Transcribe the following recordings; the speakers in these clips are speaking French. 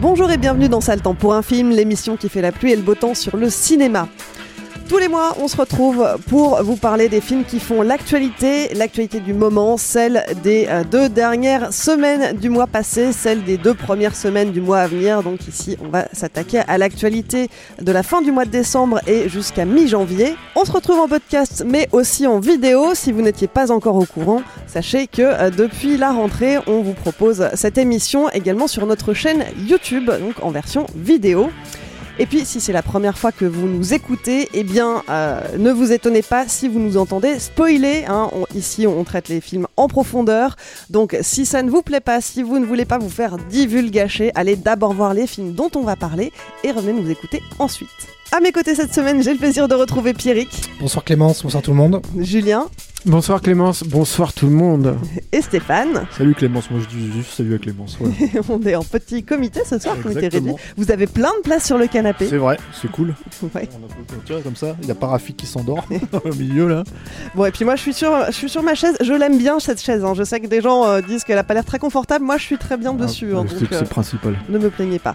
Bonjour et bienvenue dans Sale Temps pour un film, l'émission qui fait la pluie et le beau temps sur le cinéma. Tous les mois, on se retrouve pour vous parler des films qui font l'actualité, l'actualité du moment, celle des euh, deux dernières semaines du mois passé, celle des deux premières semaines du mois à venir. Donc ici, on va s'attaquer à l'actualité de la fin du mois de décembre et jusqu'à mi-janvier. On se retrouve en podcast, mais aussi en vidéo. Si vous n'étiez pas encore au courant, sachez que euh, depuis la rentrée, on vous propose cette émission également sur notre chaîne YouTube, donc en version vidéo. Et puis, si c'est la première fois que vous nous écoutez, eh bien, euh, ne vous étonnez pas si vous nous entendez spoiler. Hein. On- ici, on traite les films en profondeur. Donc, si ça ne vous plaît pas, si vous ne voulez pas vous faire divulgacher, allez d'abord voir les films dont on va parler et revenez nous écouter ensuite. À mes côtés cette semaine, j'ai le plaisir de retrouver Pierrick, Bonsoir Clémence, bonsoir tout le monde. Julien Bonsoir Clémence, bonsoir tout le monde. et Stéphane. Salut Clémence, moi je dis juste salut à Clémence. on est en petit comité ce soir, comité réduit. Vous avez plein de place sur le canapé. C'est vrai, c'est cool. Ouais. On a comme ça, il y a Parafi qui s'endort au milieu là. Bon, et puis moi, je suis sur, je suis sur ma chaise. Je l'aime bien, cette chaise. hein. Je sais que des gens euh, disent qu'elle a pas l'air très confortable. Moi, je suis très bien dessus. Ah, hein, c'est donc, c'est euh, le principal. ne me plaignez pas.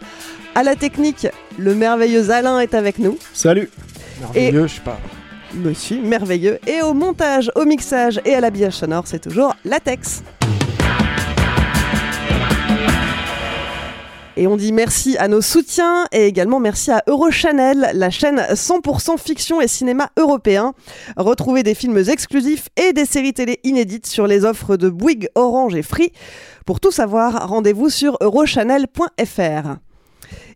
À la technique, le merveilleux Alain est avec nous. Salut Merveilleux, je sais pas. Monsieur merveilleux. Et au montage, au mixage et à l'habillage sonore, c'est toujours Latex. Et on dit merci à nos soutiens et également merci à Eurochannel, la chaîne 100% fiction et cinéma européen. Retrouvez des films exclusifs et des séries télé inédites sur les offres de Bouygues, Orange et Free. Pour tout savoir, rendez-vous sur eurochannel.fr.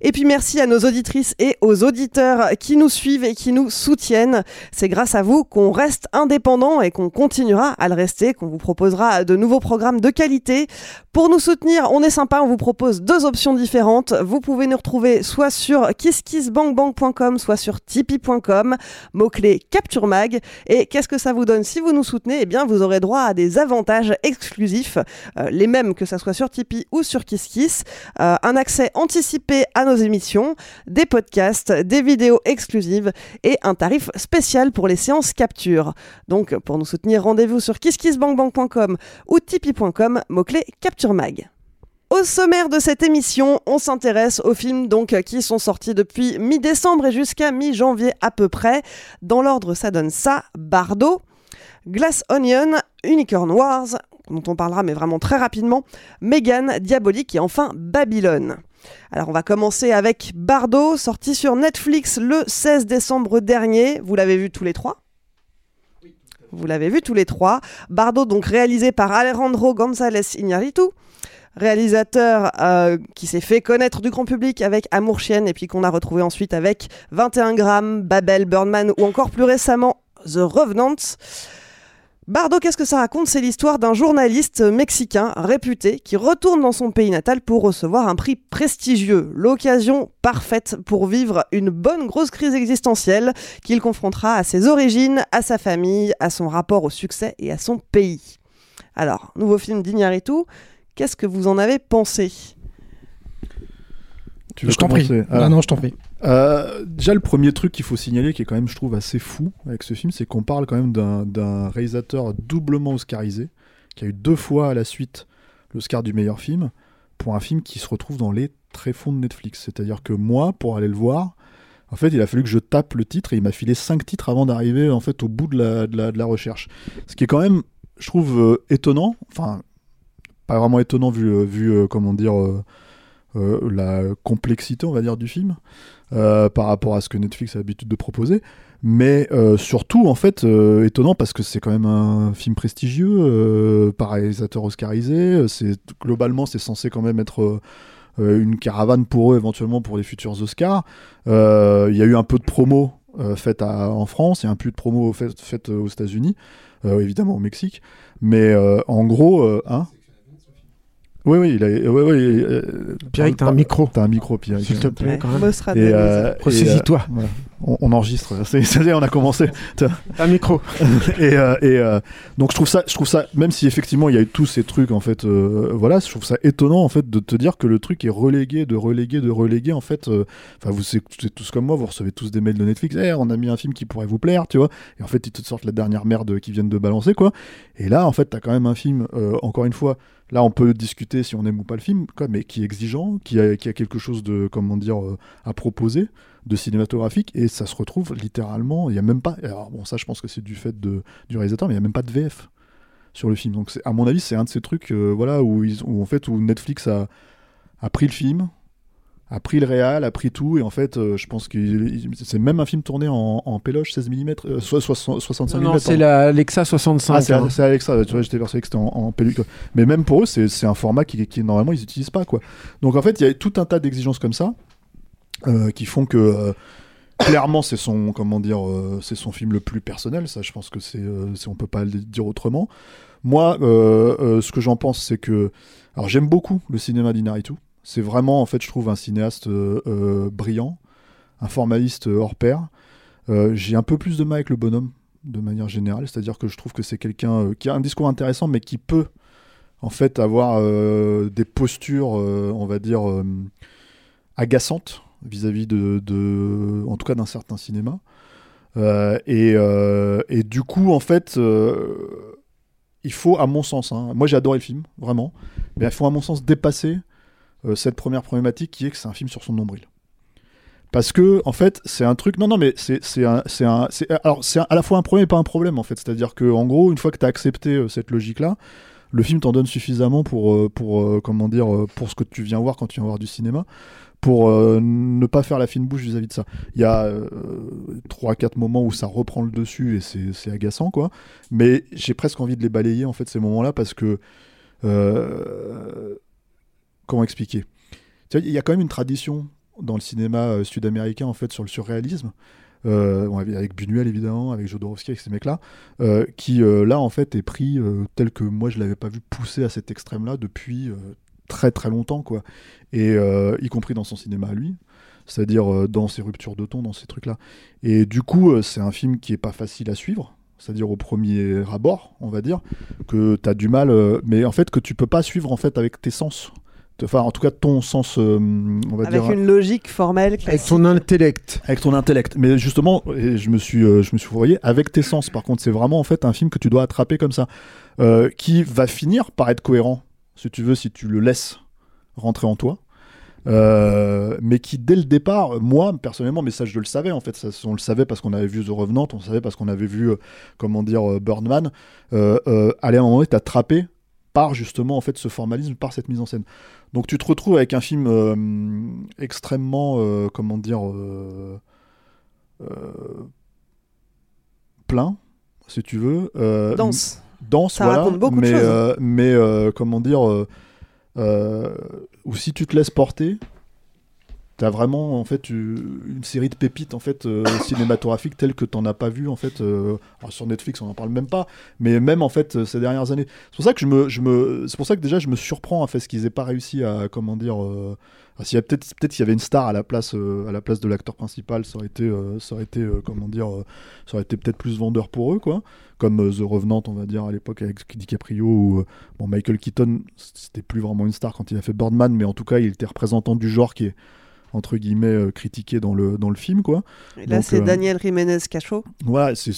Et puis merci à nos auditrices et aux auditeurs qui nous suivent et qui nous soutiennent. C'est grâce à vous qu'on reste indépendant et qu'on continuera à le rester, qu'on vous proposera de nouveaux programmes de qualité. Pour nous soutenir, on est sympa, on vous propose deux options différentes. Vous pouvez nous retrouver soit sur kisskissbankbank.com, soit sur tipeee.com, mot-clé Capture Mag. Et qu'est-ce que ça vous donne? Si vous nous soutenez Eh bien, vous aurez droit à des avantages exclusifs, euh, les mêmes que ça soit sur Tipeee ou sur KissKiss, euh, un accès anticipé à nos émissions, des podcasts, des vidéos exclusives et un tarif spécial pour les séances capture. Donc, pour nous soutenir, rendez-vous sur kisskissbankbank.com ou tipeee.com, mot-clé Capture Mag. Au sommaire de cette émission, on s'intéresse aux films donc qui sont sortis depuis mi-décembre et jusqu'à mi-janvier à peu près. Dans l'ordre, ça donne ça Bardo, Glass Onion, Unicorn Wars, dont on parlera mais vraiment très rapidement, Megan, Diabolique et enfin Babylone. Alors on va commencer avec Bardo, sorti sur Netflix le 16 décembre dernier. Vous l'avez vu tous les trois? Vous l'avez vu tous les trois. Bardo donc réalisé par Alejandro González Iñárritu, réalisateur euh, qui s'est fait connaître du grand public avec Amour Chienne et puis qu'on a retrouvé ensuite avec 21 grammes, Babel, Birdman ou encore plus récemment The Revenant. Bardo, qu'est-ce que ça raconte C'est l'histoire d'un journaliste mexicain réputé qui retourne dans son pays natal pour recevoir un prix prestigieux, l'occasion parfaite pour vivre une bonne grosse crise existentielle qu'il confrontera à ses origines, à sa famille, à son rapport au succès et à son pays. Alors, nouveau film d'Iñárritu, qu'est-ce que vous en avez pensé? Tu veux je t'en prie. Ah, Ah. non, je t'en prie. Euh, déjà le premier truc qu'il faut signaler, qui est quand même je trouve assez fou avec ce film, c'est qu'on parle quand même d'un- réalisateur doublement oscarisé, qui a eu deux fois à la suite l'Oscar du meilleur film, pour un film qui se retrouve dans les tréfonds de Netflix. C'est-à-dire que moi, pour aller le voir, en fait, il a fallu que je tape le titre et il m'a filé cinq titres avant d'arriver en fait au bout de la, recherche. Ce qui est quand même, je trouve, euh, étonnant. Enfin, pas vraiment étonnant vu, euh, vu comment dire, euh, la complexité, on va dire, du film euh, par rapport à ce que Netflix a l'habitude de proposer. Mais euh, surtout, en fait, étonnant parce que c'est quand même un film prestigieux, par réalisateur oscarisé. Globalement, c'est censé quand même être une caravane pour eux éventuellement pour les futurs Oscars. Il y a eu un peu de promo euh, faite en France, a un peu de promo faite aux États-Unis, évidemment au Mexique. Mais en gros, hein oui, oui, il a, ouais, ouais, euh, Pierrick, t'as un micro. T'as un micro, Pierrick. S'il te plaît, quand même. Mosrad Et, euh, Ressaisis-toi. et, euh, voilà. On, on enregistre. C'est- Ça y est, on a commencé. Un micro. et euh, et, euh, donc je trouve ça, je trouve ça, même si effectivement il y a eu tous ces trucs en fait, euh, voilà, je trouve ça étonnant en fait de te dire que le truc est relégué, de relégué, de relégué en fait. Enfin, vous c'est tous comme moi, vous recevez tous des mails de Netflix. Eh, on a mis un film qui pourrait vous plaire, tu vois. Et en fait, ils te sortent la dernière merde qu'ils viennent de balancer, quoi. Et là, en fait, t'as quand même un film. encore une fois, là, on peut discuter si on aime ou pas le film, quoi, mais qui est exigeant, qui a, qui a quelque chose de, comment dire, à proposer de cinématographique et ça se retrouve littéralement il y a même pas alors bon ça je pense que c'est du fait de du réalisateur mais il y a même pas de VF sur le film donc c'est- à mon avis c'est un de ces trucs euh, voilà où ils où en fait où Netflix a a pris le film a pris le réal a pris tout et en fait euh, je pense que c'est même un film tourné en, en péloche 16 mm euh, soit 60 65 Non, mm non, c'est la Alexa 65. ah, c'est hein. Alexa, tu vois, j'étais persuadé que c'était en, en. Mais même pour eux, c'est c'est un format qui, qui normalement ils n'utilisent pas. quoi. Donc en fait, il y a tout un tas d'exigences comme ça euh, qui font que euh, clairement c'est son comment dire euh, c'est son film le plus personnel. Ça, je pense que c'est c'est- on peut pas le dire autrement. Moi, ce que j'en pense, c'est que alors j'aime beaucoup le cinéma d'Inaritu. C'est vraiment en fait, je trouve un cinéaste brillant, un formaliste hors pair. J'ai un peu plus de mal avec le bonhomme de manière générale, c'est-à-dire que je trouve que c'est quelqu'un qui a un discours intéressant, mais qui peut en fait avoir des postures, on va dire, agaçantes vis-à-vis de, en tout cas d'un certain cinéma. Euh, et, euh, et du coup, en fait, euh, il faut, à mon sens, hein, moi j'ai adoré le film, vraiment, mais il faut, à mon sens, dépasser cette première problématique qui est que c'est un film sur son nombril. Parce que, en fait, c'est un truc. Non, non, mais c'est un. un alors, c'est à la fois un problème et pas un problème, en fait. C'est-à-dire que, en gros, une fois que tu as accepté cette logique-là, le film t'en donne suffisamment pour, pour comment dire, pour ce que tu viens voir quand tu viens voir du cinéma, pour euh, ne pas faire la fine bouche vis-à-vis de ça. Il y a euh, trois, quatre moments où ça reprend le dessus et c'est agaçant, quoi. Mais j'ai presque envie de les balayer, en fait, ces moments-là, parce que. euh, comment expliquer? Il y a quand même une tradition dans le cinéma euh, sud-américain, en fait, sur le surréalisme. Avec- Buñuel évidemment, avec Jodorowsky, avec ces mecs-là, qui là en fait est pris tel que moi je l'avais pas vu pousser à cet extrême-là depuis très très longtemps quoi, et euh, y compris dans son cinéma à lui, c'est-à-dire euh, dans ses ruptures de ton, dans ces trucs-là. Et du coup euh, c'est un film qui est pas facile à suivre, c'est-à-dire au premier abord, on va dire, que tu as du mal, euh, mais en fait que tu peux pas suivre en fait avec tes sens. Enfin, en tout cas, ton sens, euh, on va Avec dire, une logique formelle. Avec classique. ton intellect. avec ton intellect. Mais justement, et je me suis, euh, je me suis fourvoyé avec tes sens. Par contre, c'est vraiment en fait un film que tu dois attraper comme ça, euh, qui va finir par être cohérent, si tu veux, si tu le laisses rentrer en toi. Euh, mais qui dès le départ, moi personnellement, mais ça je le savais en fait, on le savait parce qu'on avait vu The Revenant, on savait parce qu'on avait vu, euh, comment dire, euh, Birdman, euh, aller à un moment donné t'attraper par justement en fait ce formalisme, par cette mise en scène. Donc tu te retrouves avec un film extrêmement, comment dire, plein, si tu veux. Danse. Dense, Ça voilà. raconte beaucoup de mais, choses. euh, mais euh, comment dire, euh, ou si tu te laisses porter, t'as vraiment en fait une série de pépites en fait euh, cinématographiques telles que t'en as pas vu en fait. euh, sur Netflix, on en parle même pas, mais même en fait euh, ces dernières années. C'est pour ça que je me, je me, c'est pour ça que déjà je me surprends en fait ce qu'ils aient pas réussi à comment dire. s'il y a peut-être peut-être qu'il y avait une star à la place à la place de l'acteur principal, ça aurait été ça aurait été comment dire ça aurait été peut-être plus vendeur pour eux quoi. Comme The Revenant, on va dire à l'époque avec DiCaprio ou bon Michael Keaton, c'était plus vraiment une star quand il a fait Birdman, mais en tout cas il était représentant du genre qui est entre guillemets euh, critiqué dans le dans le film quoi. Et là, c'est euh, Daniel Jiménez Cacho. voilà, c'est-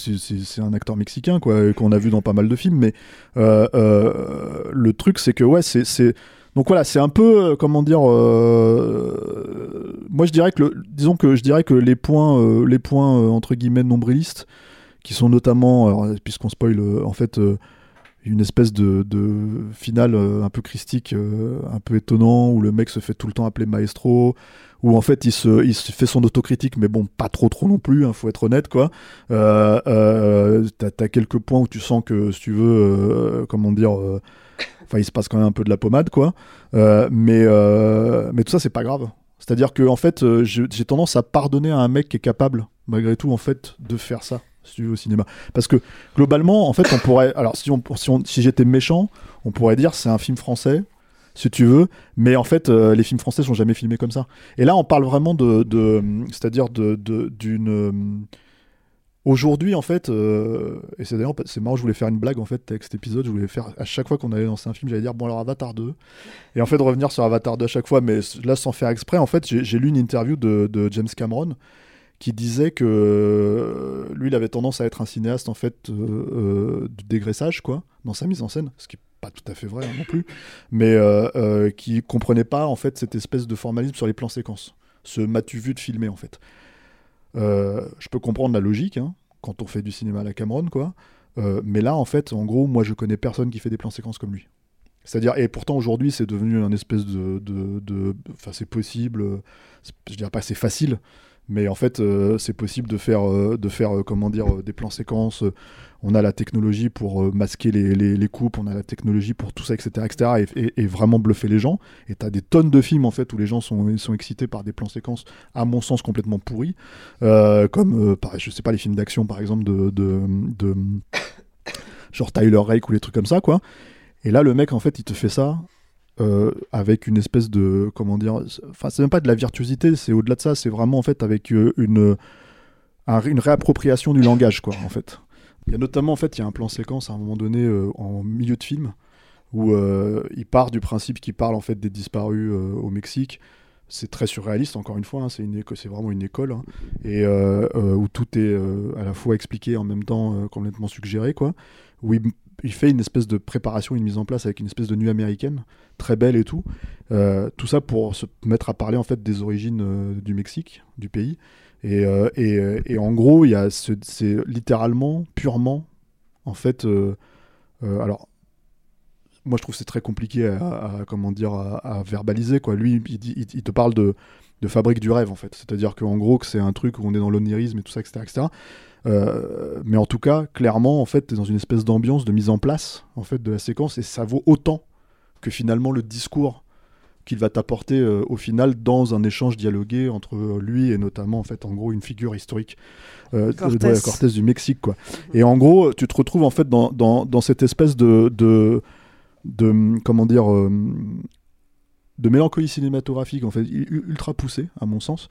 un acteur mexicain quoi, qu'on a vu dans pas mal de films, mais euh, euh, le truc c'est que ouais, c'est Donc voilà, c'est un peu, comment dire, moi je dirais que, le, disons que je dirais que les points, les points entre guillemets nombrilistes, qui sont notamment, puisqu'on spoil, en fait, une espèce de, de finale euh, un peu christique, euh, un peu étonnant, où le mec se fait tout le temps appeler maestro, où en fait il se, il fait son autocritique, mais bon, pas trop trop non plus, hein, faut être honnête quoi. Euh, T'as as quelques points où tu sens que, si tu veux, comment dire, enfin il se passe quand même un peu de la pommade quoi. Mais, mais tout ça c'est pas grave. C'est-à-dire que en fait, je- j'ai tendance à pardonner à un mec qui est capable, malgré tout, en fait, de faire ça, si tu veux, au cinéma. Parce que globalement, en fait, on pourrait, alors si, on, si, si j'étais méchant, on pourrait dire c'est un film français, si tu veux, mais en fait, euh, les films français sont jamais filmés comme ça. Et là, on parle vraiment de, de c'est-à-dire de, de- d'une euh, Aujourd'hui, en fait, euh, et c'est d'ailleurs, c'est marrant, je voulais faire une blague en fait avec cet épisode. Je voulais faire à chaque fois qu'on allait lancer un film, j'allais dire bon alors Avatar 2, et en fait de revenir sur Avatar 2 à chaque fois, mais là sans faire exprès. En fait, j'ai lu une interview de, de James Cameron qui disait que euh, lui, il avait tendance à être un cinéaste en fait euh, euh, du dégraissage quoi, dans sa mise en scène, ce qui est pas tout à fait vrai hein, non plus, mais qui comprenait pas en fait cette espèce de formalisme sur les plans séquences, ce m'as-tu vu de filmer en fait. Je peux comprendre la logique hein, quand on fait du cinéma à la Cameron, quoi. Mais là, en fait, en gros, moi, je connais personne qui fait des plans séquences comme lui. C'est-à-dire, et pourtant aujourd'hui, c'est devenu un espèce de, de, de- enfin, c'est possible. Je dirais pas c'est facile, mais en fait, euh, c'est possible de faire, euh, de faire, euh, comment dire, des plans séquences. on a la technologie pour masquer les, les, les coupes, on a la technologie pour tout ça, etc., etc., et, vraiment bluffer les gens. Et t'as des tonnes de films en fait où les gens sont, sont excités par des plans séquences, à mon sens complètement pourris, comme, pareil, je sais pas, les films d'action par exemple de, de, de genre Tyler Rake ou les trucs comme ça, quoi. Et là, le mec, en fait, il te fait ça euh, avec une espèce de. Comment dire Enfin, c'est même pas de la virtuosité, c'est au-delà de ça, c'est vraiment, en fait, avec euh, une, un- une réappropriation du langage, quoi, en fait. Il y a notamment, en fait, il y a un plan séquence à un moment donné euh, en milieu de film où il part du principe qu'il parle, en fait, des disparus au Mexique. C'est très surréaliste, encore une fois, hein, c'est une c'est vraiment une école, hein, et où tout est à la fois expliqué en même temps complètement suggéré, quoi il fait une espèce de préparation, une mise en place avec une espèce de nuit américaine, très belle et tout. Euh, tout ça pour se mettre à parler en fait des origines euh, du Mexique, du pays. Et, euh, et, en gros, il c'est littéralement, purement, en fait, alors. Moi, je trouve c'est très compliqué à, comment dire à, verbaliser quoi. Lui, il, te parle de, de fabrique du rêve en fait. C'est-à-dire qu'en gros, que c'est un truc où on est dans l'onirisme et tout ça, etc. Euh, mais en tout cas, clairement, en fait, t'es dans une espèce d'ambiance de mise en place en fait de la séquence et ça vaut autant que finalement le discours qu'il va t'apporter euh, au final dans un échange dialogué entre euh, lui et notamment en fait en gros une figure historique euh, Cortés. de Cortés du Mexique quoi. Et en gros, tu te retrouves en fait dans, dans, dans cette espèce de, de de comment dire de mélancolie cinématographique en fait ultra poussée à mon sens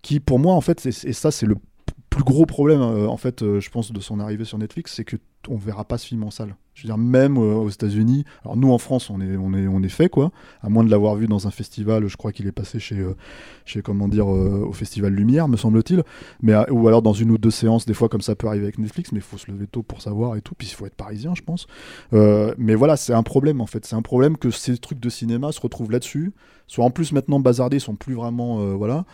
qui pour moi en fait et ça c'est le plus gros problème euh, en fait euh, je pense de son arrivée sur Netflix c'est que on verra pas ce film en salle je veux dire même euh, aux États-Unis alors nous en France on est on est on est fait quoi à moins de l'avoir vu dans un festival je crois qu'il est passé chez chez comment dire au festival Lumière me semble-t-il mais ou alors dans une ou deux séances des fois comme ça peut arriver avec Netflix mais il faut se lever tôt pour savoir et tout puis il faut être parisien je pense mais voilà, c'est un problème en fait. C'est un problème que ces trucs de cinéma se retrouvent là-dessus. Soit en plus maintenant bazardés, sont plus vraiment. voilà.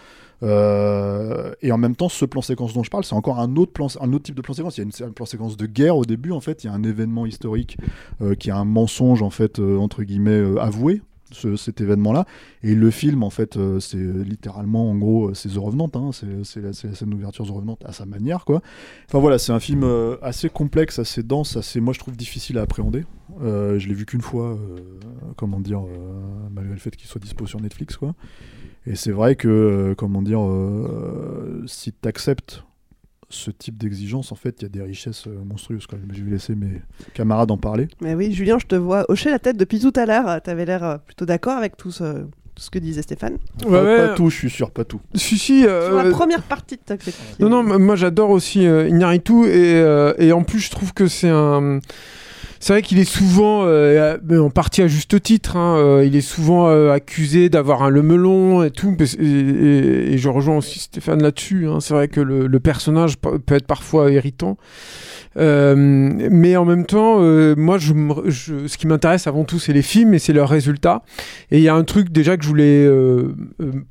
Euh, et en même temps, ce plan séquence dont je parle, c'est encore un autre, plan, un autre type de plan séquence. Il y a une, un plan séquence de guerre au début en fait. Il y a un événement historique euh, qui a un mensonge en fait, euh, entre guillemets, avoué. ce- cet événement-là et le film en fait c'est littéralement en gros euh, c'est The Revenant hein, c'est la, la scène d'ouverture The Revenant à sa manière quoi enfin voilà c'est un film assez complexe assez dense assez moi je trouve difficile à appréhender je l'ai vu qu'une fois comment dire malgré le fait qu'il soit dispo sur Netflix quoi et c'est vrai que euh, comment dire euh, si tu acceptes ce type d'exigence, en fait, il y a des richesses euh, monstrueuses. Quand même. Je vais laisser mes camarades en parler. Mais oui, Julien, je te vois hocher la tête depuis tout à l'heure. Tu avais l'air euh, plutôt d'accord avec tout ce, tout ce que disait Stéphane. Ouais, pas, ouais. pas tout, je suis sûr, pas tout. Si, si. euh, Sur la première partie de ta critique. Non, non, moi j'adore aussi euh, et, euh, et en plus je trouve que c'est un. C'est vrai qu'il est souvent, euh, en partie à juste titre, hein, euh, il est souvent euh, accusé d'avoir un le melon et tout. Et, je rejoins aussi Stéphane là-dessus. hein. c'est vrai que le, le personnage peut être parfois irritant. Euh, mais en même temps, euh, moi, je, je- ce qui m'intéresse avant tout, c'est les films et c'est leurs résultats. Et il y a un truc déjà que je voulais euh,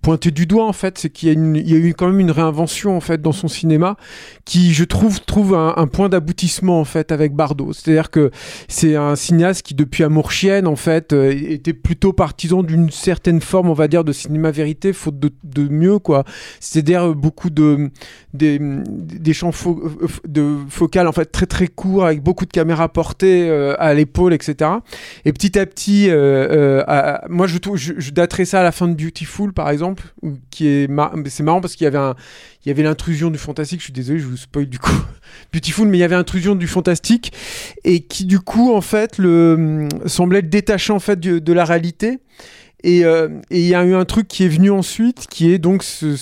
pointer du doigt, en fait, c'est qu'il y, y a eu quand même une réinvention, en fait, dans son cinéma, qui, je trouve, trouve un, point d'aboutissement, en fait, avec Bardot. C'est-à-dire que c'est un cinéaste qui, depuis Amour chienne, en fait, était plutôt partisan d'une certaine forme, on va dire, de cinéma vérité, faute de, mieux, quoi. C'est-à-dire beaucoup de des, des champs fo- de focales en fait très très courts avec beaucoup de caméras portées euh, à l'épaule etc et petit à petit euh, euh, à- moi je, je, je daterais ça à la fin de Beautiful par exemple qui est c'est marrant parce qu'il y avait il y avait l'intrusion du fantastique. Je suis désolé je vous spoil du coup Beautiful mais il y avait l'intrusion du fantastique et qui du coup en fait le semblait le détacher en fait de la réalité. Et il y a eu un truc qui est venu ensuite, qui est donc ce-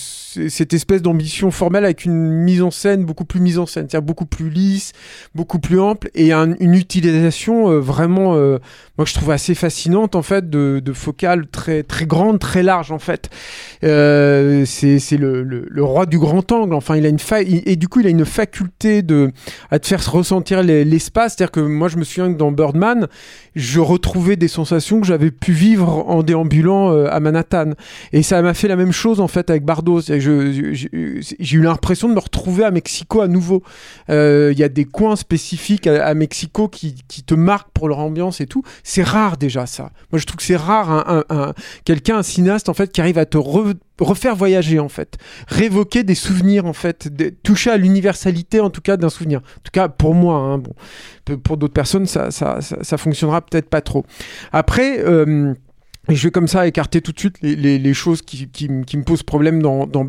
cette espèce d'ambition formelle avec une mise en scène beaucoup plus mise en scène, c'est-à-dire beaucoup plus lisse, beaucoup plus ample, et un- une utilisation euh, vraiment, euh, moi je trouve assez fascinante en fait, de, de focales très très grandes, très larges en fait. Euh, c'est le, le, roi du grand angle. Enfin, il a une fa et du coup, il a une faculté de à te faire ressentir les- l'espace. C'est-à-dire que moi, je me souviens que dans Birdman, je retrouvais des sensations que j'avais pu vivre en déambulant euh, à Manhattan. Et ça m'a fait la même chose en fait avec Bardo. J'ai eu l'impression de me retrouver à Mexico à nouveau. Euh, Il y a des coins spécifiques à, Mexico qui, te marquent pour leur ambiance et tout. C'est rare déjà ça. Moi, je trouve que c'est rare un, un- un- quelqu'un, un cinéaste en fait, qui arrive à te re- refaire voyager en fait, révoquer des souvenirs en fait, toucher à l'universalité en tout cas d'un souvenir. En tout cas pour moi, hein, bon, pour d'autres personnes ça, ça fonctionnera peut-être pas trop. Après. euh, et je vais comme ça écarter tout de suite les, choses qui, me posent problème dans, dans.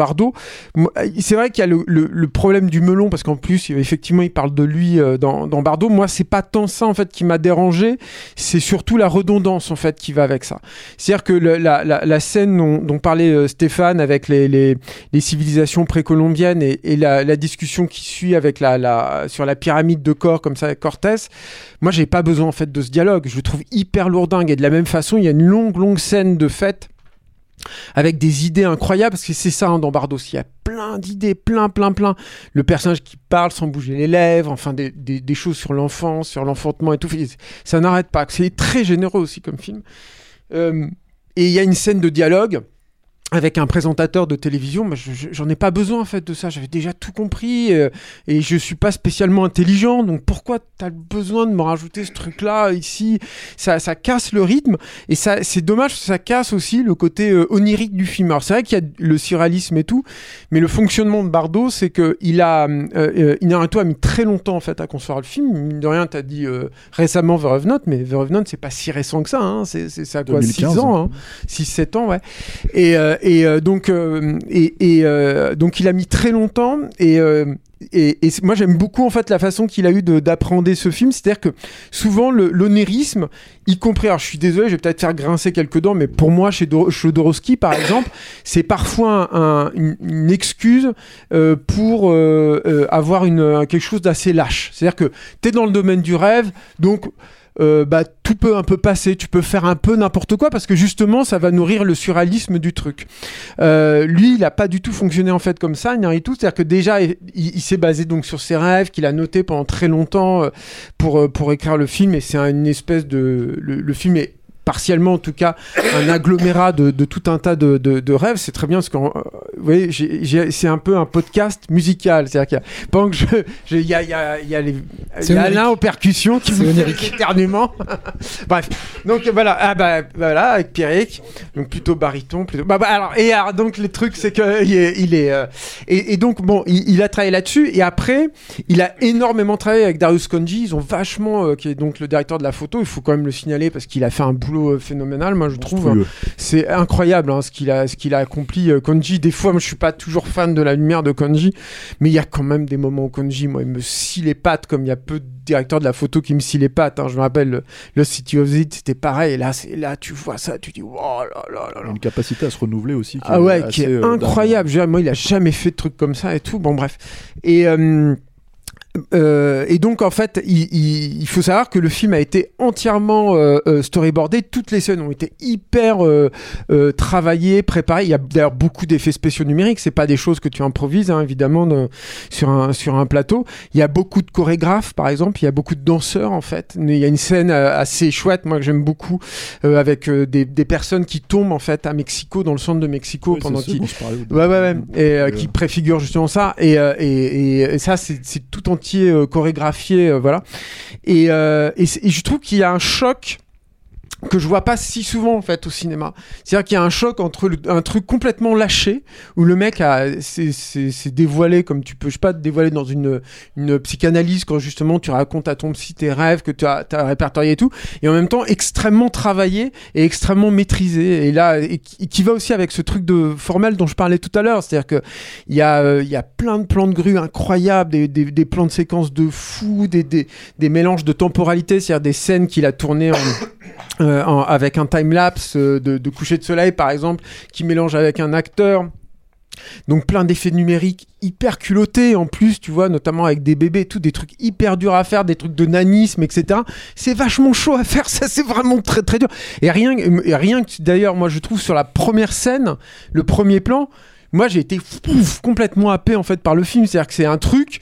Moi, C'est vrai qu'il y a le, problème du melon, parce qu'en plus, effectivement, il parle de lui euh, dans, dans. Moi, c'est pas tant ça, en fait, qui m'a dérangé, c'est surtout la redondance, en fait, qui va avec ça. C'est-à-dire que la, scène dont, parlait euh, Stéphane avec les, civilisations précolombiennes et, la, discussion qui suit avec la, sur la pyramide de corps, comme ça, avec moi, j'ai pas besoin, en fait, de ce dialogue. Je le trouve hyper lourdingue. Et de la même façon, il y a une longue, longue scène de fête avec des idées incroyables, parce que c'est ça hein, dans Bardos, il y a plein d'idées, plein, plein, plein. Le personnage qui parle sans bouger les lèvres, enfin des, des- des choses sur l'enfance, sur l'enfantement et tout, ça n'arrête pas. C'est très généreux aussi comme film. Euh, et il y a une scène de dialogue avec un présentateur de télévision, j'en ai pas besoin en fait de ça. J'avais déjà tout compris euh, et je suis pas spécialement intelligent. Donc pourquoi tu as besoin de me rajouter ce truc-là ici? Ça, ça casse le rythme et ça c'est dommage. Ça casse aussi le côté euh, onirique du film. Alors c'est vrai qu'il y a le surréalisme et tout, mais le fonctionnement de Bardot, c'est que il a euh, euh, Inarritu a mis très longtemps en fait à construire le film. Mine de rien, t'as dit récemment The Revenant, mais The Revenant c'est pas si récent que ça. Hein. C'est c'est ça quoi, 2015. 6 ans, hein. 6-7 ans, ouais. Et, et euh, donc, euh, et, et, euh, donc, il a mis très longtemps. Et, euh, et, et c'est- moi, j'aime beaucoup en fait la façon qu'il a eu de- d'appréhender ce film. C'est-à-dire que souvent, l'onérisme, y compris, alors je suis désolé, je vais peut-être faire grincer quelques dents, mais pour moi, chez Do- Jodorowsky, par exemple, c'est parfois un- une, une excuse euh, pour euh, euh, avoir une, euh, quelque chose d'assez lâche. C'est-à-dire que tu es dans le domaine du rêve, donc euh, bah, tout peut un peu passer, tu peux faire un peu n'importe quoi parce que justement ça va nourrir le surréalisme du truc. Euh, lui, il a pas du tout fonctionné en fait comme ça, tout. C'est-à-dire que déjà, il, s'est basé donc sur ses rêves qu'il a notés pendant très longtemps euh, pour, pour écrire le film et c'est un- une espèce de... Le, le film est partiellement en tout cas un agglomérat de, de tout un tas de, de- de rêves. C'est très bien parce que vous voyez c'est un peu un podcast musical. C'est à dire qu'il y a pendant que je il y a y a y a les y a. Alain aux percussions qui vous fait éternuement. Bref. Donc voilà. Ah bah voilà avec Pierrick. Donc plutôt baryton plutôt bah, bah, alors et alors, donc le truc c'est que il est, il est, euh, et, et donc bon il, il a travaillé là-dessus. Et après il a énormément travaillé avec Darius Konji ils ont vachement euh, qui est donc le directeur de la photo. Il faut quand même le signaler parce qu'il a fait un boulot euh, phénoménal moi je trouve c'est incroyable hein, ce qu'il a ce qu'il a accompli euh, Konji des fois moi je suis pas toujours fan de la lumière de Konji mais il y a quand même des moments où Konji moi il me scie les pattes comme il y a peu de directeurs de la photo qui me scient les pattes hein. je me rappelle le, le City of It c'était pareil et là c'est là tu vois ça tu dis oh là là là Une capacité à se renouveler aussi. Qui ah ouais, qui assez, est euh, incroyable. Dire, moi, il a jamais fait de trucs comme ça et tout. Bon, bref. Et, euh, euh, et donc en fait, il, il- il faut savoir que le film a été entièrement euh, euh, storyboardé. Toutes les scènes ont été hyper euh, travaillées, préparées. Il y a d'ailleurs beaucoup d'effets spéciaux numériques. C'est pas des choses que tu improvises, hein, évidemment, de- sur un sur un plateau. Il y a beaucoup de chorégraphes, par exemple. Il y a beaucoup de danseurs, en fait. Il y a une scène assez chouette, moi que j'aime beaucoup, avec des, des personnes qui tombent en fait à Mexico, dans le centre de Mexico, Oui, pendant qu'ils Ouais, ouais, ouais. Et qui préfigure justement ça. Et, et, et, et ça, c'est tout entier euh, chorégraphié, euh, voilà. Et, euh, et, et je trouve qu'il y a un choc que je vois pas si souvent en fait au cinéma. C'est-à-dire qu'il y a un choc entre un truc complètement lâché où le mec a s'est- dévoilé comme tu peux je sais pas te dévoiler dans une une psychanalyse quand justement tu racontes à ton psy tes rêves que tu as, as répertorié et tout et en même temps extrêmement travaillé et extrêmement maîtrisé et là qui, va aussi avec ce truc de formel dont je parlais tout à l'heure c'est-à-dire que il y a euh, il plein de plans de grue incroyables des, des, des plans de séquences de fou des, des, des mélanges de temporalité c'est-à-dire des scènes qu'il a tournées en euh, avec un time-lapse euh, de, coucher de soleil, par exemple, qui mélange avec un acteur. Donc plein d'effets numériques hyper culottés en plus, tu vois, notamment avec des bébés, et tout des trucs hyper durs à faire, des trucs de nanisme, etc. C'est vachement chaud à faire, ça c'est vraiment très très dur. Et rien, et rien que d'ailleurs, moi je trouve sur la première scène, le premier plan, moi j'ai été complètement happé en fait par le film, c'est-à-dire que c'est un truc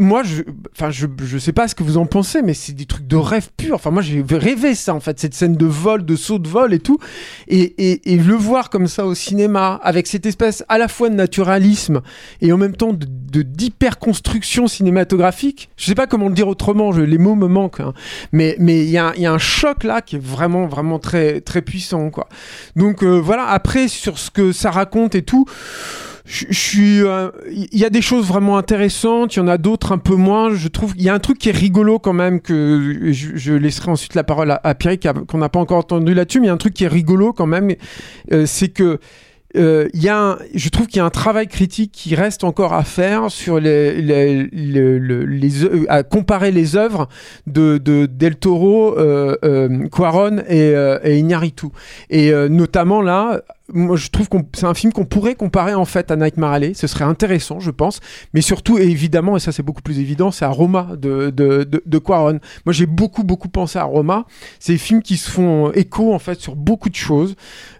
moi, je, enfin, je, je sais pas ce que vous en pensez, mais c'est des trucs de rêve pur. Enfin, moi, j'ai rêvé ça, en fait, cette scène de vol, de saut de vol et tout. Et, et, et le voir comme ça au cinéma, avec cette espèce à la fois de naturalisme et en même temps de, d'hyper-construction cinématographique. Je sais pas comment le dire autrement, je, les mots me manquent. hein. Mais, mais il y, a y a un choc là qui est vraiment, vraiment très, très puissant, quoi. Donc, euh, voilà. Après, sur ce que ça raconte et tout, je suis. euh, Il y a des choses vraiment intéressantes, il y en a d'autres un peu moins. Je trouve qu'il y a un truc qui est rigolo quand même, que je, je laisserai ensuite la parole à, à Pierre, qu'on n'a pas encore entendu là-dessus, mais il y a un truc qui est rigolo quand même, euh, c'est que. euh, il y a un- je trouve qu'il y a un travail critique qui reste encore à faire sur les, les, les, le- les œuvres- à comparer les œuvres de, de Del Toro, euh, euh, Cuaron et, euh, et. Et euh, notamment là, moi je trouve que c'est un film qu'on pourrait comparer en fait à Nightmare Alley. Ce serait intéressant, je pense. Mais surtout, et évidemment, et ça c'est beaucoup plus évident, c'est à Roma de, de, de, Cuaron. Moi j'ai beaucoup beaucoup pensé à Roma. C'est des films qui se font écho en fait sur beaucoup de choses,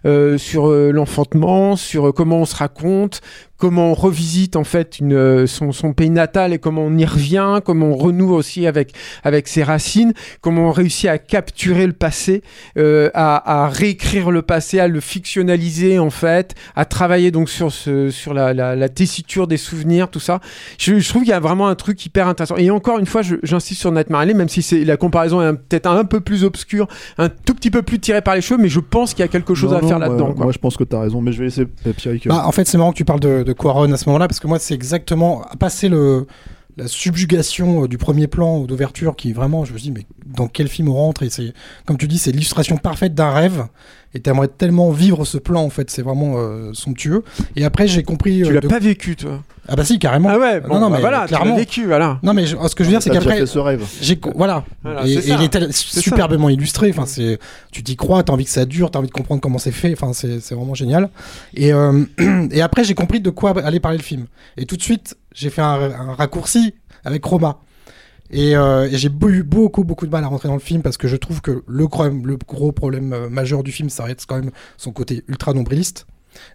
euh, sur euh, l'enfantement, sur euh, comment on se raconte, comment on revisite en fait une, euh, son, son pays natal et comment on y revient, comment on renoue aussi avec, avec ses racines, comment on réussit à capturer le passé, euh, à, à réécrire le passé, à le fictionnaliser en fait, à travailler donc sur, ce, sur la, la, la tessiture des souvenirs, tout ça. Je, je trouve qu'il y a vraiment un truc hyper intéressant. Et encore une fois, j'insiste sur Nightmare Alley, même si c'est la comparaison est peut-être un peu plus obscure, un tout petit peu plus tiré par les cheveux, mais je pense qu'il y a quelque chose Non, à non, faire là-dedans. Moi, je pense que tu as raison, mais je vais laisser euh, Pierre. Bah, en fait, c'est marrant que tu parles de, de Quaron à ce moment-là, parce que moi, c'est exactement à passer le la subjugation euh, du premier plan ou d'ouverture qui vraiment, je me dis, mais dans quel film on rentre? Et c'est, comme tu dis, c'est l'illustration parfaite d'un rêve. Et t'aimerais tellement vivre ce plan, en fait, c'est vraiment euh, somptueux. Et après, j'ai compris. Tu euh, l'as de- pas vécu, toi? Ah bah si, carrément. Ah ouais, bon, non, non, bah mais voilà, tu clairement. vécu, voilà. Non, mais je- ce que je veux dire, c'est qu'après, ce rêve. voilà, Voilà, et, il est superbement illustré. Enfin, c'est tu t'y crois, t'as envie que ça dure, t'as envie de comprendre comment c'est fait. Enfin, c'est c'est vraiment génial. Et euh, et après, j'ai compris de quoi allait parler le film. Et tout de suite, j'ai fait un, un raccourci avec Roma. Et, euh, et j'ai beaucoup beaucoup de mal à rentrer dans le film parce que je trouve que le, gros- le gros problème euh, majeur du film, ça reste quand même son côté ultra nombriliste.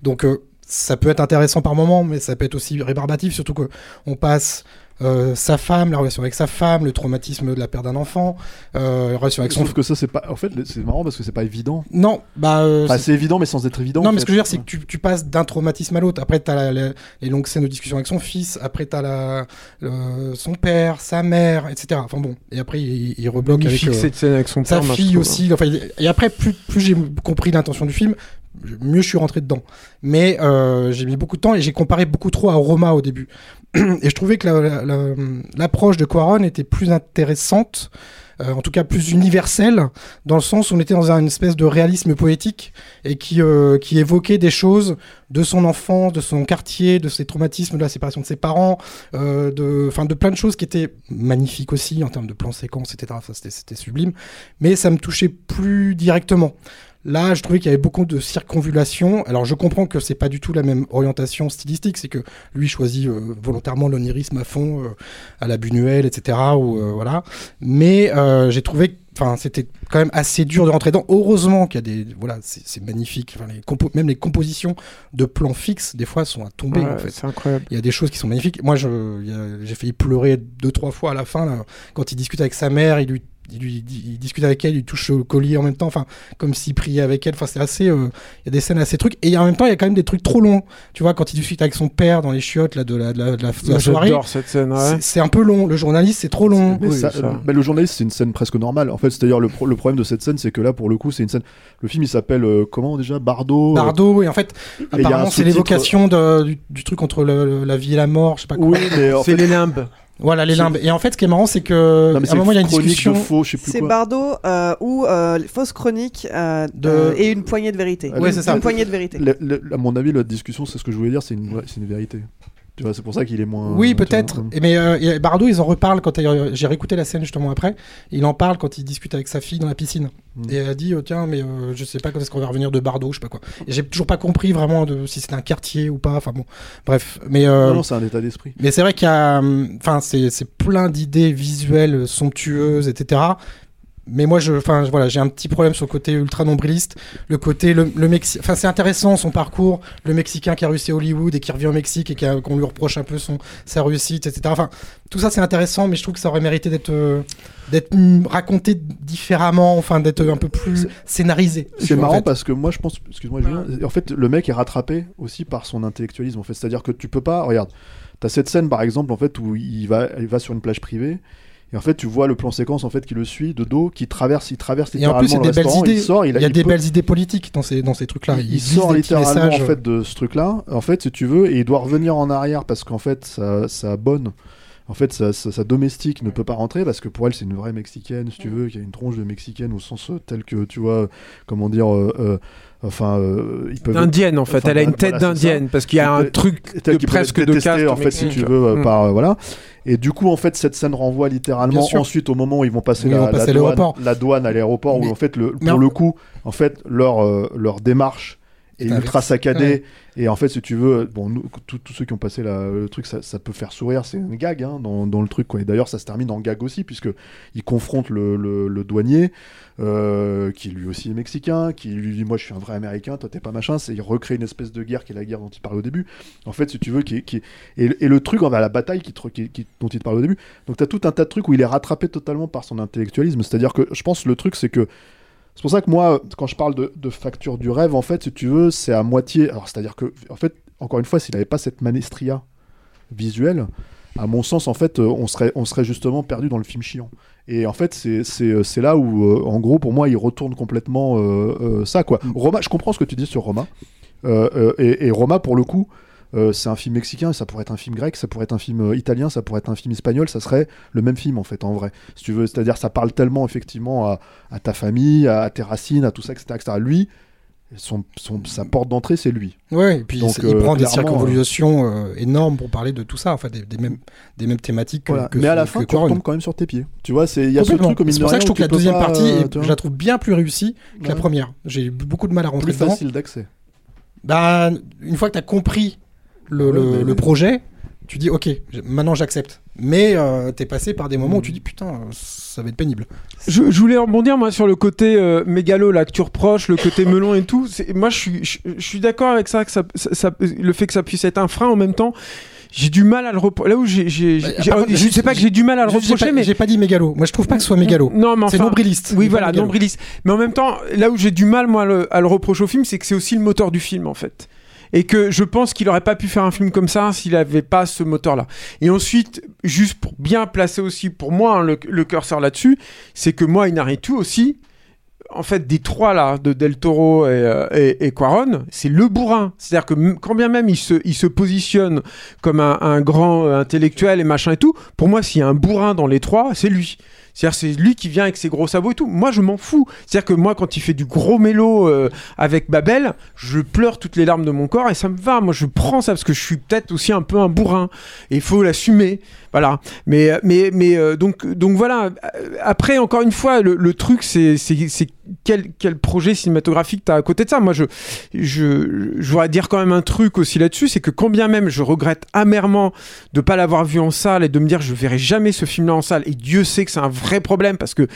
Donc euh, ça peut être intéressant par moment, mais ça peut être aussi rébarbatif, surtout que on passe euh, sa femme, la relation avec sa femme, le traumatisme de la perte d'un enfant, euh, la relation avec son. Sauf que ça, c'est pas. En fait, c'est marrant parce que c'est pas évident. Non, bah. euh, Enfin, c'est- évident, mais sans être évident. non, mais fait. ce que je veux dire, c'est que tu, tu passes d'un traumatisme à l'autre. Après, t'as la, la- les longues scènes de discussion avec son fils. Après, t'as la, le- son père, sa mère, etc. Enfin bon. Et après, il, il rebloque avec Magnifique euh, cette scène avec son sa père, fille aussi. Enfin, et après, plus, plus j'ai compris l'intention du film, mieux je suis rentré dedans. Mais euh, j'ai mis beaucoup de temps et j'ai comparé beaucoup trop à Roma au début. et je trouvais que la- la- la- l'approche de Quaron était plus intéressante. euh, en tout cas plus universelle, dans le sens où on était dans une espèce de réalisme poétique et qui, euh, qui évoquait des choses de son enfance, de son quartier, de ses traumatismes, de la séparation de ses parents, de, enfin, de plein de choses qui étaient magnifiques aussi en termes de plans séquences, etc. C'était sublime, mais ça me touchait plus directement. Là, je trouvais qu'il y avait beaucoup de circonvulation. Alors, je comprends que c'est pas du tout la même orientation stylistique. C'est que lui choisit euh, volontairement l'onirisme à fond, euh, à la Buñuel, etc. Ou, euh, voilà. Mais j'ai trouvé, que- enfin, c'était quand même assez dur de rentrer dedans. Heureusement qu'il y a des, voilà, c'est magnifique. Enfin, les compo- même les compositions de plans fixes, des fois, sont à tomber. Ouais, en fait. C'est incroyable. Il y a des choses qui sont magnifiques. Moi, j'ai failli pleurer deux, trois fois à la fin. Là, quand il discute avec sa mère, il lui, il lui il discute avec elle, il touche au collier en même temps, enfin, comme s'il priait avec elle. Enfin, c'est assez. euh, Il y a des scènes assez trucs. Et en même temps, il y a quand même des trucs trop longs. Tu vois, quand il discute avec son père dans les chiottes là, de la, de la, de la- de la soirée. J'adore cette scène. ouais. c'est- C'est un peu long. Le journaliste, c'est trop long. Mais, Oui, ça- ça. euh, mais le journaliste, c'est une scène presque normale. En fait, c'est-à-dire le, pro- le problème de cette scène, c'est que là, pour le coup, c'est une scène. Le film, il s'appelle euh, comment déjà Bardo. euh, Bardot, et en fait, apparemment, c'est l'évocation de- du, du truc entre le- la vie et la mort, je sais pas quoi. Oui, C'est fait, les limbes. Voilà, les c'est- limbes. Et en fait, ce qui est marrant, c'est que non, mais à un moment, il y a une discussion. de faux, je sais plus C'est quoi. Bardo euh, ou euh, fausse chronique euh, De- euh, et une poignée de vérité. Ouais, c'est ça. Une poignée de vérité. Le- le- à mon avis, la discussion, c'est ce que je voulais dire, c'est une, c'est une vérité. Tu vois, c'est pour ça qu'il est moins. Oui, peut-être. hum. Mais euh, Bardot, ils en reparlent quand euh, j'ai réécouté la scène justement après. Il en parle quand il discute avec sa fille dans la piscine. Mm. Et elle a dit oh, tiens, mais euh, je sais pas quand est-ce qu'on va revenir de Bardot, je sais pas quoi. Et j'ai toujours pas compris vraiment de, si c'était un quartier ou pas. Enfin bon, bref. Mais euh, Non, non, c'est un état d'esprit. mais c'est vrai qu'il y a, hum, enfin, c'est c'est plein d'idées visuelles somptueuses, etc. Mais moi, je, enfin, voilà, j'ai un petit problème sur le côté ultra nombriliste, le côté, le, le Mexi- enfin, c'est intéressant son parcours, le Mexicain qui a réussi à Hollywood et qui revient au Mexique et qu'on lui reproche un peu son sa réussite, etc. Enfin, tout ça c'est intéressant, mais je trouve que ça aurait mérité d'être euh, d'être raconté différemment, enfin, d'être un peu plus scénarisé. C'est en marrant fait. parce que moi je pense, excuse-moi Julien, en fait le mec est rattrapé aussi par son intellectualisme en fait, c'est-à-dire que tu peux pas, regarde, t'as cette scène par exemple en fait où il va, il va sur une plage privée et en fait tu vois le plan séquence en fait qui le suit de dos, qui traverse, il traverse Et en plus, il y littéralement a le des belles restaurant, idées. il sort, il, Il y a il des peut- belles idées politiques dans ces dans ces trucs-là. il, glisse sort littéralement messages. en fait de ce truc-là, en fait si tu veux, et il doit revenir en arrière parce qu'en fait sa, sa bonne, en fait sa, sa- sa domestique ne peut pas rentrer parce que pour elle c'est une vraie mexicaine, si tu veux, qui a une tronche de mexicaine au sens euh, tel que tu vois, comment dire, euh, euh, enfin euh, ils peuvent D'indienne en fait. Enfin, Elle a une tête d'indienne parce qu'il y a un truc de presque être de caste en fait si tu veux euh, Mm. par euh, voilà et du coup en fait cette scène renvoie littéralement ensuite au moment où ils vont passer, ils la, vont la passer douane, l'aéroport. la douane à l'aéroport où en fait le, pour le coup en fait leur euh, leur démarche un ultra vex- saccadée et en fait si tu veux bon nous tous ceux qui ont passé la- le truc ça, ça peut faire sourire c'est une gag hein, dans, dans le truc quoi. Et d'ailleurs ça se termine en gag aussi puisque ils confrontent le, le- le douanier euh, qui lui aussi est mexicain qui lui dit moi je suis un vrai américain toi t'es pas machin. C'est il recrée une espèce de guerre qui est la guerre dont il parlait au début. En fait si tu veux qui, qui et, et le truc envers la bataille qui, te- qui- qui- dont il te parle au début. Donc t'as tout un tas de trucs où il est rattrapé totalement par son intellectualisme. C'est à dire que je pense le truc c'est que c'est pour ça que moi, quand je parle de, de facture du rêve, en fait, si tu veux, c'est à moitié. Alors, c'est-à-dire que, en fait, encore une fois, s'il n'avait pas cette manestria visuelle, à mon sens, en fait, euh, on serait, on serait justement perdu dans le film chiant. Et en fait, c'est- euh, là où, euh, en gros, pour moi, il retourne complètement euh, euh, ça, quoi. Roma, je comprends ce que tu dis sur Roma. Euh, et, et Roma, pour le coup, euh, c'est un film mexicain, ça pourrait être un film grec, ça pourrait être un film euh, italien, ça pourrait être un film espagnol, ça serait le même film en fait, en vrai. Si tu veux, c'est-à-dire ça parle tellement effectivement à, à ta famille, à, à tes racines, à tout ça, etc. etc. Lui, son, son- sa porte d'entrée, c'est lui. Ouais, et puis Donc, il euh, prend des circonvolutions euh, énormes pour parler de tout ça, enfin des, des mêmes, des mêmes thématiques que, Voilà. que Mais à la fin, tu retombes quand même sur tes pieds. Tu vois, c'est il y a ce truc C'est pour ça que je trouve que la deuxième partie, est- je la trouve bien plus réussie que la première. J'ai eu beaucoup de mal à rentrer plus dedans. facile d'accès. Bah, une fois que tu as compris le, projet, tu dis ok, maintenant j'accepte. Mais euh, t'es passé par des moments où tu dis putain, ça va être pénible. Je, je voulais rebondir moi sur le côté euh, mégalo là que tu reproches, le côté melon et tout. Moi je suis, je, je suis d'accord avec ça, que ça, ça- ça- le fait que ça puisse être un frein en même temps. J'ai du mal à le reprocher. Là où j'ai, Bah, je sais pas que j'ai du mal à le reprocher, pas- mais j'ai pas dit mégalo. Moi je trouve pas que ce soit mégalo. non, mais C'est nombriliste. Oui, voilà, nombriliste. Mais en même temps, là où j'ai du mal, moi, à le, à le reprocher au film, c'est que c'est aussi le moteur du film, en fait. Et que je pense qu'il aurait pas pu faire un film comme ça s'il avait pas ce moteur-là. Et ensuite, juste pour bien placer aussi pour moi hein, le, curseur là-dessus, c'est que moi, Inaritu aussi, en fait, des trois là, de Del Toro et, euh, et, et Quaron, c'est le bourrin. C'est-à-dire que quand bien même il se, il se positionne comme un, un grand euh, intellectuel et machin et tout, pour moi, s'il y a un bourrin dans les trois, c'est lui. C'est-à-dire, c'est lui qui vient avec ses gros sabots et tout. Moi, je m'en fous. C'est-à-dire que moi, quand il fait du gros mélo euh, avec Babel, je pleure toutes les larmes de mon corps et ça me va. Moi, je prends ça parce que je suis peut-être aussi un peu un bourrin et il faut l'assumer. Voilà. Mais, mais, mais euh, donc, donc voilà. Après, encore une fois, le, le truc, c'est c'est- quel, quel projet cinématographique t'as à côté de ça. Moi, je, je, je voudrais dire quand même un truc aussi là-dessus, c'est que quand bien même je regrette amèrement de pas l'avoir vu en salle et de me dire je verrai jamais ce film-là en salle, et Dieu sait que c'est un vrai problème parce que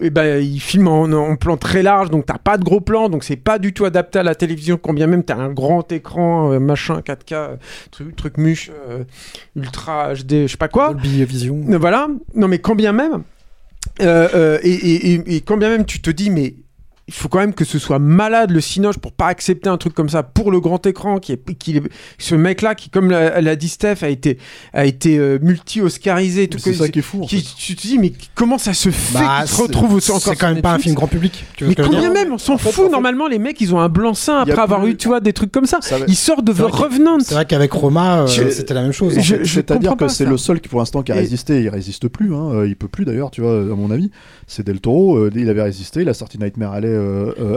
eh ben, il filme en, en plan très large, donc t'as pas de gros plans, donc c'est pas du tout adapté à la télévision, quand bien même t'as un grand écran, euh, machin 4K, euh, truc, truc muche, euh, ultra HD, je sais pas quoi. Dolby Vision. Voilà. Non, mais quand bien même, euh, euh, et, et- et- et quand bien même tu te dis, mais il faut quand même que ce soit malade le Cinoche pour pas accepter un truc comme ça pour le grand écran qui est, qui est- ce mec là qui comme l'a, l'a dit Steph a été a été euh, multi-oscarisé tout c'est que- ça qui est fou, en qui- tu te dis mais comment ça se fait Bah, qu'il se c'est- retrouve encore C'est sur quand même pas un film grand public. Tu mais combien dire même on s'en En fait, fout en fait- normalement les mecs ils ont un blanc-seing après avoir plus- eu tu vois des trucs comme ça Ça va- ils sortent de C'est The Revenant C'est vrai qu'avec Roma, euh, Je- c'était la même chose. Je- C'est- je C'est-à-dire comprends que pas c'est le seul qui pour l'instant qui a résisté. Il résiste plus. Hein. euh, Il peut plus d'ailleurs, tu vois, à mon avis. C'est Del Toro. il avait résisté. Il a sorti Nightmare Alley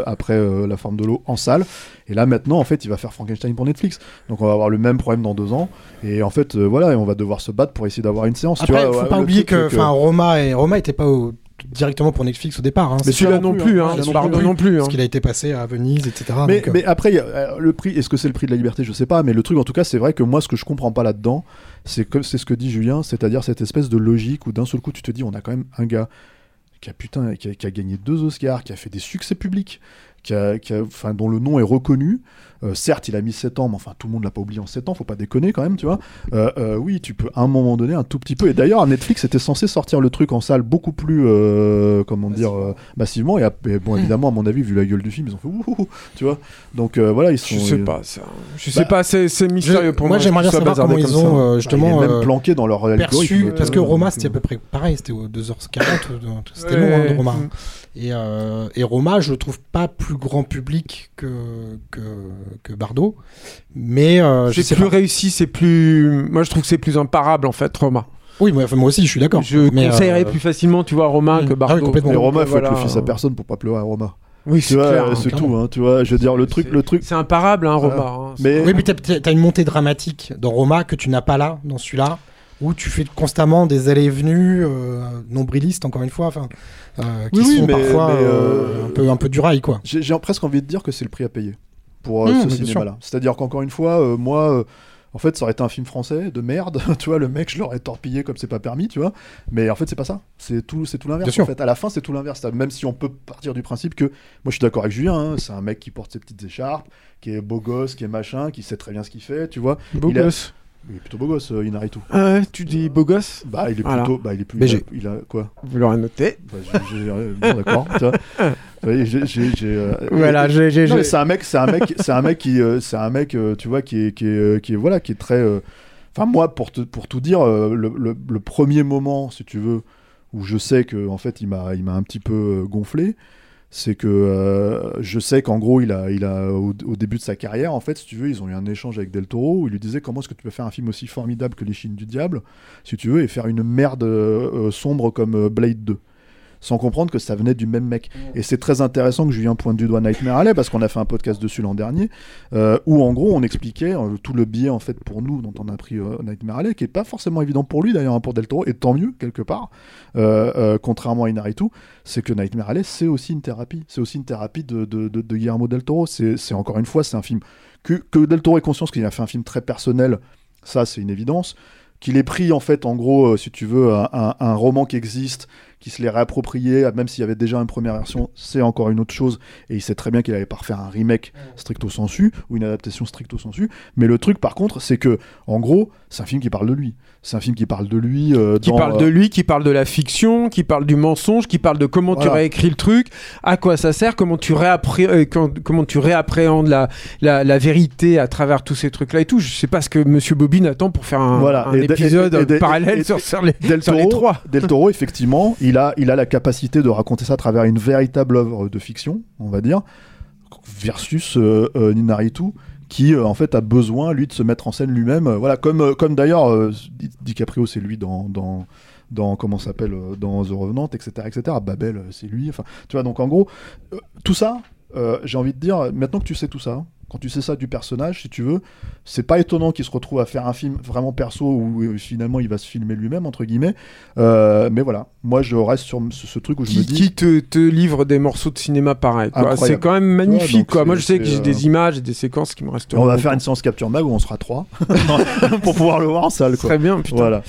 après euh, La forme de l'eau en salle. Et là maintenant, en fait, il va faire Frankenstein pour Netflix. Donc on va avoir le même problème dans deux ans. Et en fait, euh, voilà, et on va devoir se battre pour essayer d'avoir une séance. tu Après, vois, faut ouais, pas oublier que, enfin, Roma et Roma était pas au- directement pour Netflix au départ. hein. Mais celui-là non plus hein, hein, non, plus hein. parce qu'il a été passé à Venise, etc. Mais, donc, euh, après, a, euh, le prix, est-ce que c'est le prix de la liberté? Je sais pas, mais le truc en tout cas, c'est vrai que moi, ce que je comprends pas là-dedans, c'est que c'est ce que dit Julien, c'est-à-dire cette espèce de logique où d'un seul coup, tu te dis, on a quand même un gars qui a gagné deux Oscars, qui a fait des succès publics, qui a, qui a- enfin, dont le nom est reconnu. Euh, certes, il a mis 7 ans, mais enfin, tout le monde l'a pas oublié en 7 ans, faut pas déconner quand même, tu vois. Euh, euh, oui, tu peux à un moment donné un tout petit peu. Et d'ailleurs, Netflix était censé sortir le truc en salle beaucoup plus, euh, comment dire, euh, massivement. Et, bon, évidemment, à mon avis, vu la gueule du film, ils ont fait ouh, tu vois. Donc euh, voilà, ils sont. je sais pas ça je Bah, sais pas c'est mystérieux pour moi moi, j'aimerais bien que ça savoir comment ils ont euh, bah, justement il est même euh, planqué dans leur perçu, algorithme. parce que Roma c'était à peu près pareil, c'était aux 2h40, ou- c'était Ouais, long hein, Roma. Et, euh, et Roma, je le trouve pas plus grand public que, que, que Bardot, mais euh, c'est plus pas. réussi c'est plus moi je trouve que c'est plus imparable en fait Roma Oui, moi, enfin, moi aussi, je suis d'accord. je mais, conseillerais euh, plus facilement tu vois Romain Mm. que Ah oui, complètement. Et Donc, Roma, il faut être le voilà. fils à personne pour pas pleurer à Roma. oui c'est vois, clair c'est clairement. tout, hein, tu vois. Je veux dire, le truc, le truc. c'est imparable hein Voilà. Roma hein. Mais Oui, mais t'as une montée dramatique dans Roma que tu n'as pas là, dans celui-là, où tu fais constamment des allées et venues, euh, nombrilistes, encore une fois, enfin, euh, qui Oui, sont mais- parfois mais, euh, un, peu, un peu du rail, quoi. j'ai presque envie de dire que c'est le prix à payer pour Mmh, ce cinéma-là. C'est-à-dire qu'encore une fois, moi. en fait, ça aurait été un film français de merde, tu vois, le mec, je l'aurais torpillé comme c'est pas permis, tu vois. Mais en fait, c'est pas ça. C'est tout, c'est tout l'inverse. En fait, à la fin, c'est tout l'inverse. Même si on peut partir du principe que, moi, je suis d'accord avec Julien, hein, c'est un mec qui porte ses petites écharpes, qui est beau gosse, qui est machin, qui sait très bien ce qu'il fait, tu vois. beau il a- gosse Il est plutôt beau gosse, euh, Inaritu. ouais tu dis beau gosse Bah, il est plutôt, bah, il est plus, BG. il a, il a quoi vous l'aurez noté Bah, j'ai- j'ai- euh, bon, d'accord. j'ai- j'ai- euh, voilà et- j'ai j'ai non, mais j'ai- c'est un mec, c'est un mec, c'est un mec qui, euh, c'est un mec, euh, tu vois, qui est, qui est, euh, qui est, voilà, qui est très. euh, Enfin, moi, pour te, pour tout dire, euh, le, le- le premier moment, si tu veux, où je sais que, en fait, il m'a, il m'a un petit peu euh, gonflé, c'est que euh, je sais qu'en gros, il a, il a, au, début de sa carrière, en fait, si tu veux, ils ont eu un échange avec Del Toro. Où il lui disait comment est-ce que tu peux faire un film aussi formidable que Les Chines du Diable, si tu veux, et faire une merde euh, euh, sombre comme Blade 2 sans comprendre que ça venait du même mec. Et c'est très intéressant que Julien pointe du doigt Nightmare Alley, parce qu'on a fait un podcast dessus l'an dernier, euh, où en gros on expliquait euh, tout le biais en fait pour nous dont on a pris euh, Nightmare Alley, qui est pas forcément évident pour lui d'ailleurs, hein, pour Del Toro, et tant mieux quelque part, contrairement à Inaritu, c'est que Nightmare Alley c'est aussi une thérapie, c'est aussi une thérapie de, Guillermo Del Toro, c'est encore une fois c'est un film que, que Del Toro ait conscience qu'il a fait un film très personnel, ça c'est une évidence, qu'il ait pris en fait en gros, si tu veux, un roman qui existe, qui se l'est réapproprié, même s'il y avait déjà une première version, c'est encore une autre chose, et il sait très bien qu'il allait pas refaire un remake stricto sensu, ou une adaptation stricto sensu, mais le truc par contre, c'est que, en gros, c'est un film qui parle de lui, c'est un film qui parle de lui euh, qui dans, parle euh, de lui, qui parle de la fiction, qui parle du mensonge, qui parle de comment tu Voilà. réécris le truc, à quoi ça sert, comment tu, réappré- euh, quand- comment tu réappréhendes la, la, la vérité à travers tous ces trucs-là et tout. Je sais pas ce que Monsieur Bobine attend pour faire un, Voilà. un épisode et- et- et- parallèle et- sur, sur les, Del sur les Toro, trois. Del Toro, effectivement, il il a la capacité de raconter ça à travers une véritable œuvre de fiction, on va dire, versus euh, euh, Ninaritu, qui euh, en fait a besoin, lui, de se mettre en scène lui-même. Euh, voilà, comme, comme d'ailleurs, Di- DiCaprio, c'est lui dans, dans, dans s'appelle dans The Revenant, etc., etc. Babel, c'est lui. Enfin, tu vois. Donc en gros, tout ça, j'ai envie de dire, maintenant que tu sais tout ça, quand tu sais ça du personnage, si tu veux, c'est pas étonnant qu'il se retrouve à faire un film vraiment perso où euh, finalement il va se filmer lui-même entre guillemets. Euh, mais voilà, moi je reste sur ce, ce truc où je me Qui, dis. qui te, te livre des morceaux de cinéma. Incroyable. C'est quand même magnifique. quoi. Moi, je sais que j'ai euh, des images et des séquences qui me restent. On va faire une séance capture mag où on sera trois pour pouvoir le voir en salle. Quoi. Très bien, putain. Voilà.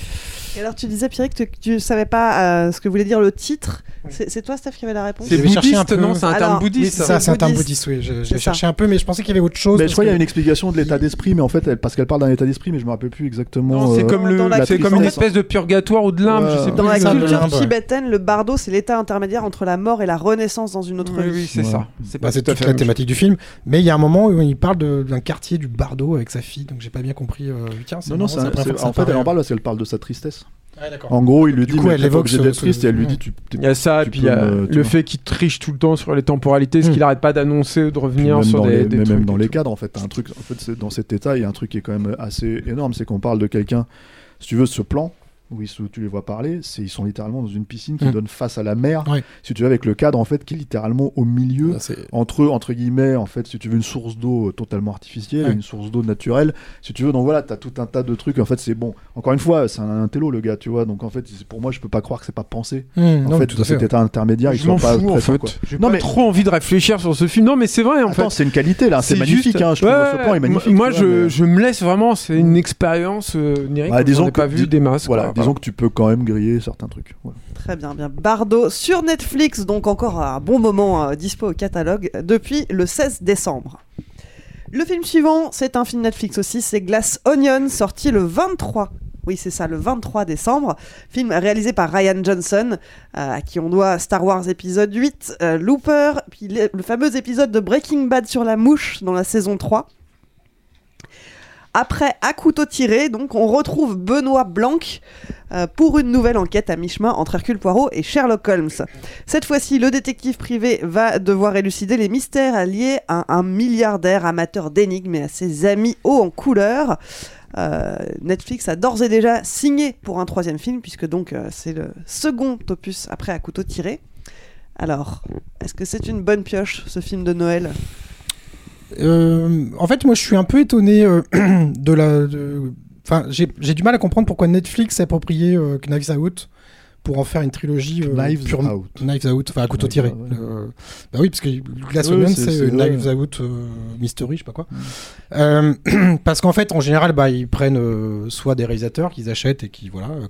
Et alors tu disais Pierrick que tu, tu savais pas euh, ce que voulait dire le titre. C'est toi Steph qui avait la réponse? C'est un bouddhiste, peu- non C'est un Alors, terme bouddhiste. c'est ça, c'est un terme bouddhiste. oui. J'ai cherché un peu, mais je pensais qu'il y avait autre chose. Mais je crois qu'il y a une explication de l'état d'esprit, mais en fait, elle- parce qu'elle parle d'un état d'esprit, mais je me rappelle plus exactement. Non, c'est euh, comme, le, dans la c'est comme une espèce de purgatoire ou de limbe, Ouais. je sais Dans plus. la culture limbe, ouais. tibétaine, le bardo, c'est l'état intermédiaire entre la mort et la renaissance dans une autre Oui, vie. oui, c'est ça. C'est Bah, toute fait la thématique du film, mais il y a un moment où il parle d'un quartier du Bardo avec sa fille, donc j'ai pas bien compris. euh, Non, non, un- en fait, elle en parle parce qu'elle parle de sa tristesse. D'accord. En gros, il lui Du dit, coup, elle évoque obligé ce- d'être ce- triste, et elle lui dit, tu. t'es- Il y a ça, puis il y a me- le vois. fait qu'il triche tout le temps sur les temporalités, ce Mm. qu'il arrête pas d'annoncer, de Puis revenir même sur dans des, les, des mais trucs. même dans les tout. cadres, en fait, t'as un truc, en fait, dans cet état, il y a un truc qui est quand même assez énorme, c'est qu'on parle de quelqu'un, si tu veux, ce plan, où, ils, où tu les vois parler, c'est ils sont littéralement dans une piscine qui Mm. donne face à la mer, Ouais. si tu veux, avec le cadre, en fait, qui est littéralement au milieu, Ah, c'est- entre eux, entre guillemets, en fait, si tu veux, une source d'eau euh, totalement artificielle, Ouais. une source d'eau naturelle, si tu veux, donc voilà, t'as tout un tas de trucs, en fait, c'est bon. Encore une fois, c'est un intello, le gars, tu vois, donc en fait, pour moi, je peux pas croire que c'est pas pensé. Hum, En non, fait, tout à fait. cet état intermédiaire, Je m'en fous en fait. quoi. J'ai Non, pas mais- trop envie de réfléchir sur ce film. Non, mais c'est vrai en Attends, fait. c'est une qualité là, c'est magnifique, juste- hein, je trouve Ouais, ce plan est magnifique. Moi, je, me laisse vraiment, c'est une expérience euh, onirique. Bah, Bah, disons que- pas vu masses. Voilà. Disons que tu peux quand même griller certains trucs. Très bien, bien. Bardo sur Netflix, donc encore un bon moment euh, dispo au catalogue depuis le 16 décembre. Le film suivant, c'est un film Netflix aussi, c'est Glass Onion, sorti le 23. Oui, c'est ça, le 23 décembre. Film réalisé par Ryan Johnson, euh, à qui on doit Star Wars épisode 8, euh, Looper, puis le, le fameux épisode de Breaking Bad sur la mouche dans la saison 3. Après À couteau tiré, donc on retrouve Benoît Blanc euh, pour une nouvelle enquête à mi-chemin entre Hercule Poirot et Sherlock Holmes. Cette fois-ci, le détective privé va devoir élucider les mystères liés à un milliardaire amateur d'énigmes et à ses amis hauts en couleur. Euh, Netflix a d'ores et déjà signé pour un troisième film, puisque donc euh, c'est le second opus après À couteau tiré. Alors, est-ce que c'est une bonne pioche, ce film de Noël? Euh, en fait, moi, je suis un peu étonné euh, de la. Enfin, j'ai du mal à comprendre pourquoi Netflix s'est approprié euh, Knives Out pour en faire une trilogie Knives pure- Out. Knives Out, enfin à couteau tiré. Ouais. Bah oui, parce que Glass Onion, c'est-. Knives Out Mystery, je sais pas quoi. Euh, parce qu'en fait, en général, bah, ils prennent soit des réalisateurs qu'ils achètent et qui, voilà, euh,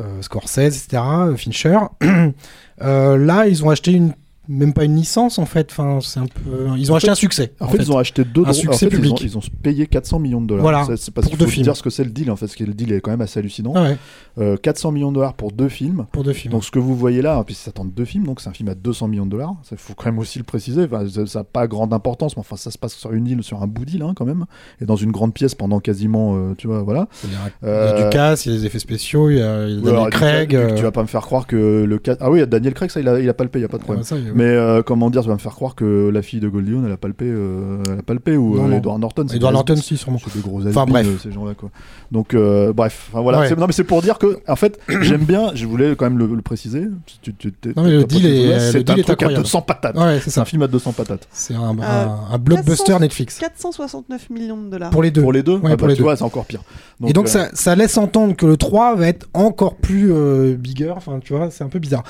euh, Scorsese, etc., Fincher. Là, ils ont acheté une même pas une licence en fait. Enfin, c'est un peu. Ils ont En acheté fait- un succès. En, fait, ils ont acheté deux Un succès en fait, ils ont- public. Ils ont, payé 400 millions de dollars. Voilà, C'est- parce pour qu'il deux faut films. dire ce que c'est le deal en fait, parce que le deal est quand même assez hallucinant. Ah ouais, Euh, 400 millions de dollars pour deux films. pour deux films. Donc ce que vous voyez là, puis ça tente deux films, donc c'est un film à 200 millions de dollars. Il faut quand même aussi le préciser. Enfin, ça- n'a pas grande importance, mais enfin ça se passe sur une île, sur un bout d'île hein, quand même, et dans une grande pièce pendant quasiment, euh, tu vois, voilà. Il y a, il y Euh, a du casse, il y a des effets spéciaux, il y a, il y a Ou Daniel alors, Craig. euh, Tu vas pas me faire croire que le ca- ah oui, Daniel Craig ça il a, il a palpé, il y a pas de ah, problème. bah ça, Mais euh, comment dire, tu vas me faire croire que la fille de Goldie Hawn elle a palpé, euh, elle a palpé ou Non, euh, non. Edward Norton. Edward Norton, si, sûrement. C'est des gros Enfin, bref. euh, ces gens-là quoi. Donc euh, bref, enfin, voilà. Ouais. Non mais c'est pour dire que en fait j'aime bien, je voulais quand même le, le préciser. Tu- tu- t'es- Non, mais le deal est- c'est un truc à incroyable. 200 patates. Ouais, c'est un ça. film à 200 patates. C'est un, Euh, blockbuster 400 Netflix. 469 millions de dollars. Pour les deux. Pour les deux, Ouais, ah bah, pour les tu deux. vois, c'est encore pire. et donc euh, ça, ça laisse entendre que le 3 va être encore plus euh, bigger. Enfin, tu vois, c'est un peu bizarre.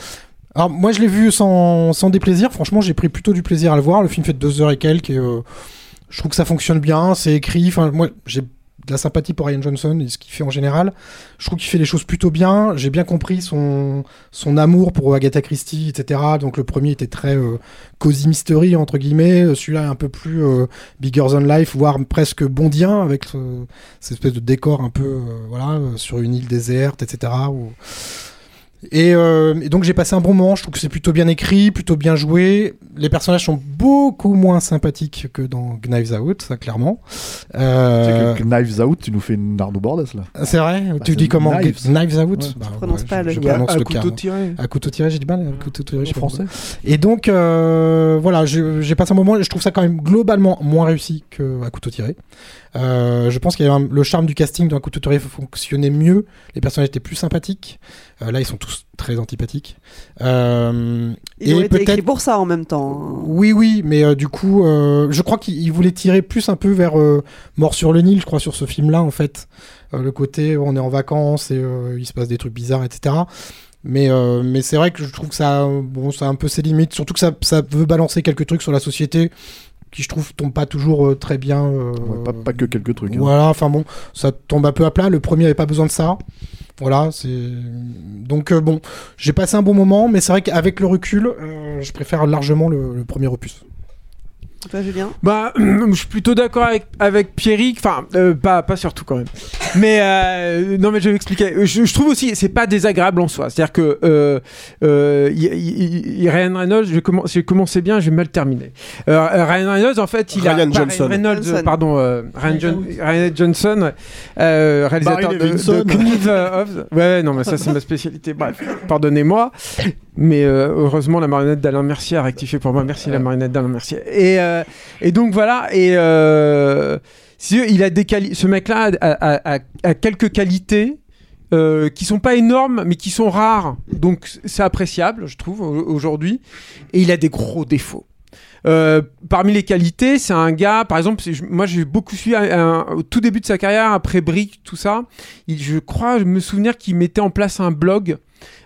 Alors moi je l'ai vu sans, sans déplaisir. Franchement, j'ai pris plutôt du plaisir à le voir. Le film fait deux heures et quelques. Et, euh, je trouve que ça fonctionne bien. C'est écrit. Enfin, moi j'ai de la sympathie pour Ryan Johnson et ce qu'il fait en général. Je trouve qu'il fait les choses plutôt bien. J'ai bien compris son, son amour pour Agatha Christie, etc. Donc le premier était très euh, cozy mystery entre guillemets. Celui-là est un peu plus euh, bigger than life, voire presque bondien avec ce- cette espèce de décor un peu euh, voilà euh, sur une île déserte, etc. Et, euh, et donc j'ai passé un bon moment, je trouve que c'est plutôt bien écrit, plutôt bien joué. Les personnages sont beaucoup moins sympathiques que dans Knives Out, ça clairement. Euh, Tu sais que Knives Out, tu nous fais une Arnaud Bordas là. c'est vrai Tu c'est dis comment Knives. Knives Out Ouais. Bah, Je prononce ouais, pas je, le- je prononce à le couteau tiré. À couteau tiré, j'ai du mal. À couteau tiré, je français. Et donc, euh, voilà, j'ai passé un moment, je trouve ça quand même globalement moins réussi qu'à couteau tiré. Euh, je pense qu'il y avait un- le charme du casting d'un couteau tiré fonctionnait mieux, les personnages étaient plus sympathiques. Euh, là, ils sont tous très antipathiques. Euh, Ils ont et été écrits peut-être. pour ça en même temps. Oui, oui, mais euh, du coup, euh, je crois qu'il il voulait tirer plus un peu vers euh, Mort sur le Nil, je crois, sur ce film-là, en fait. Le côté, on est en vacances et il se passe des trucs bizarres, etc. Mais, mais c'est vrai que je trouve que ça, bon, ça a un peu ses limites, surtout que ça, ça veut balancer quelques trucs sur la société qui, je trouve, tombent pas toujours euh, très bien. euh, Ouais, pas, pas que quelques trucs. hein. voilà, enfin bon, ça tombe un peu à plat. Le premier avait pas besoin de ça. Voilà, c'est. Donc, euh, bon, j'ai passé un bon moment, mais c'est vrai qu'avec le recul, je préfère largement le, le premier opus. Toi, Julien? Bah, je suis plutôt d'accord avec, avec Pierrick. Enfin, euh, pas, pas surtout quand même. Mais euh, non, mais je vais expliquer. Je, je trouve aussi, c'est pas désagréable en soi. C'est-à-dire que euh, euh, y- y- y- Ryan Reynolds, j'ai commen- j'ai commencé bien, je vais mal terminer. Euh, Ryan Reynolds, en fait, il a Ryan pas Johnson. Reynolds, Johnson. pardon, euh, Ryan, John- Ryan Johnson, euh, réalisateur Barry de, de of. Ouais, non, mais ça c'est ma spécialité. Bref, pardonnez-moi. Mais euh, heureusement, la marionnette d'Alain Mercier a rectifié pour moi. Merci la marionnette d'Alain Mercier. Et, euh, et donc voilà. Et euh, il a des ce mec-là a, quelques qualités. euh, qui sont pas énormes mais qui sont rares donc c'est appréciable je trouve au- aujourd'hui et il a des gros défauts Euh, parmi les qualités, c'est un gars, par exemple, je- moi j'ai beaucoup suivi au tout début de sa carrière, après Brick, tout ça. Je crois me souvenir qu'il mettait en place un blog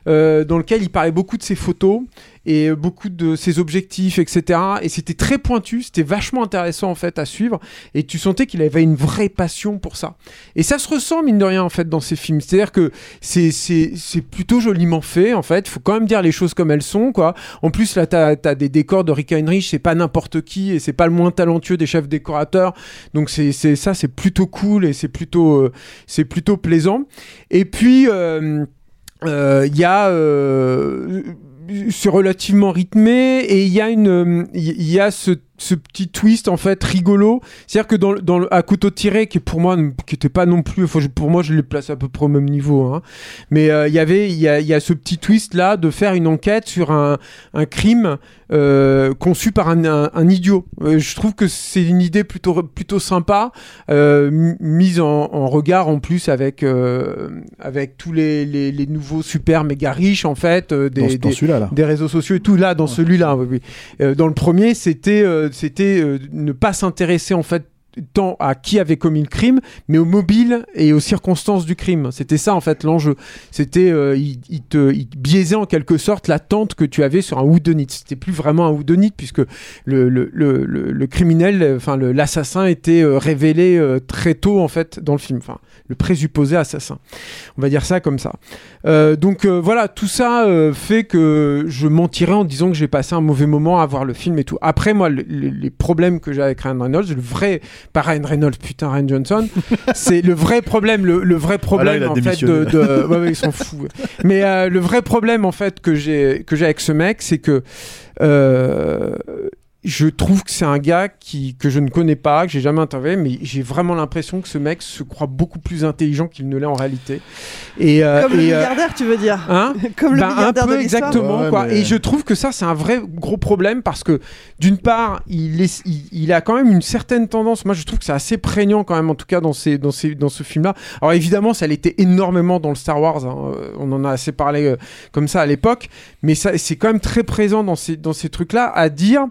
euh, dans lequel il parlait beaucoup de ses photos et beaucoup de ses objectifs, etc. Et c'était très pointu, c'était vachement intéressant en fait à suivre. Et tu sentais qu'il avait une vraie passion pour ça. Et ça se ressent mine de rien en fait dans ses films. C'est-à-dire que c'est c'est plutôt joliment fait en fait. Faut quand même dire les choses comme elles sont quoi. En plus là t'as as des décors de Rick Heinrich, c'est pas n'importe qui et c'est pas le moins talentueux des chefs décorateurs. Donc c'est ça c'est plutôt cool et c'est plutôt euh, c'est plutôt plaisant. Et puis euh, euh, il y a euh, c'est relativement rythmé et il y a une euh, il y a ce, ce petit twist en fait rigolo c'est à dire que dans, le- dans le, à couteau tiré qui pour moi qui était pas non plus enfin, pour moi je les place à peu près au même niveau hein. mais euh, il y avait il y a, y a ce petit twist là de faire une enquête sur un, un crime euh, conçu par un, un- un idiot Euh, je trouve que c'est une idée plutôt plutôt sympa mise en, en regard en plus avec avec tous les, les, les nouveaux super méga riches en fait des, Dans, dans des- celui-là, là. des réseaux sociaux et tout là dans celui-là oui, oui. Dans le premier c'était c'était euh, ne pas s'intéresser en fait tant à qui avait commis le crime, mais au mobile et aux circonstances du crime. C'était ça en fait l'enjeu. C'était euh, il, te biaisait en quelque sorte l'attente que tu avais sur un whodunit. C'était plus vraiment un whodunit puisque le, le, le, le- criminel, enfin l'assassin était euh, révélé euh, très tôt en fait dans le film. Enfin le présupposé assassin. On va dire ça comme ça. Donc voilà, tout ça fait que je mentirais en disant que j'ai passé un mauvais moment à voir le film et tout. Après, moi, le- le- les problèmes que j'ai avec Ryan Reynolds, le vrai, pas Ryan Reynolds, putain, Ryan Johnson, c'est le vrai problème, le, le vrai problème il a en fait de, de- ouais, ouais, ils s'en foutent. Mais euh, le vrai problème en fait que j'ai que j'ai avec ce mec, c'est que euh, je trouve que c'est un gars qui, que je ne connais pas, que j'ai jamais interviewé, mais j'ai vraiment l'impression que ce mec se croit beaucoup plus intelligent qu'il ne l'est en réalité. Et, euh, Comme le et, euh, milliardaire, tu veux dire Hein Comme le Ben, un milliardaire de peu l'histoire exactement Ouais, quoi. mais- Et je trouve que ça c'est un vrai gros problème parce que d'une part il, est, il, il a quand même une certaine tendance. Moi je trouve que c'est assez prégnant quand même en tout cas dans ces dans ces dans ce film là. Alors évidemment ça l'était énormément dans le Star Wars. hein. Euh, On en a assez parlé euh, comme ça à l'époque, mais ça c'est quand même très présent dans ces dans ces trucs là à dire.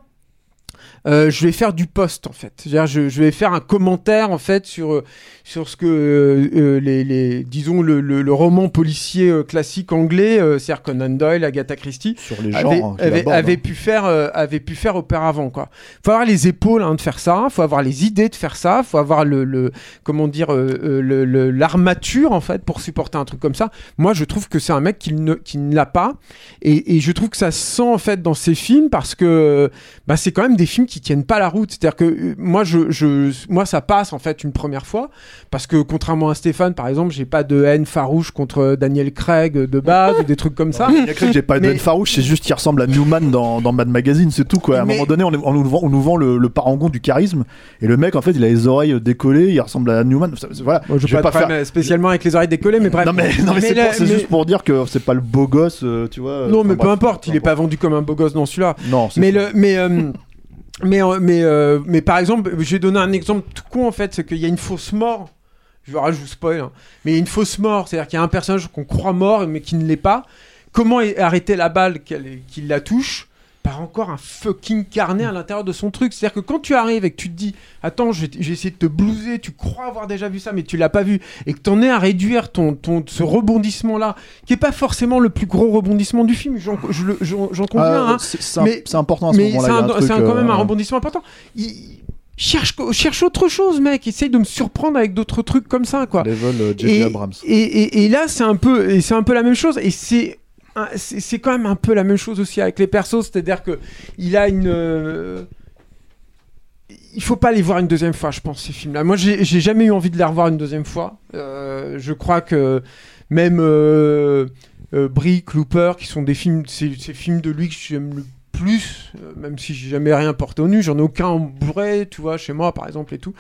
Euh, je vais faire du post en fait. Je, je vais faire un commentaire en fait sur euh, sur ce que euh, les, les disons le, le, le roman policier classique anglais, euh, c'est-à-dire Conan Doyle, Agatha Christie, Sur les avait, hein, qu'il avait, aborde, avait hein. pu faire avait pu faire auparavant quoi. Faut avoir les épaules hein, de faire ça, faut avoir les idées de faire ça, faut avoir le, le comment dire l'armature en fait pour supporter un truc comme ça. Moi je trouve que c'est un mec qui ne qui ne l'a pas et, et je trouve que ça se sent en fait dans ses films parce que bah, c'est quand même des films qui tiennent pas la route. C'est-à-dire que euh, moi, je, je, moi, ça passe en fait une première fois parce que contrairement à Stéphane, par exemple, j'ai pas de haine farouche contre Daniel Craig de base ou des trucs comme ça. Que j'ai pas de Mais- haine farouche, c'est juste qu'il ressemble à Newman dans, dans Mad Magazine, c'est tout quoi. À un Mais- moment donné, on, on nous vend, on nous vend le, le parangon du charisme, et le mec en fait, il a les oreilles décollées, il ressemble à Newman. Voilà. Moi, je Je vais pas, pas faire- spécialement avec les oreilles décollées, mais bref. Non mais, non, mais c'est juste pour dire que c'est pas le beau gosse, euh, tu vois. Non, mais peu importe, il est pas vendu comme un beau gosse dans celui-là. Non, Mais le, mais euh, mais euh, mais euh, mais par exemple, je vais donner un exemple tout con en fait, c'est qu'il y a une fausse mort. Je vais je vous spoil, hein. mais il y a une fausse mort, c'est-à-dire qu'il y a un personnage qu'on croit mort mais qui ne l'est pas. Comment arrêter la balle qui la touche? Encore un fucking carnet à l'intérieur de son truc. C'est-à-dire que quand tu arrives et que tu te dis, attends, vais essayer de te blouser, tu crois avoir déjà vu ça, mais tu l'as pas vu, et que t'en es à réduire ton, ton, ce rebondissement-là, qui est pas forcément le plus gros rebondissement du film, j'en conviens, Ah, hein. c'est- un- important à ce moment-là. c'est un- un un- quand même un euh, rebondissement important. Il cherche, cherche autre chose, mec. Essaye de me surprendre avec d'autres trucs comme ça, quoi. Level euh, J.J. Et, et, et- là, c'est un peu, c'est un peu la même chose. Et c'est, un- c'est c'est quand même un peu la même chose aussi avec les persos, c'est-à-dire que il a une. euh, il faut pas les voir une deuxième fois, je pense, ces films-là. Moi, j'ai jamais eu envie de les revoir une deuxième fois. Euh, je crois que même euh, Brick, Looper, qui sont des films, ces, films de lui que j'aime le euh, même si j'ai jamais rien porté au nu, j'en ai aucun en Blu-ray, tu vois, chez moi par exemple et tout.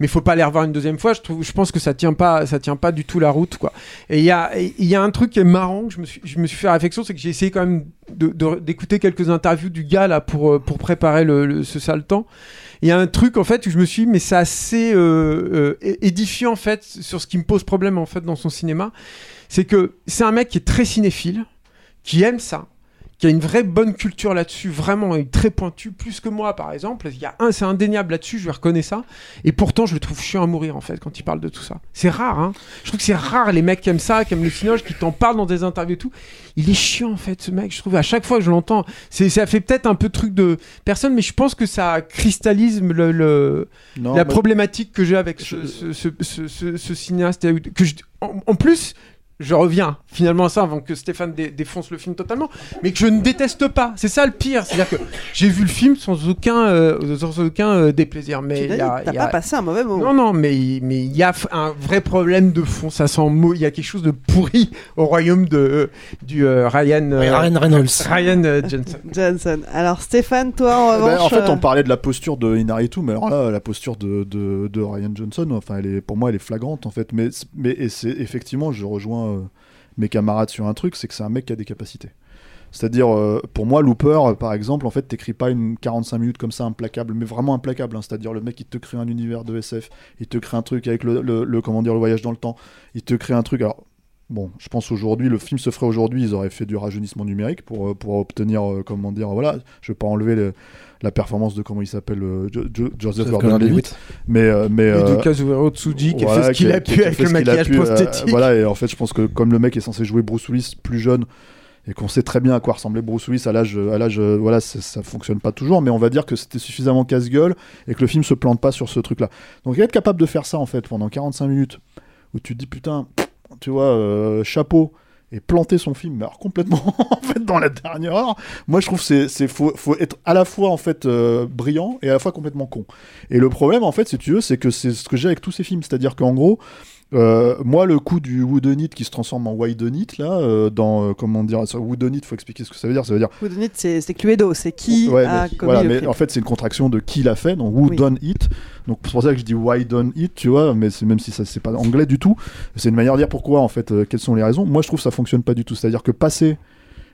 Mais faut pas les revoir une deuxième fois. Je trouve, je pense que ça tient pas, ça tient pas du tout la route, quoi. Et il y a, y a un truc qui est marrant je me suis, je me suis fait réflexion, c'est que j'ai essayé quand même d'écouter quelques interviews du gars là pour euh, pour préparer ce sale temps. Il y a un truc en fait où je me suis dit, mais c'est assez euh, édifiant en fait sur ce qui me pose problème en fait dans son cinéma, c'est que c'est un mec qui est très cinéphile, qui aime ça, qui a une vraie bonne culture là-dessus, vraiment très pointu, plus que moi par exemple. Il y a un, c'est indéniable là-dessus, je lui reconnais ça. Et pourtant, je le trouve chiant à mourir en fait quand il parle de tout ça. C'est rare, hein. Je trouve que c'est rare les mecs qui aiment ça, qui aiment le cinoche, qui t'en parlent dans des interviews et tout. Il est chiant en fait, ce mec. Je trouve à chaque fois que je l'entends, c'est, ça fait peut-être un peu truc de personne, mais je pense que ça cristallise le, le- Non, la problématique que j'ai avec ce, ce, ce, ce- ce- ce cinéaste. et Que je- en, en plus, je reviens finalement à ça avant que Stéphane dé- défonce le film totalement, mais que je ne déteste pas. C'est ça le pire. C'est-à-dire que j'ai vu le film sans aucun, euh, sans aucun euh, déplaisir. Mais Tu il y a- y pas passé un mauvais moment. non, non, mais mais il y a un vrai problème de fond. Ça sent mot. Il y a quelque chose de pourri au royaume de du euh, Ryan. euh, Ryan Reynolds. Ryan euh, Johnson. Johnson. Alors Stéphane, toi en Eh ben, revanche. en fait, on parlait de la posture de Inaritu, mais alors là, la posture de, de, de Ryan Johnson, enfin, elle est, pour moi, elle est flagrante, en fait. Mais, mais et c'est effectivement, je rejoins euh, mes camarades sur un truc, c'est que c'est un mec qui a des capacités. C'est-à-dire, euh, pour moi, Looper, euh, par exemple, en fait, t'écris pas une 45 minutes comme ça, implacable, mais vraiment implacable. hein. C'est-à-dire, le mec, il te crée un univers de SF, il te crée un truc avec le, le, le- comment dire, le voyage dans le temps, il te crée un truc. Alors, bon, je pense aujourd'hui, le film se ferait aujourd'hui, ils auraient fait du rajeunissement numérique pour, euh, pour obtenir, euh, comment dire, voilà, je vais pas enlever le- la performance de comment il s'appelle, euh, Jo- Jo- Joseph Gordon-Levitt, mais, euh, mais Et de Kazuhiro Tsuji qui a fait ce qu'il a pu avec le maquillage pu, euh, prosthétique. voilà, et en fait, je pense que comme le mec est censé jouer Bruce Willis plus jeune, et qu'on sait très bien à quoi ressemblait Bruce Willis à l'âge, à l'âge, voilà, ça, ça fonctionne pas toujours, mais on va dire que c'était suffisamment casse-gueule et que le film se plante pas sur ce truc-là. Donc être capable de faire ça en fait pendant 45 minutes, où tu te dis putain, tu vois, euh, chapeau. Et planter son film, mais alors complètement en fait dans la dernière heure. Moi, je trouve c'est c'est faut, faut être à la fois en fait euh, brillant et à la fois complètement con. Et le problème en fait, si tu veux, c'est que c'est ce que j'ai avec tous ces films, c'est-à-dire qu'en gros, euh, moi, le coup du Woodenite qui se transforme en Widenite, là, euh, dans, euh, comment dire, ça, Woodenite, faut expliquer ce que ça veut dire. Ça veut dire. Donnez, c'est c'est Cluedo, c'est qui Ouais, a mais, commis voilà, le mais crime. en fait, c'est une contraction de qui l'a fait, donc Who Oui. Done It. Donc c'est pour ça que je dis Why Done It, tu vois, mais c'est même si ça c'est pas anglais du tout, c'est une manière de dire pourquoi en fait, euh, quelles sont les raisons. Moi, je trouve que ça fonctionne pas du tout. C'est-à-dire que passer,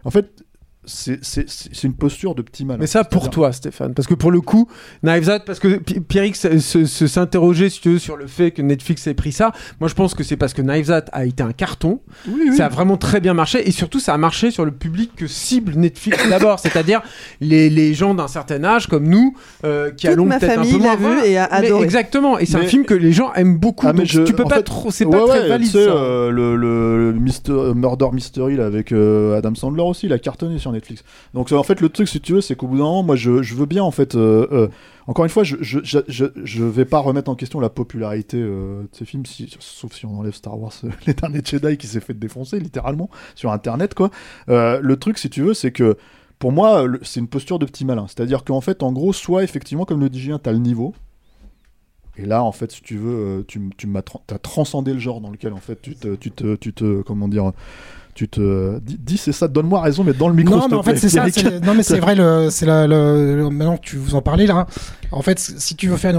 en fait, c'est une posture de petit malin. Mais ça pour toi, Stéphane. Parce que pour le coup, Knives Out, parce que Pi- Pierrick s'interrogeait, si sur le fait que Netflix ait pris ça. Moi, je pense que c'est parce que Knives Out a été un carton. Oui, oui. Ça a vraiment très bien marché. Et surtout, ça a marché sur le public que cible Netflix d'abord. C'est-à-dire les, les gens d'un certain âge, comme nous, euh, qui Toute allons ma peut-être un famille peu moins l'a vu et a Mais adoré. exactement. Et c'est un film que les gens aiment beaucoup. Ah, mais donc je- tu peux en pas fait- trop. C'est Ouais, pas très ouais, valide. ça. euh, le, le, le Mister- Murder Mystery là, avec euh, Adam Sandler aussi, il a cartonné sur Netflix. Donc euh, en fait, le truc, si tu veux, c'est qu'au bout d'un moment, moi, je, veux bien en fait. euh, euh, encore une fois, je, je, je, vais pas remettre en question la popularité euh, de ces films, sauf si on enlève Star Wars, les derniers Jedi qui s'est fait défoncer littéralement sur Internet, quoi. Le truc, si tu veux, c'est que pour moi, c'est une posture de petit malin. C'est-à-dire qu'en fait, en gros, soit effectivement, comme le dit Julien, t'as le niveau. Et là, en fait, si tu veux, tu, tu t'as transcendé le genre dans lequel, en fait, tu te, tu tu te comment dire, tu te, dis, dis, c'est ça, donne-moi raison, mais dans le micro. Non, mais en fait, c'est ça. Non, mais c'est vrai, c'est la, maintenant que tu vous en parlez là. En fait, si tu veux faire une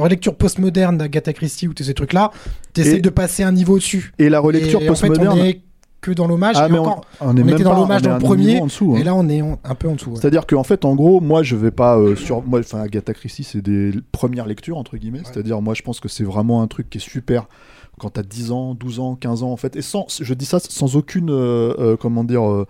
relecture, postmoderne d'Agatha Christie ou tous ces trucs-là, t'essayes de passer un niveau au-dessus. Et la relecture Et en fait, postmoderne. on est que dans l'hommage. Ah, on, on est on même était dans l'hommage dans le premier, en dessous, hein. et là, on est un peu en dessous. ouais. C'est-à-dire qu'en fait, en gros, moi, je vais pas euh, sur. Moi, enfin, Agatha Christie, c'est des premières lectures, entre guillemets. C'est-à-dire, moi, je pense que c'est vraiment un truc qui est super quand t'as 10 ans, 12 ans, 15 ans, en fait. Et sans, je dis ça sans aucune. euh, euh, comment dire. euh,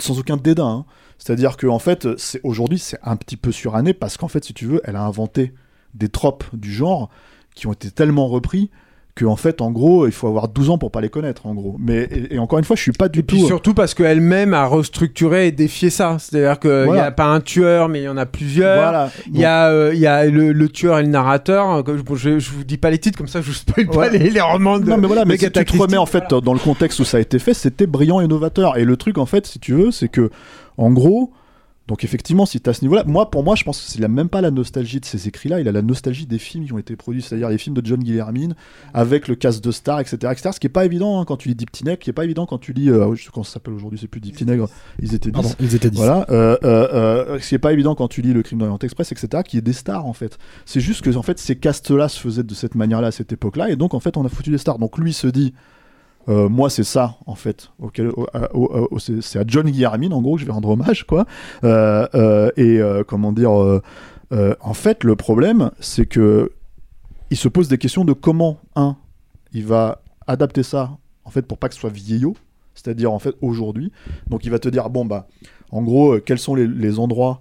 sans aucun dédain. hein. C'est-à-dire qu'en fait, c'est- aujourd'hui, c'est un petit peu suranné parce qu'en fait, si tu veux, elle a inventé des tropes du genre qui ont été tellement repris que en fait, en gros, il faut avoir 12 ans pour pas les connaître, en gros. Mais et, et encore une fois, je suis pas du Et puis tout. surtout parce qu'elle-même a restructuré et défié ça. C'est-à-dire qu'il n'y Voilà. a pas un tueur, mais il y en a plusieurs. Voilà. Il y a, euh, y a le, le tueur et le narrateur. Bon, je, je vous dis pas les titres, comme ça je vous spoil pas les, les romans de Non mais voilà, mais si tu te remets en fait dans le contexte où ça a été fait, c'était brillant et novateur. Et le truc en fait, si tu veux, c'est que en gros, donc effectivement, si tu à ce niveau-là, moi pour moi, je pense qu'il a même pas la nostalgie de ces écrits-là, il a la nostalgie des films qui ont été produits, c'est-à-dire les films de John Guillermin avec le cast de stars, etc., etc. Ce qui est pas évident hein, quand tu lis Deep qui est pas évident quand tu lis, euh, je sais comment ça s'appelle aujourd'hui, c'est plus Deep ils étaient 10. Pardon, ils étaient 10. Voilà, euh, euh, euh, ce qui est pas évident quand tu lis le Crime d'Orient Express, etc., qui est des stars en fait. C'est juste que en fait ces castes-là se faisaient de cette manière-là à cette époque-là, et donc en fait on a foutu des stars. Donc lui se dit, euh, moi c'est ça en fait, au- au- c'est à John Guillermin en gros que je vais rendre hommage quoi. Euh, euh, et euh, comment dire, euh, euh, en fait le problème c'est que il se pose des questions de comment un, il va adapter ça en fait pour pas que ce soit vieillot, c'est-à-dire en fait aujourd'hui. Donc il va te dire bon bah en gros, euh, quels sont les endroits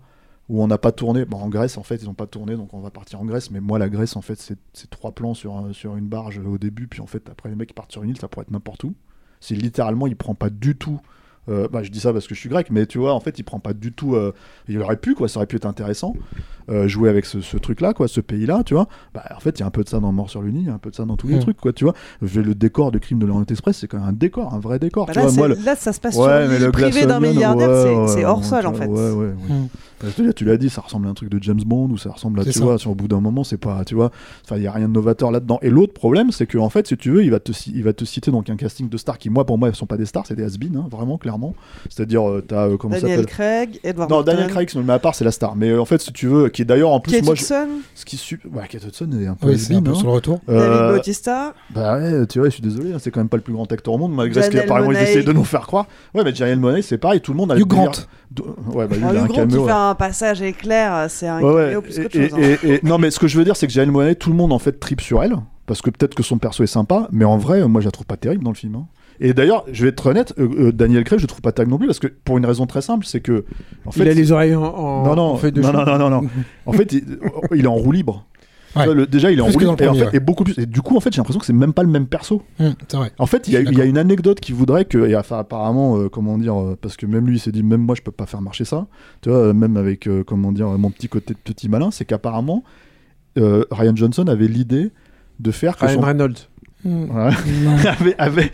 où on n'a pas tourné bon, En Grèce, en fait, ils n'ont pas tourné, donc on va partir en Grèce. Mais moi, la Grèce, en fait, c'est trois plans sur, un- sur une barge au début, puis en fait, après, les mecs ils partent sur une île, ça pourrait être n'importe où. C'est littéralement, il prend pas du tout. euh, bah, je dis ça parce que je suis grec, mais tu vois, en fait, il prend pas du tout. euh, il aurait pu, quoi, ça aurait pu être intéressant, euh, jouer avec ce, ce truc-là, quoi, ce pays-là, tu vois. Bah, en fait, il y a un peu de ça dans Mort sur l'Uni, il y a un peu de ça dans tous les Mm. trucs, quoi, tu vois. Le décor de Crime de l'Orient Express, c'est quand même un décor, un vrai décor. Bah tu là, vois, c'est- moi, le- là, ça se passe Ouais, sur mais une Glass d'un milliardaire, ouais, c'est- hors sol en fait. Ouais, ouais, je tu l'as dit, ça ressemble à un truc de James Bond ou ça ressemble à, tu ça. vois, sur au bout d'un moment, c'est pas, tu vois, enfin, il y a rien de novateur là-dedans. Et l'autre problème, c'est que en fait, si tu veux, il va te, il va te citer donc un casting de stars qui, moi, pour moi, ne sont pas des stars, c'est des has hein, vraiment, clairement. C'est-à-dire, euh, t'as, euh, comment Daniel Craig, Edward Non, Norton, Daniel Craig, si on le met à part, c'est la star. Mais euh, en fait, si tu veux, qui est d'ailleurs en plus, Kate moi, je- Hudson, ce qui su... ouais, Kate Hudson est un peu Oui, c'est un has-been, peu hein. sur le retour. David Euh, Bautista, bah ouais, tu vois, je suis désolé, hein, c'est quand même pas le plus grand acteur au monde, malgré ce Janelle qu'apparemment ils Monáe. essaient de nous faire croire. Ouais, mais Janelle Monet, c'est pareil, tout le monde a Hugh Grant. Ouais, bah lui, il a Hugh un caméo. Un passage éclair, c'est un Ouais, caméo ouais. plus qu'autre Et- chose. hein. et- et- non, mais ce que je veux dire, c'est que Janelle Monáe, tout le monde en fait tripe sur elle, parce que peut-être que son perso est sympa, mais en vrai, moi, je la trouve pas terrible dans le film. hein. Et d'ailleurs, je vais être honnête, euh, euh, Daniel Craig, je le trouve pas terrible non plus, parce que pour une raison très simple, c'est que en fait, Il a les oreilles en, en, non, non, en de non, non, non, non, non. En fait, il, il est en roue libre. Ouais. Tu vois, le- déjà, il est en Plus roue libre, le et, en fait- ouais. et beaucoup plus. Et du coup, en fait, j'ai l'impression que c'est même pas le même perso. Mm, c'est vrai. En fait, il y, a- y une anecdote qui voudrait que, et enfin, apparemment, euh, comment dire, euh, parce que même lui, il s'est dit, même moi, je peux pas faire marcher ça. Tu vois, euh, même avec, euh, comment dire, mon petit côté de petit malin, c'est qu'apparemment, euh, Ryan Johnson avait l'idée de faire que Ryan son. Reynolds. Mm. Ouais. Non. avait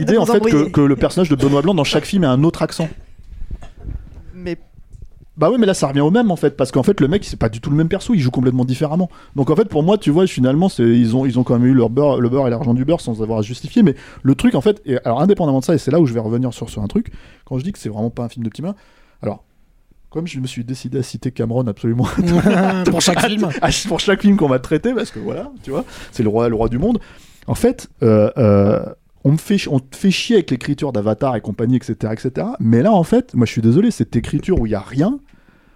l'idée en fait que le personnage de Benoît Blanc dans chaque film ait un autre accent. Bah oui, mais là ça revient au même en fait, parce qu'en fait le mec c'est pas du tout le même perso, il joue complètement différemment. Donc en fait pour moi, tu vois, finalement c'est ils ont ils ont quand même eu leur beurre, le beurre et l'argent du beurre sans avoir à justifier. Mais le truc en fait, et alors indépendamment de ça, et c'est là où je vais revenir sur, sur un truc, quand je dis que c'est vraiment pas un film de petit main, alors comme je me suis décidé à citer Cameron absolument Pour chaque film. à- pour chaque film qu'on va traiter, parce que voilà, tu vois, c'est le roi, le roi du monde. En fait, euh, euh, on me fait, on te fait chier avec l'écriture d'Avatar et compagnie, etc., etc. Mais là, en fait, moi, je suis désolé, cette écriture où il y a rien,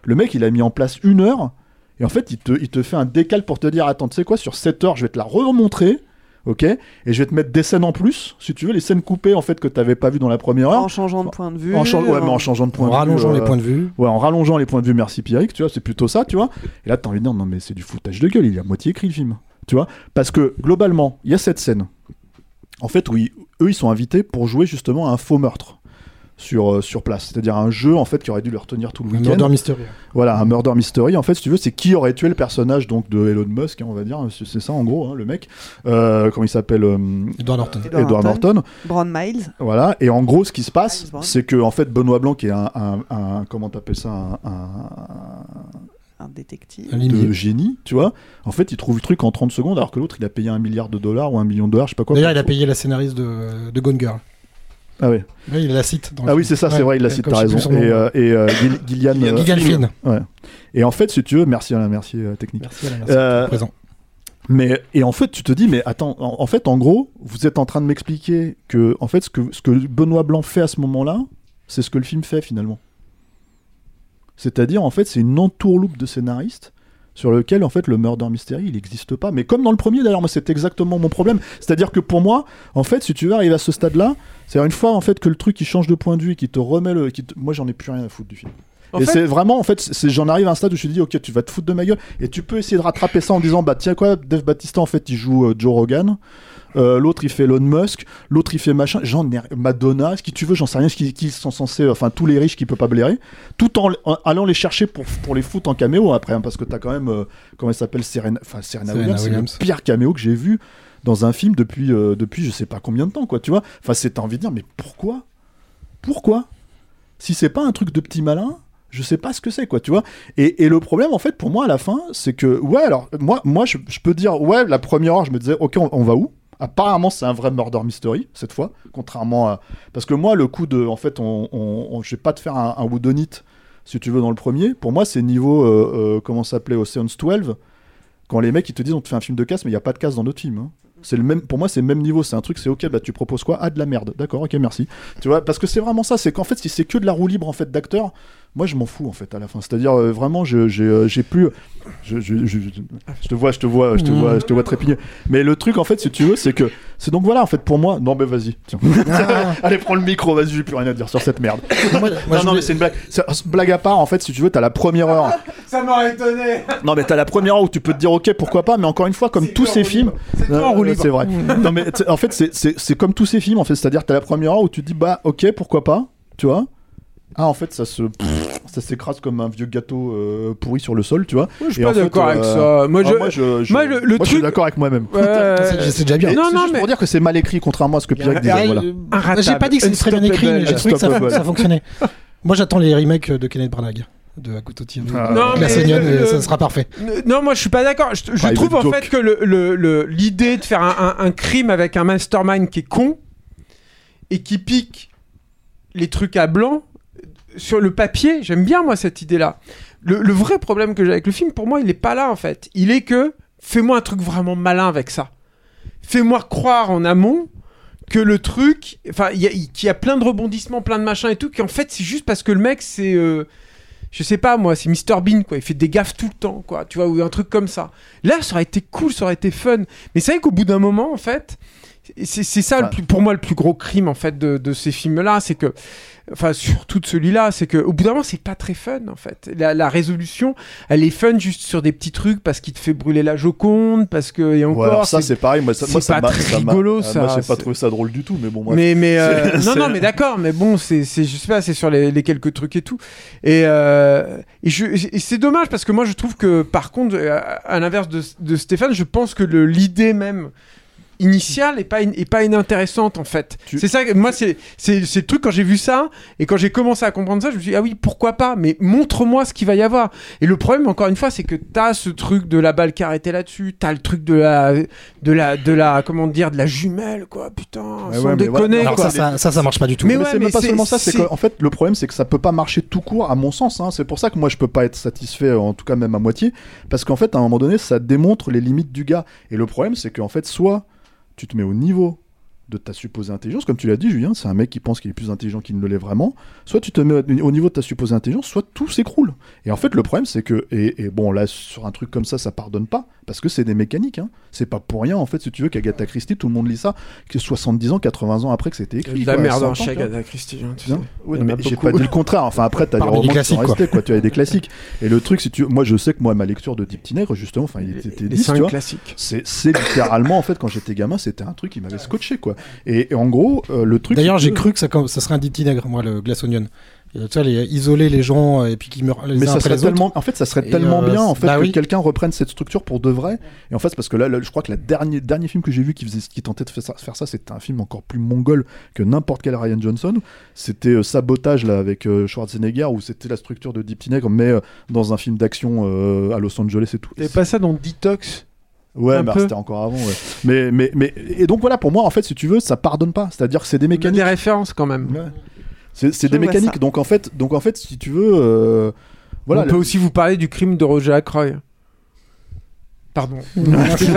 le mec, il a mis en place une heure, et en fait, il te, il te fait un décal pour te dire, attends, tu sais quoi, sur cette heure, je vais te la remontrer. Ok, et je vais te mettre des scènes en plus, si tu veux, les scènes coupées en fait que t'avais pas vu dans la première heure, en changeant de point de vue. en, change- ouais, mais en en- changeant de point En de vue, rallongeant les euh, points de vue. Ouais, en rallongeant les points de vue, merci Pierrick, tu vois, c'est plutôt ça, tu vois. Et là, t'as envie de dire, non, mais c'est du foutage de gueule, il est à moitié écrit le film, tu vois. Parce que, globalement, il y a cette scène, en fait, où ils- eux, ils sont invités pour jouer justement à un faux meurtre. sur, euh, sur place. C'est-à-dire un jeu en fait qui aurait dû le retenir tout le Un week-end. Murder Mystery. Voilà, un murder mystery. En fait, si tu veux, c'est qui aurait tué le personnage donc de Elon Musk, hein, on va dire. C'est ça en gros, hein, le mec. Euh, comment il s'appelle euh, Edward Norton. Edward Edward Norton. Norton. Brown Miles. Voilà. Et en gros, ce qui se passe, c'est que en fait, Benoît Blanc, qui est un, un, un- comment t'appelles ça, un, un- Un détective. Un de génie, tu vois. En fait, il trouve le truc en 30 secondes, alors que l'autre, il a payé un milliard de dollars ou un million de dollars, je sais pas quoi. D'ailleurs, il a payé la scénariste de, de Gone Girl. Ah ouais. Oui, il la cite. dans le Ah oui, c'est ça, c'est Ouais, vrai, il l'a je t'as raison. son. Et, euh, et euh, Gillian. euh, Gillian Flynn. Ouais. Et en fait, si tu veux, merci Alain, merci euh, technique. Merci, Alain, merci. Euh, Présent. Mais et en fait, tu te dis, mais attends, en, en fait, en gros, vous êtes en train de m'expliquer que, en fait, ce que ce que Benoît Blanc fait à ce moment-là, c'est ce que le film fait finalement. C'est-à-dire, en fait, c'est une entourloupe de scénaristes sur lequel, en fait, le murder mystery, il n'existe pas. Mais comme dans le premier, d'ailleurs, moi, c'est exactement mon problème. C'est-à-dire que pour moi, en fait, si tu veux arriver à ce stade-là, c'est-à-dire une fois, en fait, que le truc, il change de point de vue, et qui te remet le, qui te- moi, j'en ai plus rien à foutre du film. En et fait- c'est vraiment, en fait, j'en arrive à un stade où je me dis, ok, tu vas te foutre de ma gueule, et tu peux essayer de rattraper ça en disant, bah tiens quoi, Dave Batista, en fait, il joue euh, Joe Rogan, Euh, l'autre il fait Elon Musk, l'autre il fait machin, j'en ai Madonna, ce qui tu veux, j'en sais rien, ce qui, qui sont censés, enfin tous les riches qui peuvent pas blairer, tout en, en allant les chercher pour, pour les foutre en caméo après, hein, parce que t'as quand même, euh, comment elle s'appelle, Serena, enfin Serena, Serena Williams, c'est le pire caméo que j'ai vu dans un film depuis, euh, depuis je sais pas combien de temps, quoi, tu vois. Enfin, c'est envie de dire, mais pourquoi? Pourquoi? Si c'est pas un truc de petit malin, je sais pas ce que c'est, quoi, tu vois. Et, et le problème, en fait, pour moi, à la fin, c'est que, ouais, alors, moi, moi je, je peux dire, ouais, la première heure, je me disais, ok, on, on va où? Apparemment, c'est un vrai murder mystery, cette fois, contrairement à. Parce que moi, le coup de. En fait, on, on, on- vais pas te faire un, un whodunit, si tu veux, dans le premier. Pour moi, c'est niveau. euh, euh, comment s'appelait Ocean's 12. Quand les mecs, ils te disent, on te fait un film de casse, mais il n'y a pas de casse dans notre film. hein. C'est le même, pour moi, c'est le même niveau. C'est un truc, c'est ok, bah tu proposes quoi? Ah, de la merde. D'accord, ok, merci. Tu vois, parce que c'est vraiment ça. C'est qu'en fait, si c'est que de la roue libre en fait d'acteurs, moi je m'en fous en fait à la fin. C'est-à-dire euh, vraiment, j'ai euh, j'ai plus. Je, je, je, je- te vois, je te vois, je te vois, je te vois trépigner. Mais le truc en fait, si tu veux, c'est que c'est donc voilà en fait pour moi. Non, mais vas-y. tiens. Allez, prends le micro. Vas-y, j'ai plus rien à dire sur cette merde. Moi, moi, non, non, mais c'est une blague. Blague à part, en fait, si tu veux, t'as la première heure. Ça m'aurait étonné. Non, mais t'as la première heure où tu peux te dire, ok, pourquoi pas, mais encore une fois, comme tous ces films. C'est Euh. C'est vrai. non, mais en fait, c'est- comme tous ces films, en fait. C'est-à-dire, t'as la première heure où tu te dis, bah, ok, pourquoi pas, tu vois. Ah, en fait, ça se. Ça s'écrase comme un vieux gâteau euh, pourri sur le sol, tu vois. Moi, je suis Et pas en fait, d'accord avec euh, ça. Moi, ah, je. moi, je, je- moi, le- le moi, je suis d'accord avec moi-même. C'est déjà bien. Et Non, c'est non, juste mais- pour dire que c'est mal écrit, contrairement à ce que Pierre disait. voilà. J'ai pas dit que c'était très bien écrit, mais j'ai trouvé que ça, fonctionnait. Moi, j'attends les remakes de Kenneth Branagh de tiré. Ah. Non, la mais Seignonne, le- ça sera parfait. Non, moi je suis pas d'accord. Je, trouve en joke. fait que le- le- le- l'idée de faire un, un- un crime avec un mastermind qui est con et qui pique les trucs à blanc sur le papier, j'aime bien moi cette idée-là. Le, vrai problème que j'ai avec le film, pour moi, il est pas là en fait. Il est que fais-moi un truc vraiment malin avec ça. Fais-moi croire en amont que le truc, enfin, il y y a plein de rebondissements, plein de machins et tout, qu'en fait c'est juste parce que le mec c'est euh, je sais pas moi, c'est Mr Bean quoi, il fait des gaffes tout le temps quoi, tu vois, ou un truc comme ça. Là, ça aurait été cool, ça aurait été fun. Mais c'est vrai qu'au bout d'un moment, en fait, c'est ça le Ouais. plus- pour moi le plus gros crime en fait de, de ces films-là, c'est que, enfin surtout de celui-là, c'est que au bout d'un moment, c'est pas très fun en fait. La, la résolution, elle est fun juste sur des petits trucs parce qu'il te fait brûler la Joconde, parce que et encore. Ouais, ça, c'est- pareil. Moi, ça, moi, ça pas m'a- très rigolo, euh, ça, Moi, j'ai pas trouvé ça drôle du tout, mais bon, bref. mais mais euh, non non mais d'accord mais bon c'est c'est je sais pas c'est sur les, les quelques trucs et tout et euh, et, c'est dommage parce que moi je trouve que par contre à l'inverse de, de Stéphane je pense que l'idée même initiale est pas in- est pas inintéressante en fait Tu- c'est ça que- moi c'est le truc quand j'ai vu ça et quand j'ai commencé à comprendre ça je me suis dit ah oui pourquoi pas? Mais montre-moi ce qu'il va y avoir et le problème encore une fois c'est que t'as ce truc de la balle arrêtée là-dessus t'as le truc de la de la de la comment dire de la jumelle quoi putain Ouais, sans ouais, mais déconner Alors quoi. ça, ça, ça, ça marche pas du tout. Mais Mais ouais, c'est mais pas seulement ça, c'est c'est- qu'en fait le problème c'est que ça peut pas marcher tout court à mon sens. hein. C'est pour ça que moi je peux pas être satisfait, en tout cas même à moitié, parce qu'en fait à un moment donné ça démontre les limites du gars. Et le problème c'est qu'en fait soit tu te mets au niveau de ta supposée intelligence, comme tu l'as dit Julien, c'est un mec qui pense qu'il est plus intelligent qu'il ne l'est vraiment, soit tu te mets au niveau de ta supposée intelligence, soit tout s'écroule. Et en fait le problème c'est que, et, et bon là sur un truc comme ça ça pardonne pas, parce que c'est des mécaniques, hein. c'est pas pour rien en fait si tu veux qu'Agatha Christie, tout le monde lit ça, que 70 ans, 80 ans après que c'était écrit. la quoi, merde 100 en chez. Agatha Christie. hein, tu sais. Oui, mais j'ai pas dit le contraire. Enfin, après, t'as des romans qui sont restés, quoi. Tu as des classiques. Et le truc, si tu, moi, je sais que moi, ma lecture de Deep justement, enfin, il était Les 10, tu cinq vois. classiques. C'est, c'est littéralement, en fait, quand j'étais gamin, c'était un truc qui m'avait scotché, quoi. Quoi. Et, et en gros, euh, le truc. D'ailleurs, j'ai que- cru que ça, ça serait un dit vinaigre, moi, le glace onion. Et, tu vois, les, isoler les gens euh, et puis qu'ils meurent les mais uns ça après serait les autres. tellement, en fait, ça serait Et, tellement euh, bien en fait bah que oui. quelqu'un reprenne cette structure pour de vrai. Et en fait, parce que là, là, je crois que le dernier, dernier film que j'ai vu qui, faisait, qui tentait de faire ça, faire ça, c'était un film encore plus mongol que n'importe quel Ryan Johnson. C'était euh, Sabotage là avec euh, Schwarzenegger où c'était la structure de Deep Tinaigre mais euh, dans un film d'action euh, à Los Angeles et tout. T'avais pas ça dans Detox? Ouais, c'était encore avant. ouais. Mais, mais, mais, et donc voilà, pour moi, en fait, si tu veux, ça pardonne pas. C'est-à-dire que c'est des mécaniques. des références quand même. Ouais. C'est des mécaniques. ça. Donc en fait, donc en fait, si tu veux, euh, voilà. On peut aussi vous parler du crime de Roger Ackroyd. Pardon.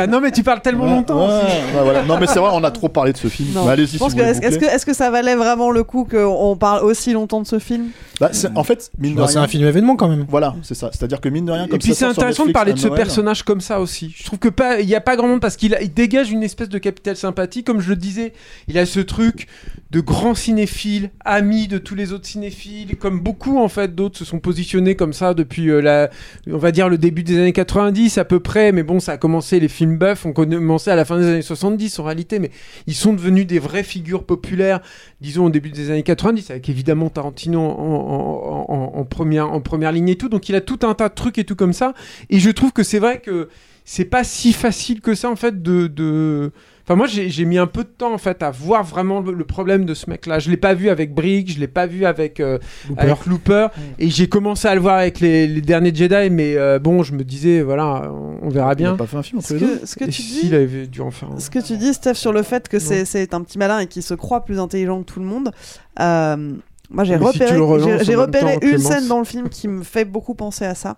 Non mais tu parles tellement Ouais, longtemps. ouais, ouais, voilà. Non mais c'est vrai, on a trop parlé de ce film. Allez-y si est-ce que, ça valait vraiment le coup qu'on parle aussi longtemps de ce film? Bah, c'est- en fait, mine de Bah, c'est rien. un film événement quand même. Voilà, c'est ça. C'est-à-dire que mine de rien, Et comme puis ça c'est intéressant de parler de ce Noël, personnage comme ça aussi. Je trouve que pas, il y a pas grand monde parce qu'il dégage une espèce de capital sympathie, comme je le disais. Il a ce truc de grand cinéphile, ami de tous les autres cinéphiles, comme beaucoup en fait d'autres se sont positionnés comme ça depuis euh, la, on va dire le début des années 90 à peu près. Mais bon, ça a commencé les films buff, ont commencé à la fin des années 70 en réalité, mais ils sont devenus des vraies figures populaires, disons au début des années 90, avec évidemment Tarantino en première ligne et tout. Donc il a tout un tas de trucs et tout comme ça. Et je trouve que c'est vrai que c'est pas si facile que ça en fait de. de... Enfin moi j'ai mis un peu de temps en fait à voir vraiment le, le problème de ce mec là. Je l'ai pas vu avec Brick, je l'ai pas vu avec euh, Looper. avec Looper et j'ai commencé à le voir avec les, les derniers Jedi mais euh, bon je me disais voilà on, on verra Il a bien. pas fait un film entre les deux. que, ce que Et tu dis, il avait dû en faire un. ce que tu dis, Steph, sur le fait que c'est un petit malin et qu'il se croit plus intelligent que tout le monde. euh, moi, j'ai si repéré, j'ai- une Clémence. scène dans le film qui me fait beaucoup penser à ça.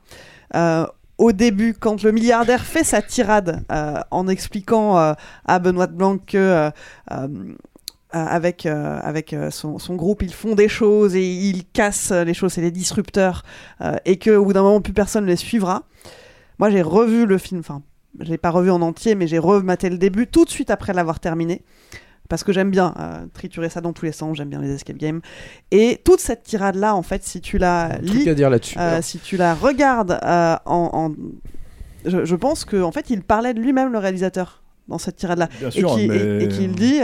Euh, au début, quand le milliardaire fait sa tirade euh, en expliquant euh, à Benoît Blanc que euh, avec, avec son, groupe, ils font des choses et ils cassent les choses, c'est les disrupteurs, et qu'au bout d'un moment, plus personne ne les suivra. Moi, j'ai revu le film, enfin, je l'ai pas revu en entier, mais j'ai rematé le début tout de suite après l'avoir terminé. Parce que j'aime bien euh, triturer ça dans tous les sens, j'aime bien les escape games. Et toute cette tirade-là, en fait, si tu la lis, à dire là-dessus. euh, si tu la regardes euh, en, en- je, je pense que en fait il parlait de lui-même le réalisateur dans cette tirade là Bien et sûr, qui- mais- et- et qu'il dit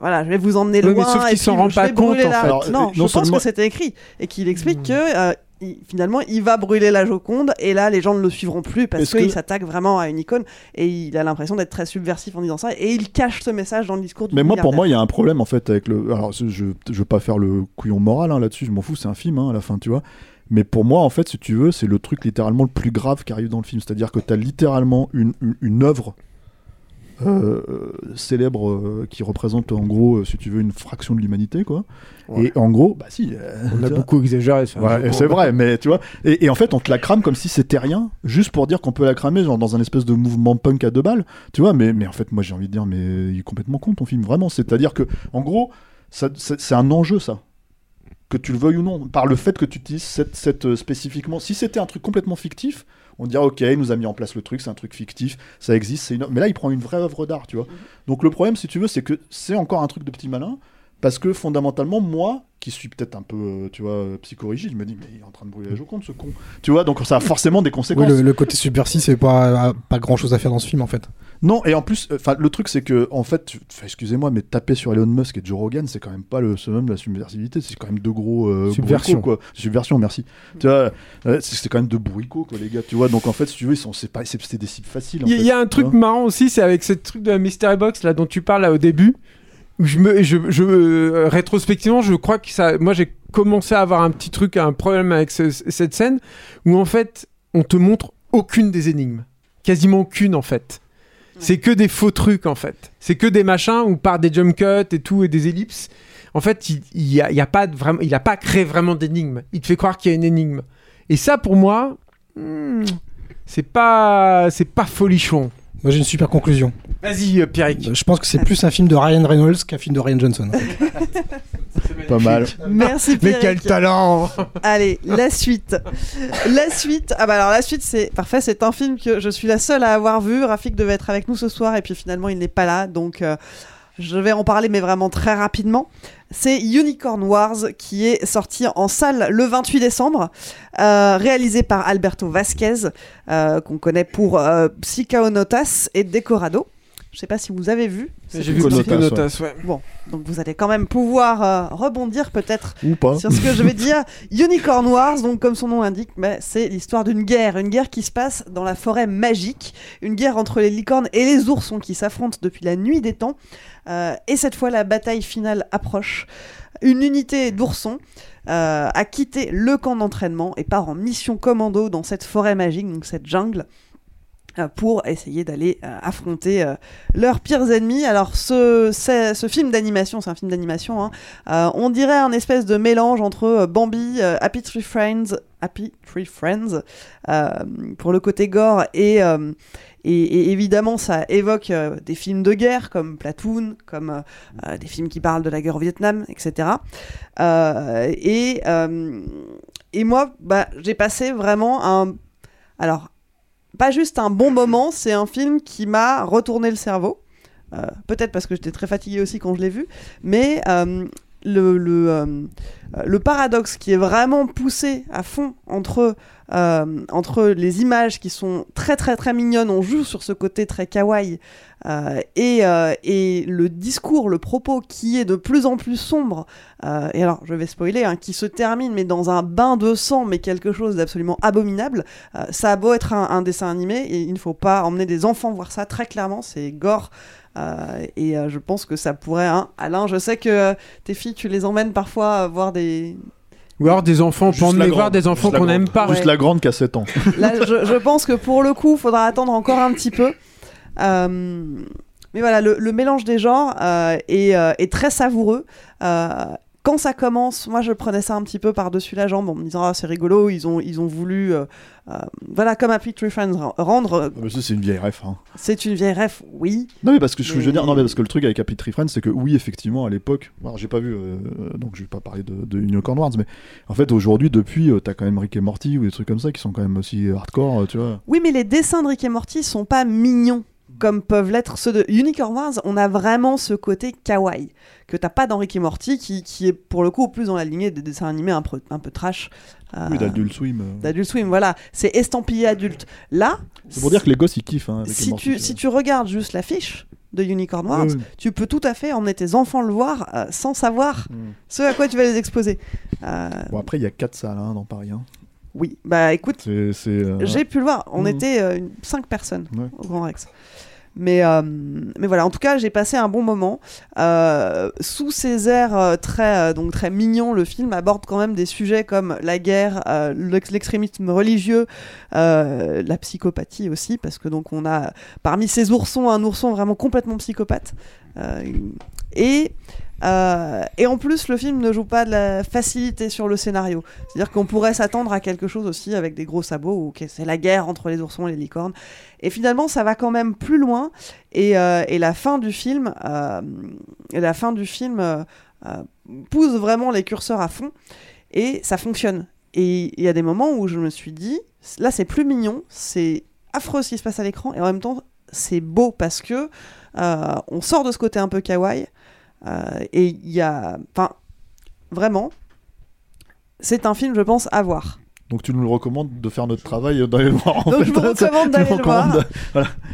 voilà je vais vous emmener Oui, loin mais sauf qu'il s'en rend pas compte, en fait. Alors, non euh, je non pense seulement- que c'était écrit et qu'il explique Hmm. que euh, il- finalement il va brûler la Joconde et là les gens ne le suivront plus parce qu'il que- s'attaque vraiment à une icône et il a l'impression d'être très subversif en disant ça et il cache ce message dans le discours du Mais moi, pour moi, il y a un problème en fait avec le. Alors, je, je je veux pas faire le couillon moral hein, là-dessus, je m'en fous, c'est un film hein, à la fin, tu vois. Mais pour moi, en fait, si tu veux, c'est le truc littéralement le plus grave qui arrive dans le film. C'est-à-dire que tu as littéralement une, une, une œuvre euh, célèbre euh, qui représente en gros, euh, si tu veux, une fraction de l'humanité, quoi. Ouais. Et en gros, bah si. On a beaucoup exagéré. ça. Ouais, c'est vrai, mais tu vois. Et, et en fait, on te la crame comme si c'était rien, juste pour dire qu'on peut la cramer, genre dans un espèce de mouvement punk à deux balles, tu vois. Mais, mais en fait, moi, j'ai envie de dire, mais il est complètement con ton film, vraiment. C'est-à-dire que, en gros, c'est c'est un enjeu, ça. Que tu le veuilles ou non, par le fait que tu utilises cette, cette euh, spécifiquement. Si c'était un truc complètement fictif, on dirait, ok, il nous a mis en place le truc, c'est un truc fictif, ça existe, c'est une... mais là, il prend une vraie œuvre d'art, tu vois. Donc le problème, si tu veux, c'est que c'est encore un truc de petit malin, parce que fondamentalement, moi, qui suis peut-être un peu, euh, tu vois, euh, psychorigide, je me dis, mais il est en train de brûler la Joconde, ce con. Tu vois, donc ça a forcément des Oui, conséquences. le, le côté subversif, c'est pas, pas grand chose à faire dans ce film en fait. Non, et en plus, enfin, le truc, c'est que, en fait, excusez-moi, mais taper sur Elon Musk et Joe Rogan, c'est quand même pas le summum de la subversivité, c'est quand même deux gros. euh, Subversion. quoi. Subversion, merci. Tu vois, euh, c'est quand même deux bourricots, quoi, les gars, tu vois. Donc, en fait, si tu veux, ils sont, c'est pas, c'est c'est des cibles faciles. Il y, a un truc vois. marrant aussi, c'est avec ce truc de la Mystery Box là dont tu parles là au début. Où je me, je, je, euh, rétrospectivement, je crois que ça, moi j'ai commencé à avoir un petit truc, un problème avec ce- cette scène où en fait on te montre aucune des énigmes, quasiment aucune en fait. C'est que des faux trucs en fait. C'est que des machins où par des jump cuts et tout et des ellipses. En fait, il, il a, pas vraiment, il a pas créé vraiment d'énigme. Il te fait croire qu'il y a une énigme. Et ça, pour moi, hmm, c'est pas, c'est pas folichon. Moi j'ai une super conclusion. Vas-y, euh, Pierrick. Je pense que c'est plus un film de Ryan Reynolds qu'un film de Ryan Johnson. en fait. Pas mal. merci Mais Pierrick. quel talent Allez, la suite. La suite. Ah bah alors la suite, c'est parfait. C'est un film que je suis la seule à avoir vu. Rafik devait être avec nous ce soir et puis finalement il n'est pas là, donc euh, je vais en parler, mais vraiment très rapidement. C'est Unicorn Wars qui est sorti en salle le 28 décembre, euh, réalisé par Alberto Vasquez, euh, qu'on connaît pour euh, Psychaonotas et Decorado. Je sais pas si vous avez vu. J'ai C'est vu Psychonautas, ouais. Bon, donc vous allez quand même pouvoir euh, rebondir peut-être sur ce que je vais dire. Unicorn Wars, donc comme son nom l'indique, mais c'est l'histoire d'une guerre, une guerre qui se passe dans la forêt magique, une guerre entre les licornes et les oursons qui s'affrontent depuis la nuit des temps. Euh, et cette fois, la bataille finale approche. Une unité d'oursons euh, a quitté le camp d'entraînement et part en mission commando dans cette forêt magique, donc cette jungle. Euh, pour essayer d'aller euh, affronter euh, leurs pires ennemis. Alors ce, film d'animation, c'est un film d'animation, hein, on dirait un espèce de mélange entre Bambi, Happy Tree Friends, Happy Tree Friends, pour le côté gore, et, et, évidemment ça évoque des films de guerre comme Platoon, comme des films qui parlent de la guerre au Vietnam, etc. Et, et moi, bah, j'ai passé vraiment un... Alors, pas juste un bon moment, c'est un film qui m'a retourné le cerveau. Euh, Peut-être parce que j'étais très fatiguée aussi quand je l'ai vu, mais euh, le, le, euh, le paradoxe qui est vraiment poussé à fond entre, euh, entre les images qui sont très très très mignonnes, on joue sur ce côté très kawaii, euh, et, et le discours, le propos qui est de plus en plus sombre, et alors je vais spoiler, hein, qui se termine mais dans un bain de sang, mais quelque chose d'absolument abominable, ça a beau être un, un dessin animé, et il ne faut pas emmener des enfants voir ça, très clairement, c'est gore. Euh, et euh, je pense que ça pourrait, hein. Alain, je sais que euh, tes filles, tu les emmènes parfois euh, voir des. Ou alors des enfants, pour emmener voir des enfants qu'on n'aime pas. Juste Ouais. la grande qui a 7 ans. Là, je, je pense que pour le coup, il faudra attendre encore un petit peu. Euh, mais voilà, le, le mélange des genres euh, est, euh, est très savoureux. Quand ça commence, moi je prenais ça un petit peu par-dessus la jambe en me disant ah, c'est rigolo, ils ont, ils ont voulu, euh, euh, voilà, comme Happy Tree Friends, rendre. euh, Ah, mais ça, c'est une vieille ref. hein. C'est une vieille ref, oui. Non, mais parce que je Mais- veux dire, non, mais parce que le truc avec Happy Tree Friends, c'est que oui, effectivement, à l'époque, alors j'ai pas vu, euh, donc je vais pas parler de, de Unicorn Wars, mais en fait, aujourd'hui, depuis, t'as quand même Rick et Morty ou des trucs comme ça qui sont quand même aussi hardcore, tu vois. Oui, mais les dessins de Rick et Morty sont pas mignons comme peuvent l'être ceux de Unicorn Wars. On a vraiment ce côté kawaii que t'as pas Rick et Morty, qui, qui est pour le coup plus dans la lignée des dessins animés un peu, un peu trash. euh, Oui, d'Adult Swim. euh. d'Adult Swim, voilà, c'est estampillé adulte. Là, C'est pour dire que les gosses ils kiffent. Hein, si tu, si tu regardes juste l'affiche de Unicorn Wars, tu peux tout à fait emmener tes enfants le voir euh, sans savoir Mm. ce à quoi tu vas les exposer. Euh, Bon, après, il y a 4 salles hein, dans Paris. hein. oui, bah écoute, J'ai pu le voir. On Mhm. était 5 personnes Ouais. au Grand Rex. Mais, euh, mais voilà, en tout cas, j'ai passé un bon moment. Euh, sous ces airs euh, très, donc très mignons, le film aborde quand même des sujets comme la guerre, l'ex- l'extrémisme religieux, la psychopathie aussi, parce que donc on a parmi ces oursons un ourson vraiment complètement psychopathe. Et, euh, et en plus, le film ne joue pas de la facilité sur le scénario. C'est-à-dire qu'on pourrait s'attendre à quelque chose aussi avec des gros sabots, ou que c'est la guerre entre les oursons et les licornes. Et finalement, ça va quand même plus loin. Et, euh, la fin du film, euh, la fin du film pousse vraiment les curseurs à fond. Et ça fonctionne. Et il y a des moments où je me suis dit, là, c'est plus mignon, c'est affreux ce qui se passe à l'écran, et en même temps, c'est beau parce que on sort de ce côté un peu kawaii. Euh, et il y a. Enfin, vraiment, c'est un film, je pense, à voir. Donc tu nous le recommandes de faire notre travail euh, d'aller le voir en Donc fait. je vous recommande d'aller le voir.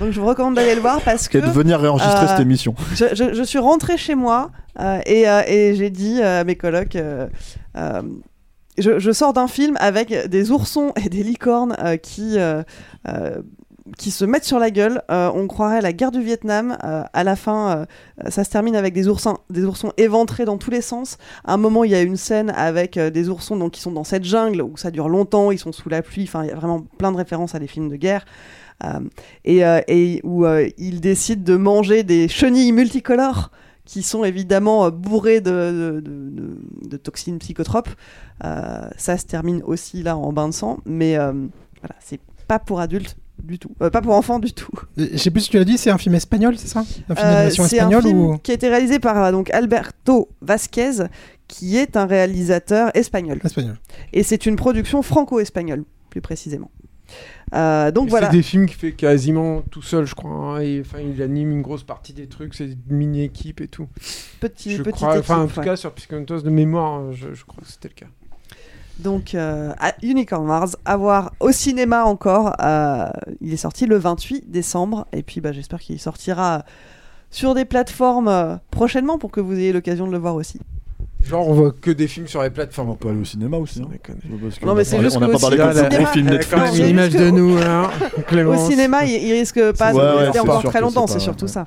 Donc je vous recommande d'aller le voir parce que de venir réenregistrer euh, cette émission. je, je- je suis rentrée chez moi euh, et, euh, et j'ai dit à mes colocs je, je sors d'un film avec des oursons et des licornes qui, qui se mettent sur la gueule. Euh, on croirait la guerre du Vietnam. Euh, à la fin, euh, ça se termine avec des oursins, des oursons éventrés dans tous les sens. À un moment, il y a une scène avec des oursons donc, qui sont dans cette jungle où ça dure longtemps, ils sont sous la pluie. Enfin, il y a vraiment plein de références à des films de guerre. Et, où ils décident de manger des chenilles multicolores qui sont évidemment bourrées de, toxines psychotropes. Ça se termine aussi là en bain de sang, mais euh, voilà, c'est pas pour adultes du tout, Euh, pas pour enfants du tout. Euh, Je sais plus si tu l'as dit, c'est un film espagnol, c'est ça? Un film Euh, d'animation c'est un espagnol film ou qui a été réalisé par donc Alberto Vasquez, qui est un réalisateur espagnol. espagnol Et c'est une production franco-espagnole, plus précisément. Euh, donc voilà. C'est des films qu'il fait quasiment tout seul, je crois. hein, et, enfin, il anime une grosse partie des trucs, c'est une mini-équipe et tout. Petit, je petite crois, enfin, en équipe, tout ouais. cas, sur Psychonautas de mémoire, je, je crois que c'était le cas. Donc, euh, à Unicorn Wars, à voir au cinéma encore. euh, il est sorti le 28 décembre. Et puis, bah, j'espère qu'il sortira sur des plateformes euh, prochainement pour que vous ayez l'occasion de le voir aussi. Genre, on voit que des films sur les plateformes. On peut aller au cinéma aussi. hein. Parce que Non, mais c'est juste on n'a pas au parlé ça de cinéma- quand même une image de nous, hein, Au cinéma, il, il risque pas Ouais, de rester encore très longtemps, c'est surtout ouais. ça.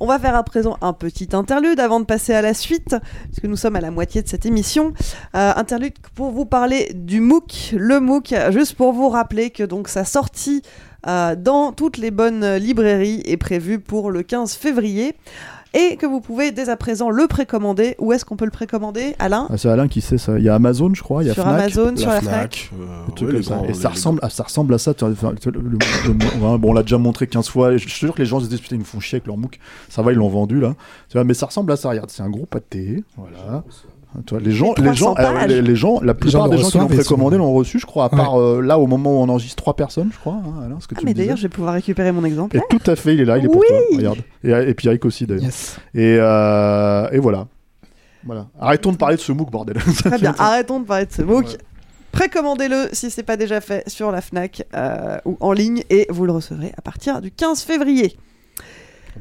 On va faire à présent un petit interlude avant de passer à la suite, puisque nous sommes à la moitié de cette émission. Euh, interlude pour vous parler du MOOC. Le MOOC, juste pour vous rappeler que donc sa sortie euh, dans toutes les bonnes librairies est prévue pour le 15 février. Et que vous pouvez dès à présent le précommander. Où est-ce qu'on peut le précommander, Alain Ah, c'est Alain qui sait ça. Il y a Amazon, je crois. Il y a Sur Fnac. Amazon, sur la Fnac. Ça. Et ça ressemble, à, ça ressemble à ça. tu vois, enfin, tu vois, le- le- ouais, bon, on l'a déjà montré 15 fois. et Je suis sûr que les gens se disent putain, ils me font chier avec leur MOOC. Ça va, ils l'ont vendu là. Tu vois, mais ça ressemble à ça. Regarde, c'est un gros pâté. Voilà. Tu vois, les gens, les gens, 300 euh, pages. les, les gens, la plupart des gens qui l'ont précommandé l'ont reçu, je crois, à Ouais. part euh, là au moment où on enregistre trois personnes, je crois. hein, Alain, ce que Ah, tu mais d'ailleurs, je vais pouvoir récupérer mon exemple. Et tout à fait, il est là, il est pour toi. Regarde. Et, et puis Eric aussi d'ailleurs. Yes. Et, euh, et voilà. Voilà. Arrêtons de parler de ce MOOC, bordel. Très bien, arrêtons de parler de ce MOOC. Ouais. Précommandez-le si c'est pas déjà fait sur la Fnac euh, ou en ligne et vous le recevrez à partir du 15 février.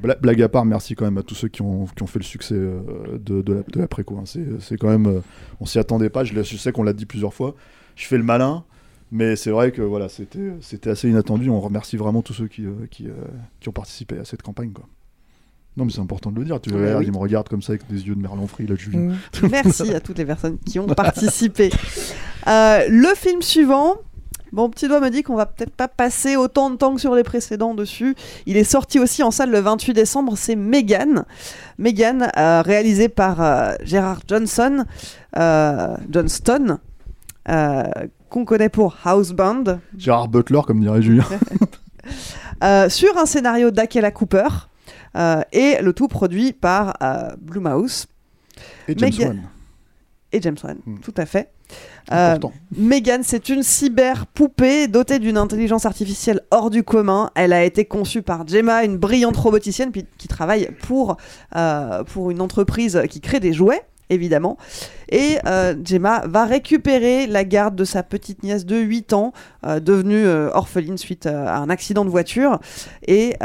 Bla- Blague à part, merci quand même à tous ceux qui ont, qui ont fait le succès euh, de, de, la, de la préco. hein. C'est, quand même. euh, on s'y attendait pas. Je, je sais qu'on l'a dit plusieurs fois. Je fais le malin. Mais c'est vrai que voilà, c'était, assez inattendu. On remercie vraiment tous ceux qui, euh, qui, qui ont participé à cette campagne. Quoi. Non, mais c'est important de le dire. Tu Ouais, regardes, oui. il me regarde comme ça avec des yeux de merlan frit, là, Julien. Mm. Merci à toutes les personnes qui ont participé. Euh, le film suivant. Mon petit doigt me dit qu'on va peut-être pas passer autant de temps que sur les précédents dessus. Il est sorti aussi en salle le 28 décembre, c'est Megan. Megan, euh, réalisé par euh, Gerard Johnson, euh, Johnston, qu'on connaît pour Housebound. Gérard Butler, comme dirait Julien. Sur un scénario d'Akela Cooper et le tout produit par Blumhouse Et James Megan- Wan. et James Wan, Hmm. tout à fait. Euh. Megan, c'est une cyber-poupée dotée d'une intelligence artificielle hors du commun. Elle a été conçue par Gemma, une brillante roboticienne qui travaille pour, euh, pour une entreprise qui crée des jouets, évidemment. Et euh, Gemma va récupérer la garde de sa petite nièce de 8 ans, euh, devenue euh, orpheline suite à un accident de voiture. Et,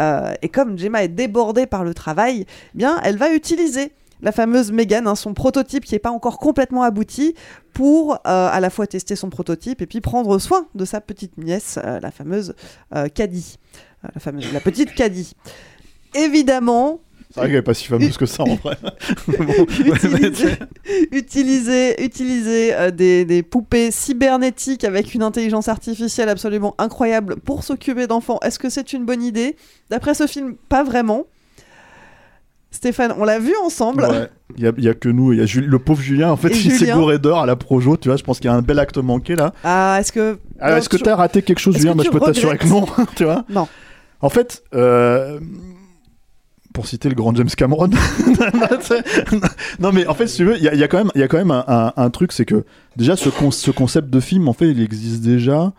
et comme Gemma est débordée par le travail, eh bien, elle va utiliser la fameuse Megan, hein, son prototype qui n'est pas encore complètement abouti, pour euh, à la fois tester son prototype et puis prendre soin de sa petite nièce, euh, la fameuse euh, Caddy. Euh, la, fameuse, la petite Caddy. Évidemment, C'est vrai qu'elle est pas si fameuse que ça en vrai. Bon, utiliser, utiliser, utiliser, euh, des, des poupées cybernétiques avec une intelligence artificielle absolument incroyable pour s'occuper d'enfants, est-ce que c'est une bonne idée? D'après ce film, pas vraiment. Stéphane, on l'a vu ensemble. Ouais. Il y il y a que nous, il y a Jul- le pauvre Julien, en fait, Et il s'est gouré d'or à la Projo, tu vois, je pense qu'il y a un bel acte manqué là. Ah, est-ce que. Ah, Est-ce que tu- t'as raté quelque chose, Julien que Moi, je peux t'assurer que non, tu vois. Non. En fait, euh, pour citer le grand James Cameron, non mais en fait, si tu veux, il y, a- il y a quand même, y a quand même un, un- un truc, c'est que déjà ce, con- ce concept de film, en fait, il existe déjà.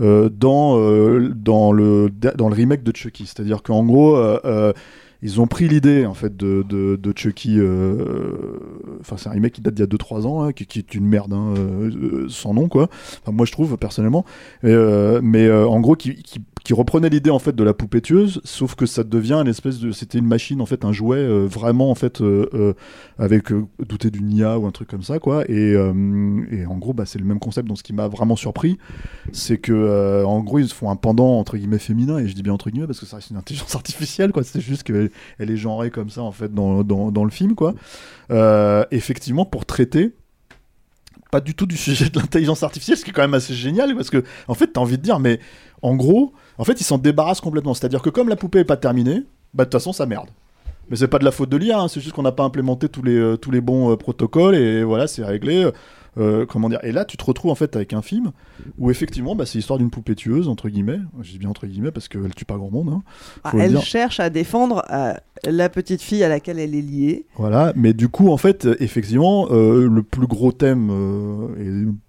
euh, dans, euh, dans, le, dans le remake de Chucky. C'est-à-dire qu'en gros, ils ont pris l'idée en fait de, de, Chucky. euh, Enfin, c'est un remake qui date d'il y a 2-3 ans, hein, qui, est une merde hein, euh, sans nom, quoi. Enfin, moi, je trouve personnellement. Euh, mais en gros, qui, qui reprenait l'idée en fait de la poupée tueuse, sauf que ça devient une espèce de. C'était une machine en fait, un jouet euh, vraiment en fait euh, euh, avec douté d'une IA ou un truc comme ça, quoi. Et, et en gros, bah, c'est le même concept. Donc, ce qui m'a vraiment surpris, c'est que en gros, ils font un pendant entre guillemets féminin, et je dis bien entre guillemets parce que ça reste une intelligence artificielle, quoi. C'est juste qu'elle elle est genrée comme ça en fait dans, dans, dans le film, quoi. Effectivement, pour traiter pas du tout du sujet de l'intelligence artificielle, ce qui est quand même assez génial parce que en fait, t'as envie de dire, mais en gros, en fait, ils s'en débarrassent complètement. C'est-à-dire que comme la poupée est pas terminée, bah de toute façon, ça merde. Mais c'est pas de la faute de l'IA, hein, c'est juste qu'on n'a pas implémenté tous les, euh, tous les bons euh, protocoles et voilà, c'est réglé. Euh, comment dire Et là, tu te retrouves en fait avec un film où effectivement, bah, c'est l'histoire d'une poupée tueuse entre guillemets. Je dis bien entre guillemets parce qu'elle tue pas grand monde. hein. Ah, elle dire. cherche à défendre euh, la petite fille à laquelle elle est liée. Voilà, mais du coup, en fait, effectivement, euh, le plus gros thème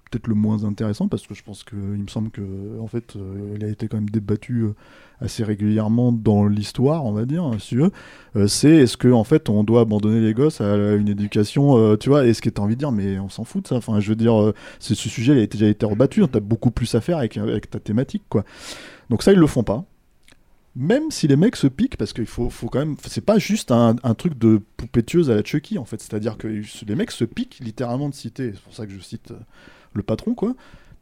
peut-être le moins intéressant parce que je pense que il me semble que en fait, euh, il a été quand même débattu euh, assez régulièrement dans l'histoire, on va dire, hein, si tu. Euh, c'est est-ce que en fait, on doit abandonner les gosses à une éducation, euh, tu vois Et ce que t'as envie de dire, mais on s'en fout de ça. Enfin, je veux dire, ce sujet, il a déjà été rebattu. hein, T'as beaucoup plus à faire avec, ta thématique, quoi. Donc ça, ils le font pas même si les mecs se piquent, parce qu'il faut, faut quand même. C'est pas juste un, truc de poupée tueuse à la Chucky, en fait. C'est-à-dire que les mecs se piquent littéralement de citer, c'est pour ça que je cite le patron, quoi.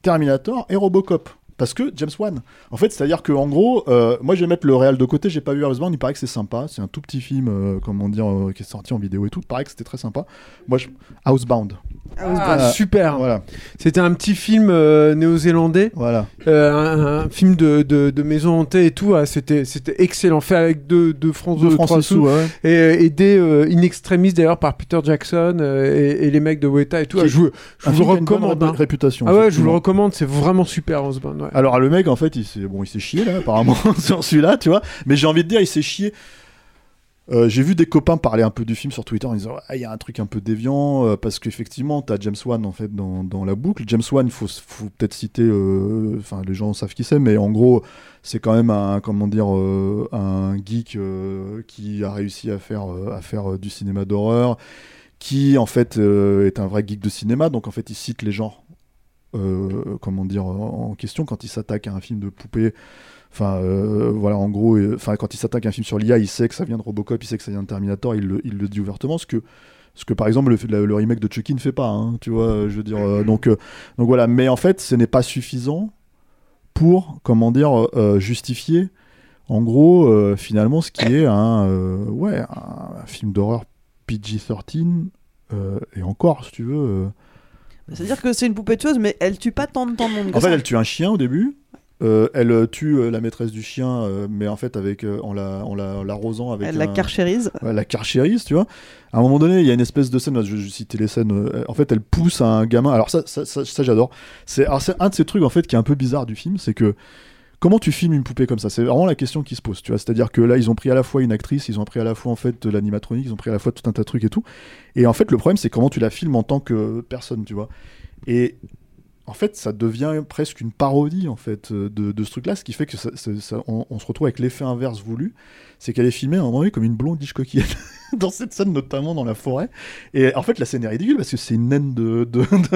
Terminator et Robocop. Parce que James Wan. En fait, c'est-à-dire que en gros, euh, moi je vais mettre le réel de côté, j'ai pas vu Housebound, il paraît que c'est sympa. C'est un tout petit film, euh, comment dire, euh, qui est sorti en vidéo et tout. Il paraît que c'était très sympa. Moi, je... Housebound. Ah, super. Voilà. C'était un petit film euh, néo-zélandais. Voilà. Euh, un, un film de, de, de maison hantée et tout. ah, c'était, c'était excellent. Fait avec deux, francs trois six sous, ouais. Et aidé euh, in extremis d'ailleurs par Peter Jackson euh, et, et les mecs de Weta et tout. Ah, je vous, je le recommande. ré- hein. réputation, Ah ouais, je vous le recommande. C'est vraiment super, Osborne. Alors le mec en fait il s'est bon il s'est chié là apparemment sur celui-là tu vois. Mais j'ai envie de dire il s'est chié. Euh, j'ai vu des copains parler un peu du film sur Twitter en disant Ah, il y a un truc un peu déviant euh, parce qu'effectivement t'as James Wan en fait dans, la boucle. James Wan faut, faut peut-être citer euh, enfin les gens savent qui c'est mais en gros c'est quand même un comment dire un geek qui a réussi à faire à faire du cinéma d'horreur qui en fait est un vrai geek de cinéma. Donc en fait il cite les genres euh, comment dire en question quand il s'attaque à un film de poupée. Enfin euh, voilà en gros euh, quand il s'attaque à un film sur l'IA il sait que ça vient de Robocop il sait que ça vient de Terminator il le, dit ouvertement ce que ce que par exemple le, remake de Chucky ne fait pas hein, tu vois je veux dire donc voilà mais en fait ce n'est pas suffisant pour comment dire justifier en gros finalement ce qui est un film d'horreur PG-13 euh, et encore si tu veux C'est-à-dire que c'est une poupée tueuse, mais elle tue pas tant de temps de monde en fait, elle tue un chien au début. Euh, elle euh, tue euh, la maîtresse du chien, mais en fait avec en la en la- en l'arrosant avec Elle la carchérise. Ouais, la carchérise, tu vois. À un moment donné, il y a une espèce de scène. Je, je citais les scènes. en fait, elle pousse un gamin. Alors ça, ça, ça, ça, j'adore. C'est un de ces trucs en fait qui est un peu bizarre du film, c'est que Comment tu filmes une poupée comme ça? C'est vraiment la question qui se pose, tu vois. C'est-à-dire que là, ils ont pris à la fois une actrice, ils ont pris à la fois en fait l'animatronique, ils ont pris à la fois tout un tas de trucs et tout. Et en fait, le problème, c'est comment tu la filmes en tant que personne, tu vois. Et en fait, ça devient presque une parodie en fait euh, de, ce truc-là, ce qui fait que on, se retrouve avec l'effet inverse voulu, c'est qu'elle est filmée à un moment donné comme une blonde coquillette dans cette scène, notamment dans la forêt. Et en fait, la scène est ridicule parce que c'est une naine de,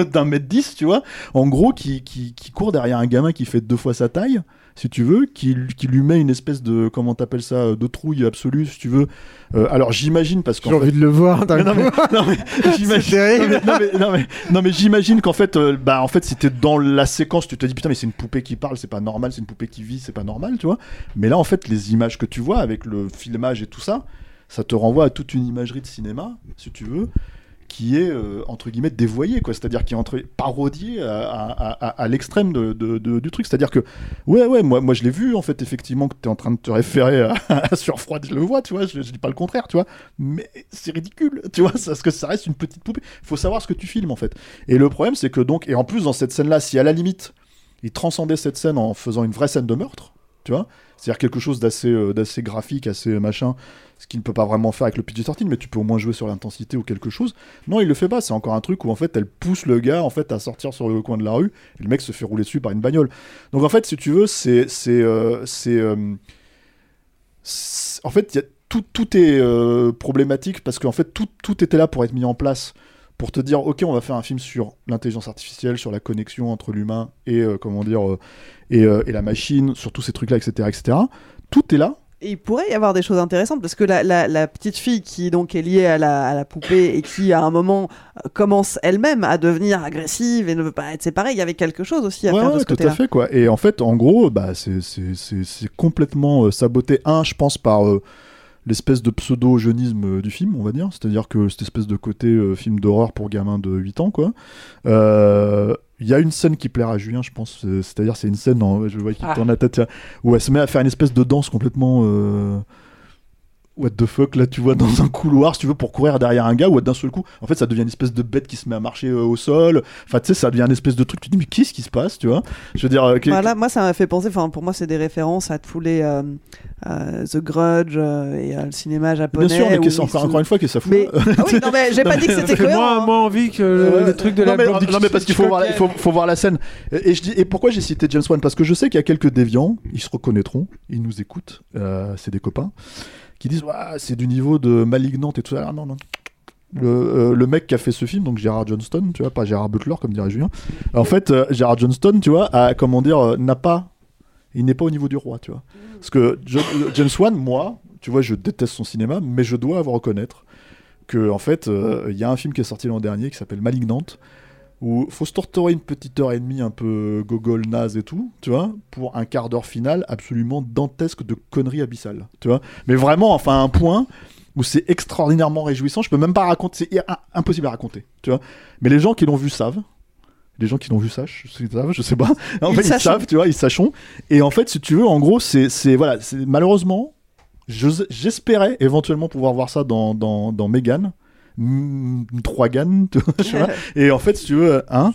d'un mètre dix, tu vois, en gros, qui, qui court derrière un gamin qui fait deux fois sa taille, si tu veux, qui, qui lui met une espèce de, comment t'appelles ça, euh, de trouille absolue, si tu veux. Euh, alors j'imagine parce qu'en J'ai fait- envie de le voir. d'un non, mais, non, mais j'imagine. Non, mais, non, mais- non, j'imagine qu'en fait, euh, bah, en fait, t'es dans la séquence, tu te dis putain, mais c'est une poupée qui parle, c'est pas normal, c'est une poupée qui vit, c'est pas normal, tu vois. Mais là, en fait, les images que tu vois avec le filmage et tout ça, ça te renvoie à toute une imagerie de cinéma, si tu veux, qui est euh, entre guillemets dévoyée, quoi. C'est-à-dire qui est entre parodiée à, l'extrême de, du truc. C'est-à-dire que, ouais, ouais, moi, moi je l'ai vu, en fait, effectivement, que tu es en train de te référer à, à Surfroid, je le vois, tu vois, je, je dis pas le contraire, tu vois, mais c'est ridicule, tu vois, parce que ça reste une petite poupée. faut savoir ce que tu filmes, en fait. Et le problème, c'est que donc, et en plus, dans cette scène-là, si à la limite, il transcendait cette scène en faisant une vraie scène de meurtre, tu vois, c'est-à-dire quelque chose d'assez euh, d'assez graphique, assez machin, ce qu'il ne peut pas vraiment faire avec le PG-13, mais tu peux au moins jouer sur l'intensité ou quelque chose. Non, il le fait pas, c'est encore un truc où en fait elle pousse le gars en fait à sortir sur le coin de la rue, et le mec se fait rouler dessus par une bagnole. Donc en fait, si tu veux, c'est c'est euh, euh, c'est- en fait, tout, tout est euh, problématique parce qu'en fait tout, tout était là pour être mis en place pour te dire ok on va faire un film sur l'intelligence artificielle sur la connexion entre l'humain et euh, comment dire euh, et, euh, et la machine sur tous ces trucs là etc etc tout est là Et il pourrait y avoir des choses intéressantes parce que la, la- la petite fille qui donc est liée à la, à la poupée et qui à un moment commence elle-même à devenir agressive et ne veut pas être séparée, il y avait quelque chose aussi à Ouais, faire de ouais, ce tout à fait quoi. Et en fait, en gros, bah c'est complètement saboté. Un, je pense par euh, l'espèce de pseudo jeunisme euh, du film, on va dire. C'est-à-dire que cette espèce de côté euh, film d'horreur pour gamins de 8 ans quoi. Euh, Il y a une scène qui plaira à Julien, je pense. C'est- C'est-à-dire, c'est une scène, en- je vois qu'il Ah. tourne la tête, où elle se met à faire une espèce de danse complètement. What the fuck là tu vois dans un couloir si tu veux pour courir derrière un gars ou d'un seul coup en fait ça devient une espèce de bête qui se met à marcher euh, au sol enfin tu sais ça devient une espèce de truc tu te dis mais qu'est-ce qui se passe tu vois? Je veux dire euh, Voilà, moi, ça m'a fait penser. Enfin, pour moi, c'est des références à tous les euh, euh, The Grudge euh, et à le cinéma japonais. bien sûr mais qu'est-ce encore, se- encore une fois qu'est-ce que ça fout Mais ah oui, non mais j'ai pas dit que c'était Ça fait cohérent. moins, hein. moins envie que le, truc de non, la mais, non, mais parce qu'il faut voir, il faut, faut voir la scène. Et, et je dis, et pourquoi j'ai cité James Wan? Parce que je sais qu'il y a quelques déviants, ils se reconnaîtront, ils nous écoutent, euh, c'est des copains, qui disent c'est du niveau de malignante et tout ça. Ah, non, non. Le, euh, le mec qui a fait ce film, donc Gérard Johnston, tu vois, pas Gérard Butler comme dirait Julien. En fait, euh, Gérard Johnston, tu vois, a, comment dire, euh, n'a pas, il n'est pas au niveau du roi, tu vois. Parce que James Wan, moi, tu vois, je déteste son cinéma, mais je dois avoir reconnaître que en fait, euh, il y a un film qui est sorti l'an dernier qui s'appelle Malignante, où faut se torturer une petite heure et demie un peu gogol naze et tout, tu vois, pour un quart d'heure final absolument dantesque de conneries abyssales, tu vois. Mais vraiment, enfin, un point où c'est extraordinairement réjouissant. Je peux même pas raconter, c'est impossible à raconter, tu vois. Mais les gens qui l'ont vu savent. Les gens qui l'ont vu savent, je sais, pas. En Ils fait, ils sachent. savent, tu vois, ils sachons. Et en fait, si tu veux, en gros, c'est, voilà, malheureusement, je- j'espérais éventuellement pouvoir voir ça dans dans, dans Megan, Trois Gann, tu vois, tu vois. Et en fait, si tu veux, hein.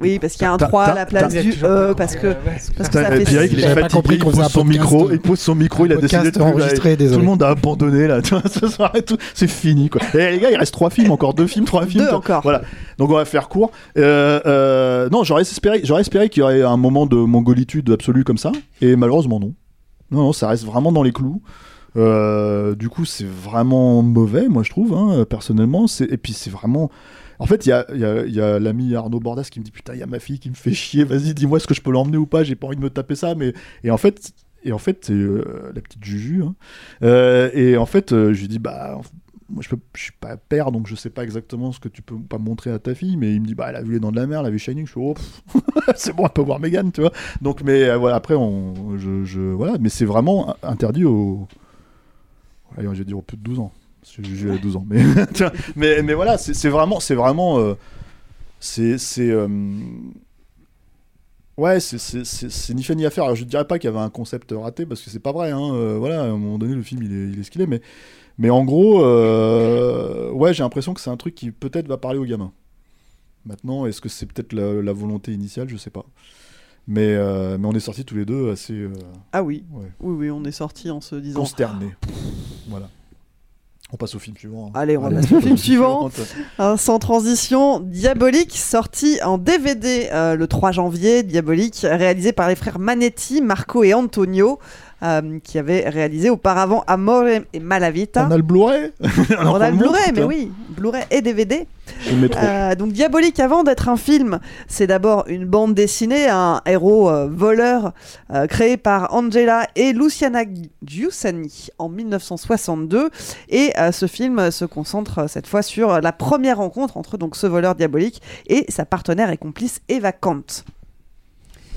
Oui, parce qu'il y a un T'as- 3 à la place du E, parce que, parce que ça fait Pierrick, il est fatigué, il pose son micro, il pose son micro, il a décidé de Tout le monde a abandonné là, tu vois, ce soir et tout, c'est fini quoi. Et les gars, il reste trois films, encore deux films, trois films. Deux toi. encore. Voilà. Donc on va faire court. Euh, euh, non, j'aurais espéré, j'aurais espéré qu'il y aurait un moment de mongolitude absolue comme ça, et malheureusement non. Non, non, ça reste vraiment dans les clous. Euh, du coup, c'est vraiment mauvais, moi je trouve, hein, personnellement. Et puis c'est vraiment. En fait, il y a, y l'ami Arnaud Bordas qui me dit Putain, il y a ma fille qui me fait chier, vas-y, dis-moi est-ce que je peux l'emmener ou pas, j'ai pas envie de me taper ça. Mais... Et en fait, et en fait c'est euh, la petite Juju. hein. Euh, et en fait, je lui dis Bah, moi je, suis pas père, donc je sais pas exactement ce que tu peux pas montrer à ta fille. Mais il me dit Bah, elle a vu Les Dents de la Mer, elle a vu Shining. Je suis Oh, c'est bon, elle peut voir Megan, tu vois. Donc, mais voilà, après, on, je, je- voilà, mais c'est vraiment interdit aux. Allez, je vais dire plus de 12 ans. Juju a 12 ans. Mais, mais, mais voilà, c'est vraiment. C'est vraiment. euh, c'est. euh, Ouais, c'est- ni fait ni à faire. Alors, je ne dirais pas qu'il y avait un concept raté parce que c'est pas vrai. hein. Euh, voilà, à un moment donné, le film il est, il est ce qu'il est. Mais, mais en gros, ouais, j'ai l'impression que c'est un truc qui peut-être va parler aux gamins. Maintenant, est-ce que c'est peut-être la, la volonté initiale? Je sais pas. Mais, euh, mais on est sortis tous les deux assez euh, Ah oui. Ouais. Oui, oui, on est sorti en se disant. consternés. Voilà. On passe au film suivant. hein. Allez, on va passer au film suivant. Un sans transition, Diabolique, sorti en DVD euh, le 3 janvier. Diabolique, réalisé par les frères Manetti, Marco et Antonio, euh, qui avaient réalisé auparavant Amore et Malavita. On a le Blu-ray On a le Blu-ray, mais putain. oui, Blu-ray et DVD. Euh, donc Diabolique, avant d'être un film, c'est d'abord une bande dessinée, un héros euh, voleur euh, créé par Angela et Luciana Giussani en 1962. Et ce film se concentre cette fois sur la première rencontre entre donc ce voleur diabolique et sa partenaire et complice Eva Kant.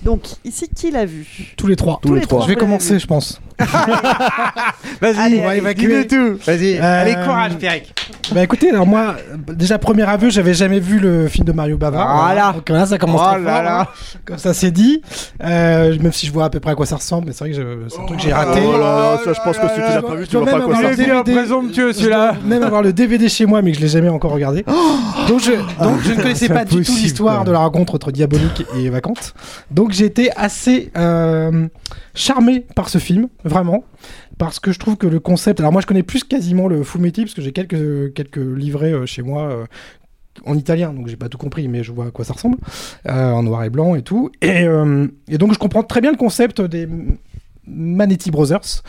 Donc ici, qui l'a vu Tous les trois. Tous les trois. Je vais commencer, je pense. Vas-y, on va évacuer. tout. Vas-y, Euh, allez, courage, Pierrick. Bah écoutez, alors moi, euh, déjà premier aveu, j'avais jamais vu le film de Mario Bava. Voilà. Donc là, ça commence Oh très là fort, là. hein. Comme ça, c'est dit. Euh, même si je vois à peu près à quoi ça ressemble, mais c'est vrai que je- c'est un truc que j'ai raté. Oh là là, ça, je pense que si tu l'as pas vu, tu vois pas à même quoi ça ressemble. présomptueux, celui-là. même avoir le DVD chez moi, mais que je l'ai jamais encore regardé. donc je, donc je ne connaissais pas du tout l'histoire de la rencontre entre Diabolique et Vacante. Donc j'ai été assez euh, charmé par ce film, vraiment. Parce que je trouve que le concept. Alors moi je connais plus quasiment le Fumetti, parce que j'ai quelques, quelques livrets euh, chez moi. euh, en italien, donc j'ai pas tout compris, mais je vois à quoi ça ressemble, euh, en noir et blanc et tout. Et, donc je comprends très bien le concept des Manetti Brothers,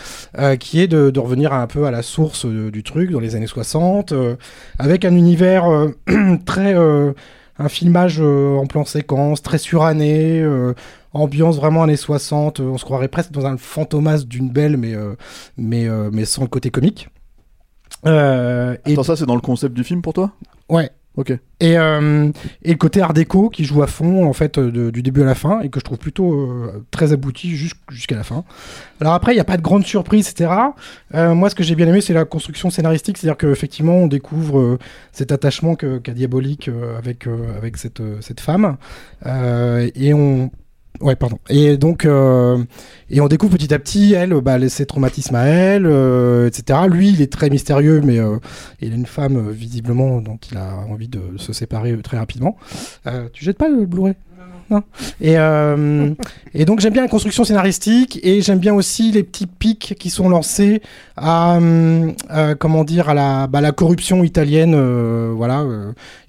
qui est de, revenir un peu à la source du truc dans les années 60, euh, avec un univers très. un filmage en plan séquence, très suranné, ambiance vraiment années 60. euh, on se croirait presque dans un fantomas d'une belle, mais, euh, mais, euh, mais sans le côté comique. Et ça, c'est dans le concept du film pour toi? Ouais. Ok. Et, euh, et le côté art déco qui joue à fond en fait de- du début à la fin et que je trouve plutôt euh, très abouti jus- jusqu'à la fin. Alors après il n'y a pas de grande surprise etc. Euh, moi ce que j'ai bien aimé c'est la construction scénaristique, c'est-à-dire qu'effectivement on découvre cet attachement qu'a Diabolique euh, avec, avec cette, cette femme et on Ouais, pardon. Et donc, euh, et on découvre petit à petit, elle, bah, ses traumatismes à elle, euh, etc. Lui, il est très mystérieux, mais euh, il a une femme, visiblement, dont il a envie de se séparer très rapidement. Tu jettes pas le Blu-ray? Non. Et, euh, et donc j'aime bien la construction scénaristique et j'aime bien aussi les petits pics qui sont lancés à, euh, comment dire, à la, bah, la corruption italienne, euh, voilà,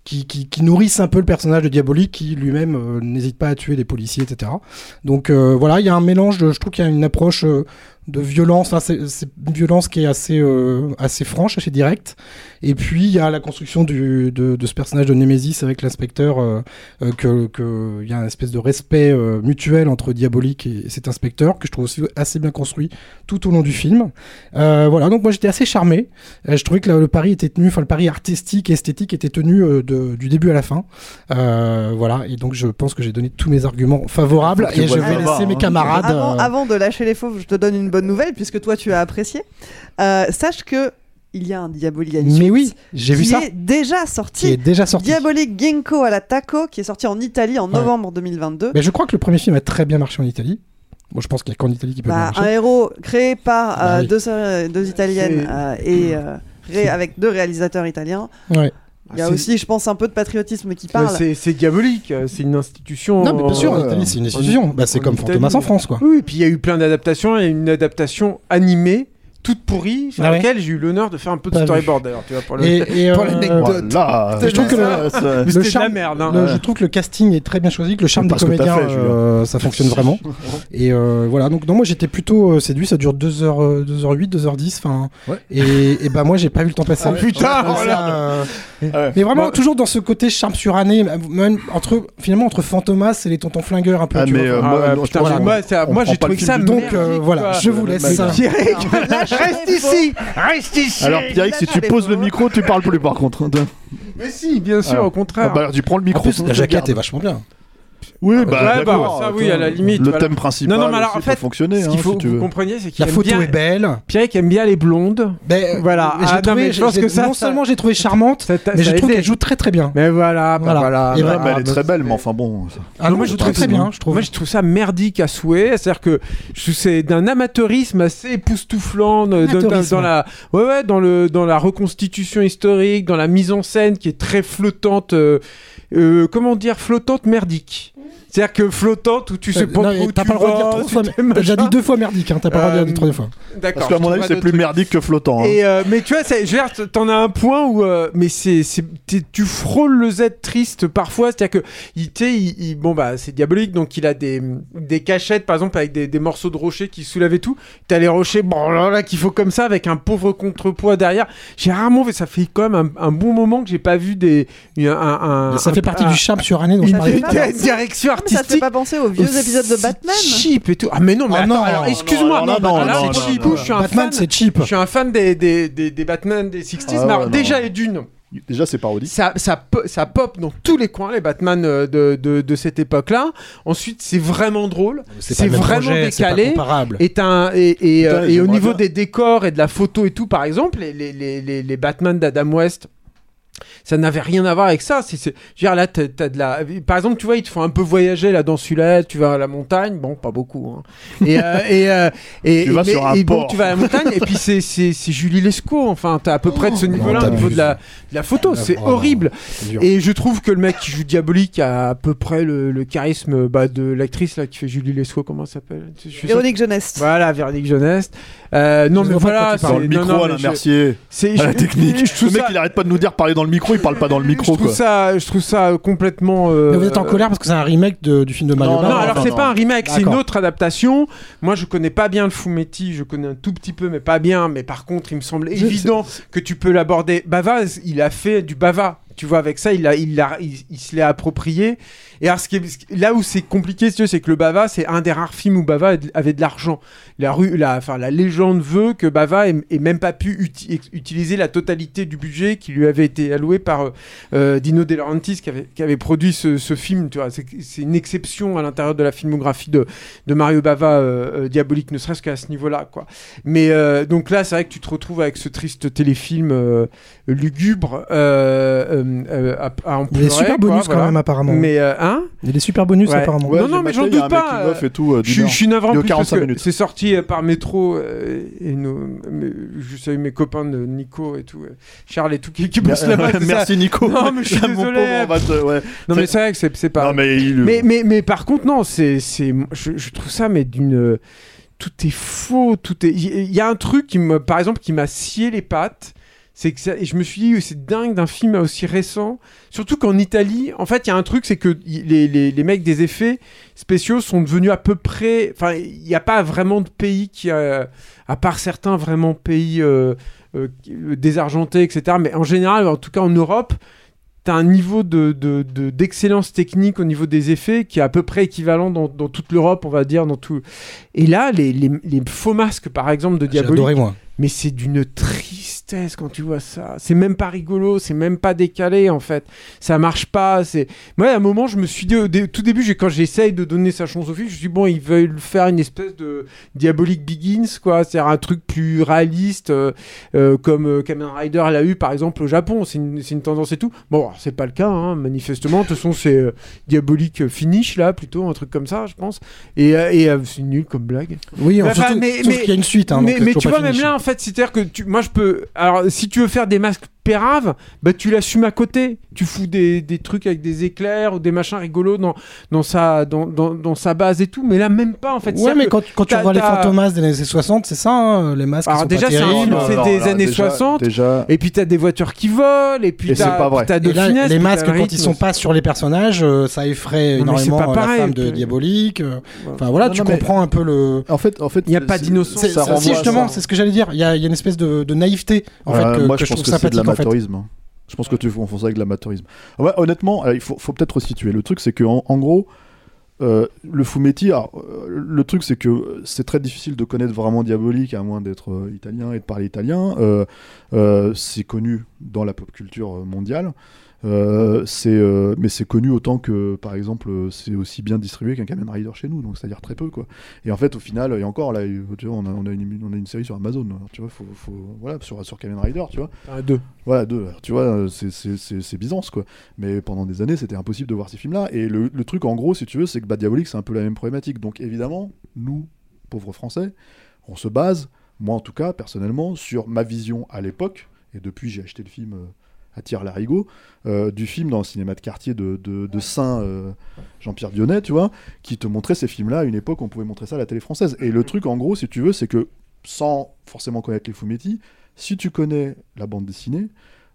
qui, nourrissent un peu le personnage de Diabolique qui lui-même euh, n'hésite pas à tuer des policiers, etc. Donc euh, voilà, il y a un mélange, de, je trouve qu'il y a une approche euh, de violence, c'est une violence qui est assez, assez franche, assez directe. Et puis il y a la construction de, de ce personnage de Nemesis avec l'inspecteur, que, que il y a une espèce de respect mutuel entre Diabolique et, cet inspecteur que je trouve aussi assez bien construit tout au long du film. Voilà, donc moi j'étais assez charmé. Je trouvais que le, pari était tenu, enfin le pari artistique et esthétique était tenu euh, de, du début à la fin. Euh, voilà, et donc je pense que j'ai donné tous mes arguments favorables et je vais laisser mes hein. camarades. Avant, euh, avant de lâcher les fauves, je te donne une bonne nouvelle puisque toi tu as apprécié. Euh, sache que il y a un Diabolique Mais oui, j'ai vu qui ça. est déjà sorti. Qui est déjà sorti. Diabolique Ginkgo à la Taco qui est sorti en Italie en Ouais. novembre 2022. Mais je crois que le premier film a très bien marché en Italie. Bon, je pense qu'il n'y a qu'en Italie qui peut Bah, marcher. un héros créé par Bah euh, oui. deux, sœurs- deux italiennes euh, et euh, ré- avec deux réalisateurs italiens. Ouais. Il y a aussi, je pense, un peu de patriotisme qui parle. C'est c'est diabolique, euh, c'est une institution. Non, mais bien sûr, en euh, Italie, c'est une institution. Bah, c'est comme. Fantomas en France, quoi. Oui, et puis il y a eu plein d'adaptations. Il y a une adaptation animée, toute pourrie, sur Ah ouais laquelle j'ai eu l'honneur de faire un peu de storyboard d'ailleurs. Tu vois, pour euh, l'anecdote. Voilà. Je trouve que Ça, le- ça- Mais le c'était de la charme- merde. hein. le- je trouve que le casting est très bien choisi, que le charme des comédiens, fait, euh, ça fonctionne vraiment. Et euh, voilà, donc non, moi j'étais plutôt euh, séduit, ça dure 2h, 2h08, 2h10, enfin. Ouais. Et, et bah moi j'ai pas vu le temps passer. Oh, putain, oh ça, euh. Mais vraiment Bon. toujours dans ce côté charme suranné, même entre finalement entre Fantomas et les tontons flingueurs un peu. Ah, mais, moi, Ah j'ai trouvé ça donc voilà, je vous laisse reste ici, reste ici. Alors Pierrick, si tu poses le micro, tu parles plus par contre. Mais si, bien sûr, Alors, au contraire. Ah bah, alors, tu prends le En micro. plus, la jaquette est vachement bien. Oui, Ouais, bah, ça, oui, à la limite, Le voilà. thème principal. Non, non, mais alors, aussi en fait, fonctionner. Ce hein, qu'il faut si que tu vous veux. compreniez, c'est qu'il La aime photo bien. est belle. Pierrick aime bien les blondes. Ben, Voilà. mais Ah, non, trouvé- mais je pense que ça, non ça- seulement j'ai trouvé charmante, Ça mais ça je trouve qu'elle joue très très bien. Mais voilà, bah Voilà. voilà. Et Ah, elle est très belle, mais enfin bon. ça- Ah non, moi, je trouve très bien, je trouve. Moi, je trouve ça merdique à souhait. C'est-à-dire que c'est d'un amateurisme assez époustouflant dans, la, ouais, ouais, dans le, dans la reconstitution historique, dans la mise en scène qui est très flottante. euh, euh, comment dire, flottante merdique. C'est-à-dire que flottante où tu sais pas Euh, Non, où T'as tu pas le droit de dire trois fois. T'as déjà dit deux fois merdique, hein, t'as pas le droit de dire Euh, une troisième fois. D'accord. Parce qu'à mon avis, c'est plus merdique que flottant. hein. Et euh, mais tu vois, c'est- je t'en as un point où, euh, mais c'est, tu frôles le Z triste parfois, c'est-à-dire que, il, tu sais, il, il- bon bah, c'est diabolique, donc il a des, des cachettes, par exemple, avec des, des morceaux de rochers qui soulèvent et tout. T'as les rochers, bon là là, qu'il faut comme ça, avec un pauvre contrepoids derrière. J'ai rarement fait, ça fait quand même un, un bon moment que j'ai pas vu des, un, un- Ça un- fait partie un- du charme suranné dont je une, parlais. direction Ah, mais ça te fait artistique. pas penser aux vieux épisodes de Batman cheap et tout. Ah mais non, mais Oh attends, non. alors excuse-moi, Non, non, non, non, là, non, c'est non, cheap, non, je suis un Batman, fan. c'est cheap. Je suis un fan des, des, des, des Batman des 60s, Ah ouais, déjà non. et d'une, Déjà, c'est parodique. ça, ça, ça pop dans tous les coins, les Batman euh, de, de, de cette époque-là. Ensuite, c'est vraiment drôle. C'est pas vraiment projet, c'est pas décalé. comparable. Et, un, et, et, euh, Putain, et au niveau bien. des décors et de la photo et tout, par exemple, les, les, les, les, les Batman d'Adam West, ça n'avait rien à voir avec ça. C'est, c'est- je veux dire, là, t'as, t'as de la... Par exemple, tu vois, ils te font un peu voyager là dans celui-là. Tu vas à la montagne, bon, pas beaucoup. Hein. Et, euh, et, euh, et, Tu et- vas mais- sur un et bon, tu vas à la montagne. et puis c'est, c'est, c'est Julie Lescaut. Enfin, t'as à peu près de ce niveau-là au niveau de la, de la photo. C'est horrible. c'est dur. Et je trouve que le mec qui joue Diabolique a à peu près le, le charisme bah, de l'actrice là qui fait Julie Lescaut. Comment ça s'appelle? Véronique Jeunesse. Voilà, Véronique Jeunesse. Euh, non, Je mais voilà. Dans le micro, non, Alain Mercier. c'est À la je- technique. Le mec, il arrête pas de nous dire parler dans le micro, il parle pas dans le micro, je trouve quoi. ça, je trouve ça complètement. euh, Mais vous êtes en colère parce que c'est un remake de- du film de Mario Non, Non, Bava. alors non, c'est non. pas un remake, c'est une autre adaptation. Moi, je connais pas bien le Fumetti, je connais un tout petit peu, mais pas bien. Mais par contre, il me semble évident que tu peux l'aborder. Bava, il a fait du Bava. Tu vois, avec ça, il, a, il, a, il, se l'est approprié. Et alors, ce qui là où c'est compliqué, c'est que le Bava, c'est un des rares films où Bava avait de l'argent. La, rue, la, enfin, la légende veut que Bava ait, même pas pu utiliser la totalité du budget qui lui avait été alloué par euh, euh, Dino De Laurentiis qui avait, produit ce, film. C'est une exception à l'intérieur de la filmographie de, Mario Bava euh, diabolique, ne serait-ce qu'à ce niveau-là. Mais donc là, c'est vrai que tu te retrouves avec ce triste téléfilm lugubre, euh, euh, à, à en Il y a des pleurer, super quoi, bonus quand même, apparemment. Mais euh, hein Il y a des super bonus Ouais. apparemment. Ouais, non, j'ai non, mais maté, j'en il y a doute un pas. making-of et tout, euh, je, suis- navré en de plus parce 45 que minutes. c'est sorti euh, par métro euh, et nos, mes- je salue mes copains de Nico et tout, euh, Charles et tout qui, qui bossent là-bas. c'est ça. Merci Nico. Non, mais je suis Mon désolé. pauvre, on va te- ouais. Non mais c'est vrai que c'est c'est pas. Non, mais il- mais, mais, mais par contre non, c'est c'est je, je trouve ça mais d'une tout est faux, tout est il il y, a un truc qui me par exemple qui m'a scié les pattes. C'est que ça- et je me suis dit c'est dingue d'un film aussi récent, surtout qu'en Italie, en fait, il y a un truc c'est que les, les, les mecs des effets spéciaux sont devenus à peu près enfin, il n'y a pas vraiment de pays qui a à part certains vraiment pays euh, euh, désargentés etc. mais en général en tout cas en Europe, T'as un niveau de, de- de- d'excellence technique au niveau des effets qui est à peu près équivalent dans, dans toute l'Europe, on va dire. Dans tout... Et là, les, les- les faux masques, par exemple, de J'ai Diabolique, adoré moi. Mais c'est d'une tristesse quand tu vois ça. C'est même pas rigolo, c'est même pas décalé en fait. Ça marche pas. C'est moi à un moment je me suis dit au dé- tout début quand j'essaye de donner sa chance au film, je me suis dit bon ils veulent faire une espèce de diabolique Begins quoi, c'est-à-dire un truc plus réaliste euh, euh, comme euh, Kamen Rider l'a eu par exemple au Japon. C'est une, c'est une tendance et tout. Bon c'est pas le cas hein, manifestement. De toute façon c'est euh, diabolique finish là plutôt un truc comme ça je pense. Et, euh, et euh, c'est nul comme blague. Oui, Enfin, surtout, mais- sauf mais- qu'il y a une suite. Hein, mais, donc, mais tu vois, même là, en fait, c'est-à-dire que tu, moi, je peux. Alors, si tu veux faire des masques péraves, bah, tu l'assumes à côté. Tu fous des, des trucs avec des éclairs ou des machins rigolos dans, dans, sa, dans, dans, dans sa base et tout. Mais là, même pas, en fait. Ouais, mais quand, quand tu vois les fantomas des années 60, c'est ça, hein, les masques. Alors sont déjà, c'est un film, des années déjà- 60. Déjà, Et puis t'as des voitures qui volent. Et puis t'as de là, finesse, les masques, quand ils sont pas sur les personnages, euh, ça effraie Non, énormément pas euh, la pareil, femme de Diabolique. euh. Enfin voilà, Non, tu non, comprends un peu le. en fait, en fait, Il y a pas d'innocence. Si justement, c'est ce que j'allais dire. Il y a, il y a une espèce de, naïveté en fait que, je trouve que en fait. l'amateurisme. hein. Je pense que tu confonds ça avec l'amateurisme. Ouais, honnêtement, euh, il faut, faut peut-être resituer. Le truc, c'est que en, en gros, euh, le Fumetti, alors, euh, le truc, c'est que c'est très difficile de connaître vraiment Diabolique à moins d'être euh, italien et de parler italien. C'est connu dans la pop culture mondiale. Euh, c'est, euh, mais c'est connu autant que, par exemple, c'est aussi bien distribué qu'un Kamen Rider chez nous, donc c'est-à-dire très peu, quoi. Et en fait, au final, et encore, là, tu vois, on a, on a, une, on a une série sur Amazon, alors, tu vois, faut, faut, voilà, sur, sur Kamen Rider, tu vois. Ah, deux. Voilà, deux. Alors, tu vois, c'est- Byzance, quoi. Mais pendant des années, c'était impossible de voir ces films-là. Et le, le truc, en gros, si tu veux, c'est que bah, Diabolique, c'est un peu la même problématique. Donc, évidemment, nous, pauvres Français, on se base, moi en tout cas, personnellement, sur ma vision à l'époque. Et depuis, j'ai acheté le film euh, à tire larigot euh, du film dans le cinéma de quartier de, Saint euh, Jean-Pierre Dionnet, tu vois, qui te montrait ces films-là à une époque où on pouvait montrer ça à la télé française. Et le truc, en gros, si tu veux, c'est que sans forcément connaître les Fumetti, si tu connais la bande dessinée,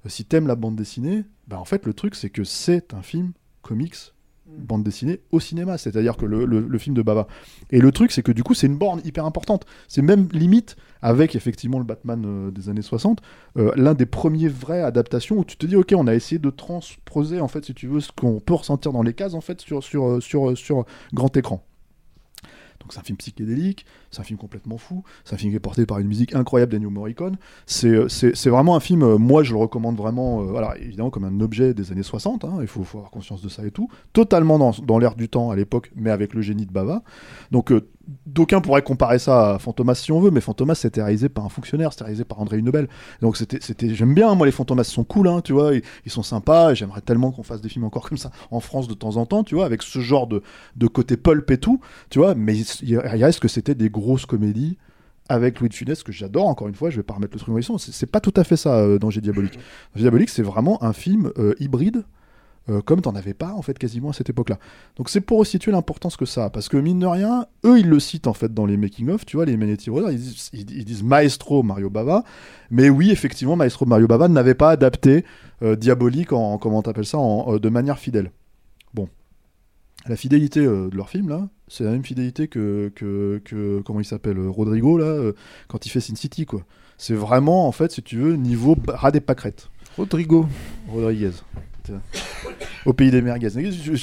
euh, si t'aimes la bande dessinée, bah en fait le truc c'est que c'est un film comics bande dessinée au cinéma, c'est-à-dire que le, film de Baba. Et le truc c'est que du coup c'est une borne hyper importante. C'est même limite avec effectivement le Batman euh, des années 60, euh, l'un des premiers vraies adaptations où tu te dis ok on a essayé de transposer en fait si tu veux ce qu'on peut ressentir dans les cases en fait sur, sur, euh, sur, sur grand écran. Donc c'est un film psychédélique, c'est un film complètement fou, c'est un film qui est porté par une musique incroyable d'Ennio Morricone. C'est, euh, vraiment un film, euh, moi je le recommande vraiment, euh, évidemment comme un objet des années 60, hein, il faut, avoir conscience de ça et tout, totalement dans, dans l'air du temps à l'époque, mais avec le génie de Bava. Donc d'aucuns pourraient comparer ça à Fantomas si on veut, mais Fantomas c'était réalisé par un fonctionnaire, c'était réalisé par André Hunebel. Donc c'était, j'aime bien, moi les Fantomas sont cool, hein, tu vois, ils, sont sympas, j'aimerais tellement qu'on fasse des films encore comme ça en France de temps en temps, tu vois, avec ce genre de, de côté pulp et tout, tu vois, mais il, reste que c'était des grosses comédies avec Louis de Funès que j'adore encore une fois je vais pas remettre le truc en c'est c'est pas tout à fait ça euh, Danger Diabolique Danger Diabolique c'est vraiment un film euh, hybride euh, comme t'en avais pas en fait quasiment à cette époque-là. Donc c'est pour situer l'importance que ça a, parce que mine de rien, eux ils le citent en fait dans les making of, tu vois, les Manetti Brothers, ils disent, ils- ils disent Maestro Mario Bava, mais oui effectivement Maestro Mario Bava n'avait pas adapté euh, Diabolique en comment t'appelles ça en, euh, de manière fidèle. Bon, la fidélité euh, de leur film là, c'est la même fidélité que, que, que comment il s'appelle Rodrigo là quand il fait Sin City quoi. C'est vraiment en fait si tu veux niveau ras des pâquerettes. Rodrigo. Rodriguez. Tiens. Au pays des merguez.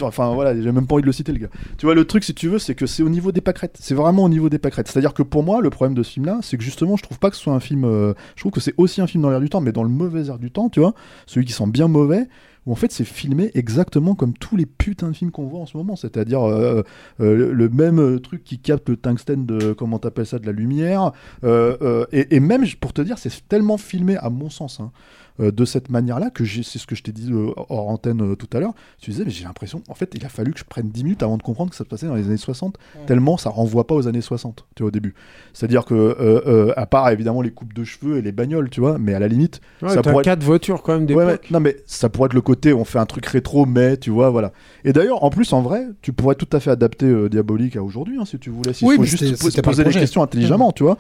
Enfin voilà, j'ai même pas envie de le citer le gars. Tu vois, le truc si tu veux, c'est que c'est au niveau des pâquerettes. C'est vraiment au niveau des pâquerettes. C'est-à-dire que pour moi, le problème de ce film-là, c'est que justement, je trouve pas que ce soit un film. euh, je trouve que c'est aussi un film dans l'air du temps, mais dans le mauvais air du temps, tu vois. Celui qui sent bien mauvais, où en fait c'est filmé exactement comme tous les putains de films qu'on voit en ce moment, c'est-à-dire euh, euh, le même euh, truc qui capte le tungstène de comment t'appelles ça de la lumière, euh, euh, et, et même pour te dire c'est tellement filmé à mon sens. hein, euh, de cette manière-là, que c'est ce que je t'ai dit euh, hors antenne euh, tout à l'heure, tu disais, mais j'ai l'impression, en fait, il a fallu que je prenne 10 minutes avant de comprendre que ça se passait dans les années 60, tellement ça renvoie pas aux années 60, tu vois, au début. C'est-à-dire que, à part évidemment les coupes de cheveux et les bagnoles, tu vois, mais à la limite, Ouais, ça pourrait être- quatre voitures quand même Ouais, d'époque. ouais. Non, mais ça pourrait être le côté, on fait un truc rétro, mais tu vois, voilà. Et d'ailleurs, en plus, en vrai, tu pourrais tout à fait adapter Diabolique à aujourd'hui, hein, si tu voulais. S'il Oui, faut juste se poser le les questions intelligemment, tu vois.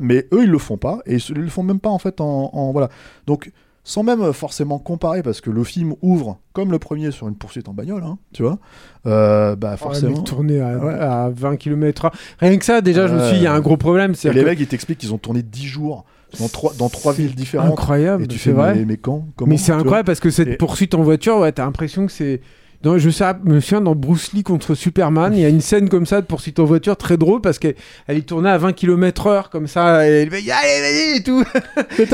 Mais eux, ils le font pas, et ils ils le font même pas, en fait, en, en- voilà. Donc, sans même forcément comparer, parce que le film ouvre comme le premier sur une poursuite en bagnole, hein, tu vois. Euh, bah, Forcément. forcément. tourné à, Ouais. à 20 km/h. Rien que ça, déjà, je me suis dit, il y a un gros problème. Les mecs, ils t'expliquent qu'ils ont tourné 10 jours dans trois, dans trois villes différentes. incroyable, Et tu fais, vrai. mais, mais quand comment, Mais c'est incroyable parce que cette Et- poursuite en voiture, ouais, t'as l'impression que c'est. Dans, je sais, me souviens dans Bruce Lee contre Superman, il y a une scène comme ça de poursuite en voiture très drôle parce qu'elle elle est tournée à 20 km/h comme ça, et le mec, allez, vas-y et tout.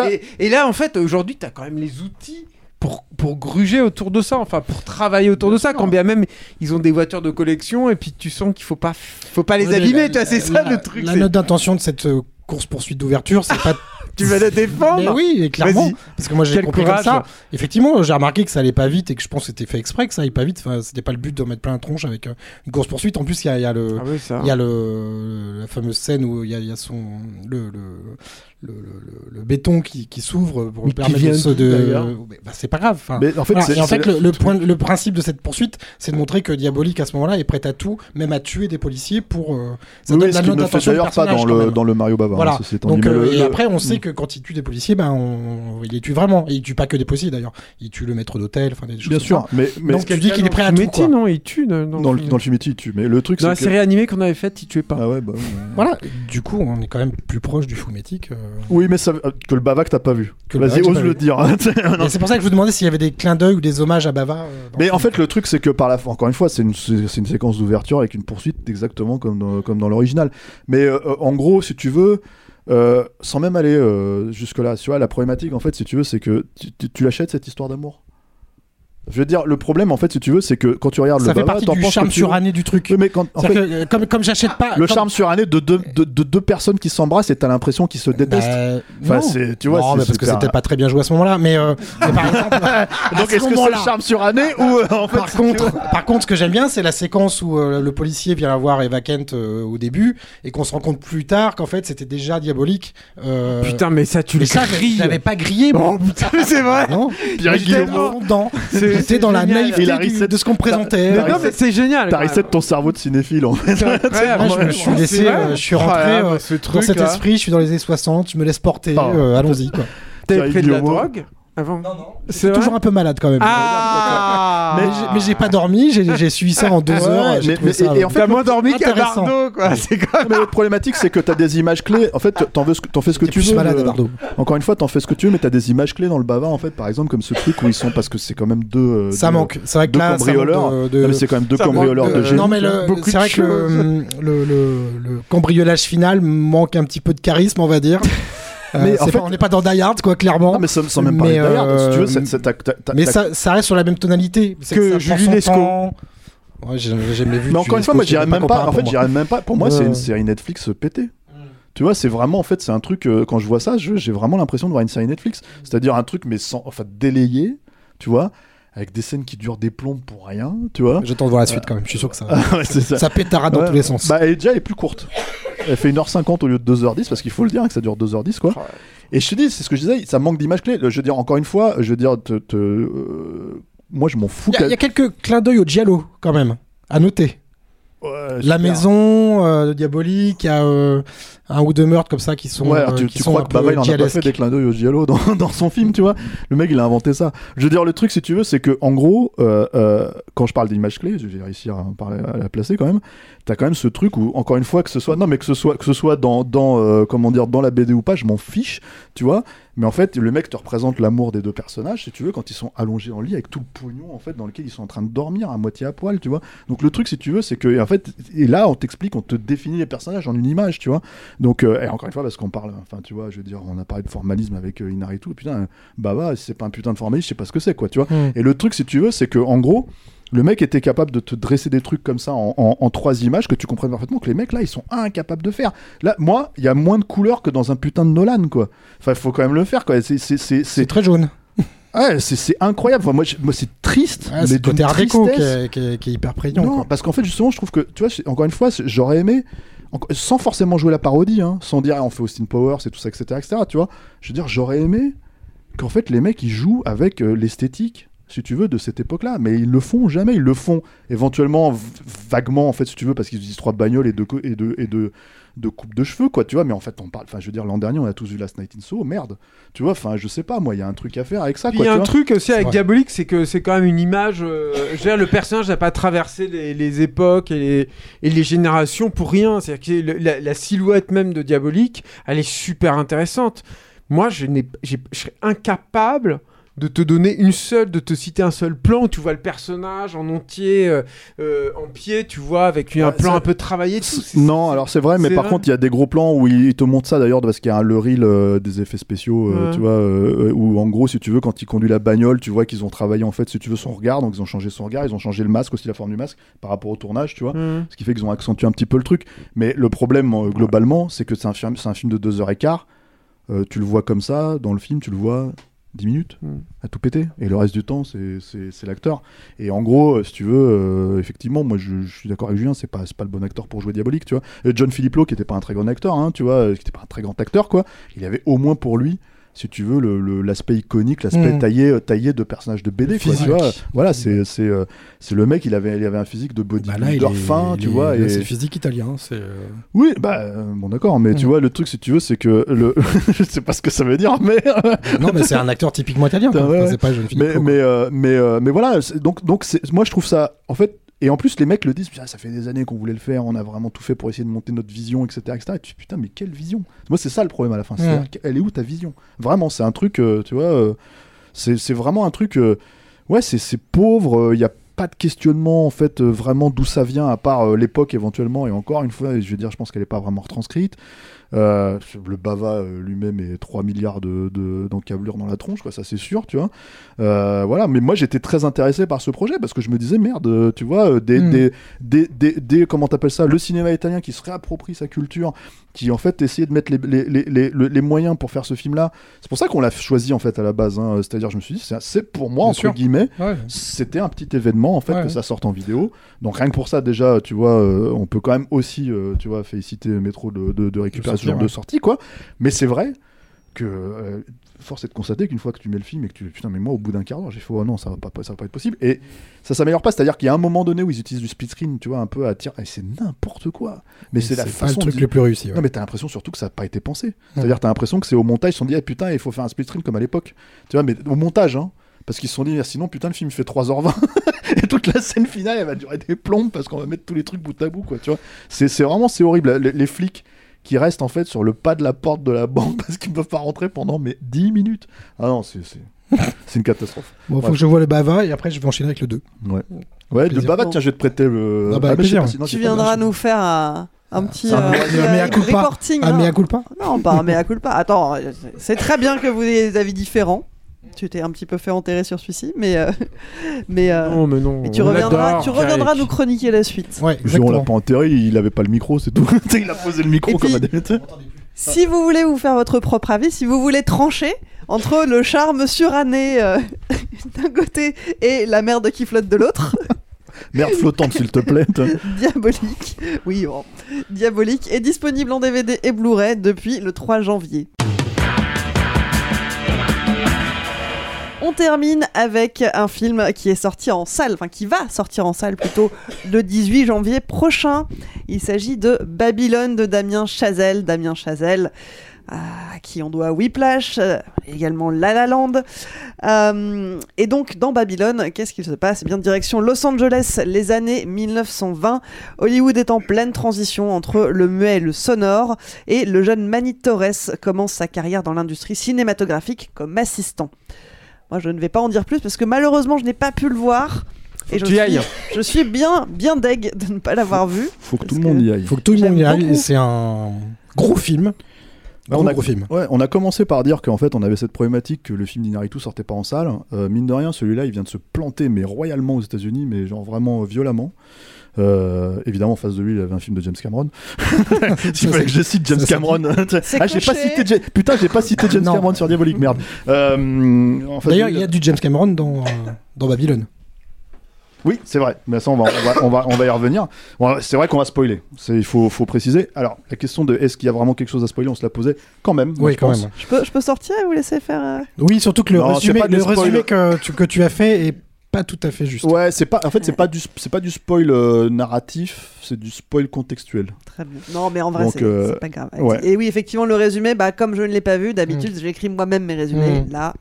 et, et là, en fait, aujourd'hui, t'as quand même les outils pour, pour gruger autour de ça, enfin pour travailler autour de ça, quand bien même ils ont des voitures de collection et puis tu sens qu'il faut pas, faut pas les Ouais, abîmer, la- tu vois, c'est ça la- le truc. La note d'intention de cette euh, course poursuite d'ouverture, c'est pas. Tu vas la défendre Mais oui, et clairement. Parce que moi j'ai compris courage. comme ça. Effectivement, j'ai remarqué que ça allait pas vite et que je pense que c'était fait exprès que ça allait pas vite. Enfin, c'était pas le but de mettre plein de tronches avec euh, une course poursuite. En plus, il y a, il y a le, Ah oui, y a le, la fameuse scène où il y y a son le, le, le, le- le béton qui, qui s'ouvre pour qui permettre vient de Mais, bah, c'est pas grave. Enfin, Mais en fait, voilà. c'est- Et en fait, le le, le, truc. point, le principe de cette poursuite, c'est de montrer que Diabolique à ce moment-là est prêt à tout, même à tuer des policiers pour. euh, ça Oui, donne oui, la note ne fait d'ailleurs pas dans le, dans le Mario Bava. hein, Voilà. Donc, euh, le- et après, on sait Mm. que quand il tue des policiers, ben, on... il les tue vraiment. Et il tue pas que des policiers d'ailleurs. Il tue le maître d'hôtel, enfin des choses Bien comme sûr, ça. mais, mais Donc tu dis qu'il est prêt à tout. Non, il tue. Dans, dans, le, dans le film, il tue. Mais le truc, Dans c'est la que... série animée qu'on avait faite, il tuait pas. Ah bah oui. Voilà. Du coup, on est quand même plus proche du fumétique. Euh. Oui, mais ça, que le Bava que t'as pas vu. Vas-y, ose le dire. hein. C'est pour ça que je vous demandais s'il y avait des clins d'œil ou des hommages à Bava. euh, Mais en fait, le truc, c'est que par la fin, encore une fois, c'est une, séquence d'ouverture avec une poursuite exactement comme dans, comme dans l'original. Mais euh, euh, en gros, si tu veux, euh, sans même aller euh, jusque-là, tu vois, la problématique, en fait, si tu veux, c'est que tu, tu- tu l'achètes cette histoire d'amour? Je veux dire, le problème, en fait, si tu veux, c'est que quand tu regardes ça le fait partie du charme tu veux. suranné du truc. Oui, mais quand, en fait, C'est-à-dire que, euh, comme, comme j'achète pas. le comme- charme suranné de deux, de, de deux personnes qui s'embrassent et t'as l'impression qu'ils se détestent. Bah, Enfin, non. c'est- tu vois, Non, c'est mais parce que c'était pas très bien joué à ce moment-là. Mais, euh, mais par exemple, Donc, ce est-ce que c'est le charme suranné ou euh, en fait, par contre, par contre, ce que j'aime bien, c'est la séquence où euh, le policier vient voir Eva Kent euh, au début et qu'on se rend compte plus tard qu'en fait c'était déjà diabolique. Euh, Putain, mais ça, tu mais le ça, grilles. j'avais pas grillé. moi. Oh putain, mais c'est vrai. Non, Pierre Mais j'étais dans la génial. naïveté du- de ce qu'on me présentait. Non, mais c'est génial. T'as reset ton cerveau de cinéphile en fait. Moi, je me suis laissé, euh, je suis rentré Ah, euh, ce dans cet là. esprit, je suis dans les années 60, je me laisse porter, euh, allons-y. quoi. T'avais pris de la Guillemot. drogue? Avant Non, non. Je C'est toujours un peu malade quand même. Ah Mais j'ai- mais j'ai pas dormi, j'ai suivi ça en deux Ouais, heures. j'ai mais- trouvé mais- ça, et- et en euh, fait, T'as moins dormi qu'à. Bardot, quoi. C'est quand même. Mais l'autre problématique, c'est que t'as des images clés. En fait, t'en fais ce que tu plus veux. malade à Bardot. Encore une fois, t'en fais ce que tu veux, mais t'as des images clés dans le bavard, en fait, par exemple, comme ce truc où ils sont, parce que c'est quand même deux. euh, Ça deux- manque. C'est vrai que deux là, cambrioleurs. de- Non, de- mais c'est quand même deux cambrioleurs de- génie. non mais c'est vrai que le cambriolage final manque un petit peu de charisme, on va dire. Euh, Mais en fait- pas- on n'est pas dans Die Hard, quoi, clairement. Non, mais sans même parler Mais, Die Hard, si tu veux, euh, ça, ça reste sur la même tonalité. Que ça Julie Lescaut. Ouais, j'ai jamais vu. Mais encore une fois, moi, j'irais même pas. En fait, j'irais même pas. Pour moi, c'est une série Netflix pétée. Tu vois, c'est vraiment, en fait, c'est un truc, euh, quand je vois ça, j'ai vraiment l'impression de voir une série Netflix. C'est-à-dire un truc, mais sans, enfin, délayé, tu vois, avec des scènes qui durent des plombs pour rien, tu vois. J'attends de voir la suite quand même. Je suis sûr que ça, ça. ça pétara dans Ouais. tous les sens. Bah, elle est déjà elle est plus courte. Elle fait 1h50 au lieu de 2h10, parce qu'il faut le dire que ça dure 2h10, quoi. Et je te dis, c'est ce que je disais, ça manque d'images clés. Je veux dire, encore une fois, je veux dire, te, te- euh, moi, je m'en fous. Il y, a- il y a quelques clins d'œil au Giallo quand même à noter. Ouais, La maison euh, de diabolique, il y a euh, un ou deux meurtres comme ça qui sont. Ouais, alors tu, qui tu sont crois que Bava il en a pas fait des clins d'œil au Giallo dans, dans son film, tu vois? Le mec il a inventé ça. Je veux dire, le truc, si tu veux, c'est que en gros, quand je parle d'images clés, je vais réussir à, à la placer quand même. T'as quand même ce truc où, encore une fois, que ce soit, non, mais que ce soit, que ce soit dans, dans euh, comment dire, dans la BD ou pas, je m'en fiche, tu vois. Mais en fait, le mec te représente l'amour des deux personnages, si tu veux, quand ils sont allongés en lit avec tout le pognon en fait dans lequel ils sont en train de dormir à moitié à poil, tu vois. Donc le truc, si tu veux, c'est que en fait, et là, on t'explique, on te définit les personnages en une image, tu vois. Donc euh, et encore une fois, parce qu'on parle, enfin, tu vois, je veux dire, on a parlé de formalisme avec euh, Inaritu, et putain, bah bah, si c'est pas un putain de formalisme, je sais pas ce que c'est, quoi, tu vois. Mm. Et le truc, si tu veux, c'est que en gros. Le mec était capable de te dresser des trucs comme ça en, en- en trois images que tu comprennes parfaitement que les mecs là ils sont incapables de faire. Là, moi, il y a moins de couleurs que dans un putain de Nolan quoi. Enfin, faut quand même le faire quoi. C'est très jaune. Ouais, c'est- incroyable. Enfin, moi, moi c'est triste. Ouais, mais c'est côté déco qui qui est- qui est hyper prégnant. Non, quoi. parce qu'en fait, justement, je trouve que, tu vois, encore une fois, j'aurais aimé, sans forcément jouer la parodie, hein, sans dire, ah, on fait Austin Powers et tout ça, etc., etc., tu vois, je veux dire, j'aurais aimé qu'en fait, les mecs, ils jouent avec euh, l'esthétique, si tu veux, de cette époque-là, mais ils le font jamais, ils le font éventuellement, vaguement, en fait, si tu veux, parce qu'ils utilisent trois bagnoles et deux, et deux, et deux, de coupe de cheveux, quoi, tu vois, mais en fait, on parle, enfin, je veux dire, l'an dernier, on a tous vu Last Night in Soho, merde, tu vois, enfin, je sais pas, moi, il y a un truc à faire avec ça, il y a un vois. truc aussi avec vrai. Diabolique, c'est que c'est quand même une image. euh, je veux dire, le personnage n'a pas traversé les, les époques et les, et les générations pour rien. C'est-à-dire que le- la, la silhouette même de Diabolique, elle est super intéressante. Moi, je, n'ai- je serais incapable de te donner une seule, de te citer un seul plan où tu vois le personnage en entier, euh, euh, en pied, tu vois, avec un Ouais, plan ça- un peu travaillé. Non, alors c'est vrai, mais par vrai. contre, il y a des gros plans où ils te montrent ça d'ailleurs, parce qu'il y a un, le reel euh, des effets spéciaux, Ouais. tu vois, où en gros, si tu veux, quand il conduit la bagnole, tu vois qu'ils ont travaillé en fait, si tu veux, son regard, donc ils ont changé son regard, ils ont changé le masque aussi, la forme du masque, par rapport au tournage, tu vois, ce qui fait qu'ils ont accentué un petit peu le truc. Mais le problème, globalement, c'est que c'est un, film- un film de 2h15, euh, tu le vois comme ça, dans le film, tu le vois 10 minutes Mm. à tout péter. Et le reste du temps, c'est- l'acteur. Et en gros, euh, si tu veux, euh, effectivement, moi je, je suis d'accord avec Julien, c'est pas, pas le bon acteur pour jouer Diabolique, tu vois. Et John Philipplo, qui était pas un très grand acteur, hein, tu vois, euh, qui était pas un très grand acteur, quoi, il avait au moins pour lui. Si tu veux, le- le- l'aspect iconique, l'aspect Mm. taillé, euh, taillé de personnage de BD, Le quoi, tu physique. vois. Voilà, c'est c'est euh, c'est le mec, il avait, il avait un physique de Bah bodybuilder est fin, il tu est- vois. Et... C'est physique italien. C'est. euh, Oui, bah, euh, bon, d'accord, mais tu Mm. vois, le truc, si tu veux, c'est que le. je sais pas ce que ça veut dire, mais. Non, mais c'est un acteur typiquement italien. quoi. Ouais, Enfin, ouais. c'est pas jeune fille. mais, mais, euh, mais, euh, mais voilà, donc, donc c'est- moi je trouve ça, en fait, et en plus les mecs le disent, Putain, ça fait des années qu'on voulait le faire, on a vraiment tout fait pour essayer de monter notre vision, etc. etc. Et tu dis, putain, mais quelle vision? Moi c'est ça le problème à la fin, c'est elle est où ta vision? Vraiment, c'est un truc, euh, tu vois, euh, c'est vraiment un truc, euh, ouais, c'est c'est pauvre, il n'y a pas de questionnement en fait vraiment d'où ça vient à part l'époque éventuellement et encore une fois je veux dire je pense qu'elle est pas vraiment retranscrite Euh, le Bava euh, lui-même est 3 milliards de, de- d'encablures dans la tronche, quoi, ça c'est sûr, tu vois. Euh, voilà, mais moi j'étais très intéressé par ce projet parce que je me disais, merde, tu vois, euh, des, Mm. des, des, des, des- comment t'appelles ça, le cinéma italien qui se réapproprie sa culture, qui en fait essayait de mettre les, les, les, les, le- les moyens pour faire ce film-là. C'est pour ça qu'on l'a choisi en fait à la base, hein. c'est-à-dire je me suis dit, c'est, c'est pour moi, Bien entre sûr. guillemets, Ouais. c'était un petit événement en fait Ouais. que ça sorte en vidéo. Donc rien que pour ça déjà, tu vois, euh, on peut quand même aussi, euh, tu vois, féliciter Métro de, de, de récupérer ce genre de sortie quoi. Mais c'est vrai que euh, force est de constater qu'une fois que tu mets le film et que tu putain mais moi au bout d'un quart d'heure j'ai fait oh non ça va pas ça va pas être possible et ça s'améliore pas c'est-à-dire qu'il y a un moment donné où ils utilisent du split screen tu vois un peu à tir et c'est n'importe quoi mais c'est la façon le truc le plus réussi. ouais. non mais t'as l'impression surtout que ça n'a pas été pensé. C'est-à-dire t'as l'impression que c'est au montage ils se sont dit ah putain il faut faire un split screen comme à l'époque. Tu vois mais au montage hein. Parce qu'ils se sont dit ah, sinon putain le film il fait 3h20 et toute la scène finale elle va durer des plombes parce qu'on va mettre tous les trucs bout à bout quoi tu vois. C'est c'est vraiment c'est horrible les, les flics qui restent en fait sur le pas de la porte de la banque parce qu'ils ne peuvent pas rentrer pendant mais 10 minutes. Ah non c'est une catastrophe. Bon, faut Ouais. que je vois le Bava et après je vais enchaîner avec le 2. Ouais. Ouais, le. Bava, tiens, je vais te prêter le. Ah bah, mais je sais plaisir. pas si- non, Tu viendras nous faire un, un petit un euh, un mea culpa. reporting. Un mea culpa Non, pas un mea culpa. Attends, c'est très bien que vous ayez des avis différents. Tu t'es un petit peu fait enterrer sur celui-ci, mais mais euh, Non, mais non. mais tu on reviendras, tu reviendras nous chroniquer la suite. Ouais, Je- on l'a pas enterré, il avait pas le micro, c'est tout. Il a posé le micro Et comme puis- un dé- Si vous voulez vous faire votre propre avis, si vous voulez trancher entre le charme suranné euh, d'un côté et la merde qui flotte de l'autre, Merde flottante, s'il te plaît. Diabolique, oui, bon. Diabolique est disponible en DVD et Blu-ray depuis le 3 janvier. On termine avec un film qui est sorti en salle, enfin qui va sortir en salle plutôt le 18 janvier prochain. Il s'agit de Babylone de Damien Chazelle. Damien Chazelle, à qui on doit Whiplash, euh, également La La Land. Euh, et donc, dans Babylone, qu'est-ce qu'il se passe? Eh bien, direction Los Angeles, les années 1920. Hollywood est en pleine transition entre le muet et le sonore, et le jeune Manny Torres commence sa carrière dans l'industrie cinématographique comme assistant. Moi, je ne vais pas en dire plus parce que malheureusement, je n'ai pas pu le voir. Faut Et que je tu y suis, ailles. je suis bien, bien deg de ne pas l'avoir vu. Faut que tout le monde y aille. Faut que tout le monde y aille. C'est un gros film. Bah, Gros, on, a, gros film. ouais, on a commencé par dire qu'en fait on avait cette problématique que le film d'Inaritu sortait pas en salle. Euh, mine de rien, celui-là il vient de se planter mais royalement aux États-Unis, mais genre vraiment euh, violemment. Euh, évidemment, en face de lui, il y avait un film de James Cameron. S'il fallait que je cite James Cameron. Ah, j'ai pas coché. cité. Ja- Putain, j'ai pas cité James Non. Cameron sur Diabolique, merde. Euh, D'ailleurs, il y a du James Cameron dans, euh, dans Babylone. Oui, c'est vrai. Mais ça, on va, on va, on va, on va y revenir. Bon, c'est vrai qu'on va spoiler. Il faut, faut préciser. Alors, la question de est-ce qu'il y a vraiment quelque chose à spoiler, on se la posait quand même. moi, Oui, je quand pense. même. Je peux, je peux sortir et vous laisser faire. euh, Oui, surtout que le Non, résumé que, tu, que tu as fait est pas tout à fait juste. Ouais, c'est pas. En fait, c'est pas du, c'est pas du spoil euh, narratif, c'est du spoil contextuel. Très bien. Non, mais en vrai, c'est euh, c'est pas grave. ouais. Et oui, effectivement, le résumé, bah, comme je ne l'ai pas vu, d'habitude, j'écris moi-même mes résumés. Mm. Là,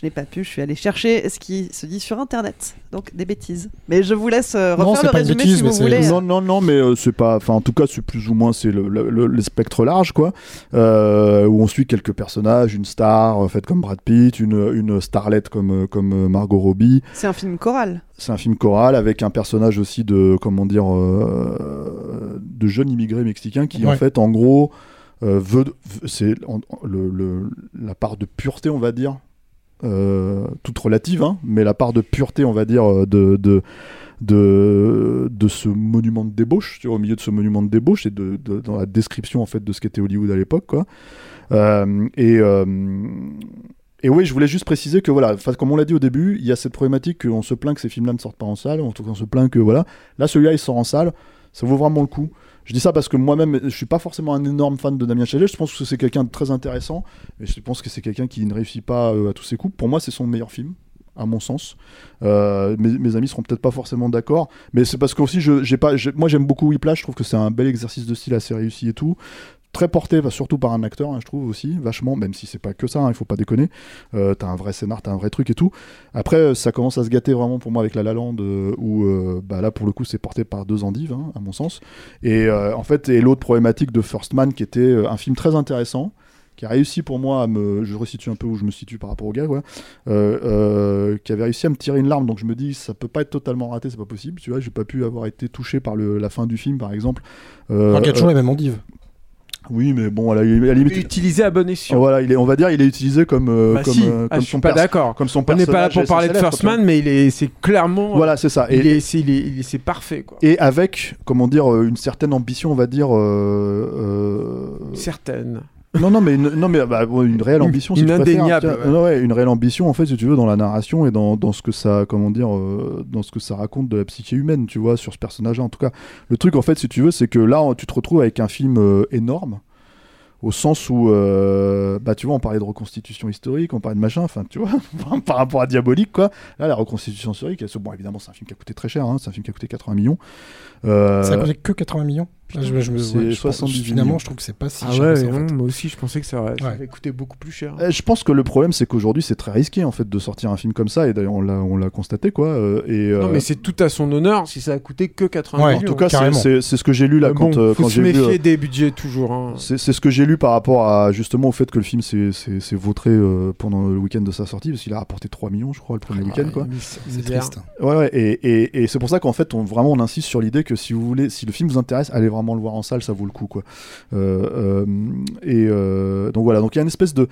je n'ai pas pu. Je suis allé chercher ce qui se dit sur Internet. Donc, des bêtises. Mais je vous laisse euh, Non, refaire c'est le pas résumé bêtise, si vous voulez. Non, non, non, mais euh, c'est pas. Enfin, en tout cas, c'est plus ou moins c'est le, le, le- le spectre large, quoi. Euh, où on suit quelques personnages, une star euh, faite comme Brad Pitt, une, une starlette comme comme Margot Robbie. C'est un film choral. C'est un film choral avec un personnage aussi de comment dire euh, de jeune immigré mexicain qui en fait en gros euh, veut veut- c'est en- le, le- la part de pureté on va dire euh, toute relative hein, mais la part de pureté on va dire euh, de, de de, de ce monument de débauche, tu vois, au milieu de ce monument de débauche et de, dans la description en fait de ce qu'était Hollywood à l'époque, quoi. Euh, et et oui, je voulais juste préciser que voilà, comme on l'a dit au début, il y a cette problématique qu'on se plaint que ces films-là ne sortent pas en salle, en tout cas on se plaint que voilà, là celui-là il sort en salle, ça vaut vraiment le coup. Je dis ça parce que moi-même, je suis pas forcément un énorme fan de Damien Chazelle. Je pense que c'est quelqu'un de très intéressant, mais je pense que c'est quelqu'un qui ne réussit pas euh, à tous ses coups. Pour moi, c'est son meilleur film, à mon sens. Euh, mes, mes amis seront peut-être pas forcément d'accord, mais c'est parce que j'ai pas, moi j'aime beaucoup Whiplash. Je trouve que c'est un bel exercice de style assez réussi et tout. Très porté, bah, surtout par un acteur, hein, je trouve aussi, vachement, même si c'est pas que ça, hein, il faut pas déconner. Euh, t'as un vrai scénar, t'as un vrai truc et tout. Après, euh, ça commence à se gâter vraiment pour moi avec La La Land, euh, où euh, bah, là, pour le coup, c'est porté par deux endives, hein, à mon sens. Et en fait, et l'autre problématique de First Man, qui était un film très intéressant, qui a réussi pour moi à me. Je resitue un peu où je me situe par rapport au gars. Euh, euh, qui avait réussi à me tirer une larme, donc je me dis, ça peut pas être totalement raté, c'est pas possible, tu vois. J'ai pas pu avoir été touché par le, la fin du film, par exemple. Euh, Alors qu'il y a toujours euh, les mêmes endives. Oui, mais bon, à la, à la limite. Utilisé à bon escient. Voilà, il est, on va dire, il est utilisé comme, euh, Bah comme, si. euh, Ah, comme je suis pas d'accord. comme son On n'est pas là pour parler de First. Man, mais il est, c'est clairement. Voilà, c'est ça. Il Et, est, c'est, il est, il est- c'est parfait quoi. et avec, comment dire, euh, une certaine ambition, on va dire. euh, euh, Certaine. Non, non, mais une, non, mais bah, une réelle Une- ambition, si une tu préfères. indéniable, Tiens, ouais. non, ouais, une réelle ambition, en fait, si tu veux, dans la narration et dans, dans ce que ça, comment dire, euh, dans ce que ça raconte de la psyché humaine, tu vois, sur ce personnage-là. En tout cas, le truc, en fait, si tu veux, c'est que là, tu te retrouves avec un film euh, énorme. Au sens où, euh, bah, tu vois, on parlait de reconstitution historique, on parlait de machin, enfin, tu vois, par rapport à Diabolique, quoi. Là, la reconstitution historique, elle bon, évidemment, c'est un film qui a coûté très cher, hein, c'est un film qui a coûté 80 millions. Euh, Ça a coûté que 80 millions. Ah, je, je je pense- 78 Finalement, millions. je trouve que c'est pas si Ah cher ouais, que ça, en non, fait. moi aussi je pensais que ça, Ouais. avait coûté beaucoup plus cher. Euh, Je pense que le problème, c'est qu'aujourd'hui, c'est très risqué en fait de sortir un film comme ça, et d'ailleurs, on l'a, on l'a constaté quoi. euh, et, Non euh, mais c'est tout à son honneur si ça a coûté que 80 Ouais, en millions. tout cas, c'est, ce que j'ai lu là quand, bon, euh, faut quand se vu. méfier euh, des budgets toujours. hein. C'est, ce que j'ai lu par rapport à justement au fait que le film s'est, vautré euh, pendant le week-end de sa sortie, parce qu'il a rapporté 3 millions, je crois, le premier week-end quoi. Ah, c'est- triste. Ouais, ouais, et, et, et c'est pour ça qu'en fait, on, vraiment, on insiste sur l'idée que si vous voulez, si le film vous intéresse, allez vraiment le voir en salle, ça vaut le coup, quoi. Euh, euh, et euh, donc voilà, donc il y a une espèce de,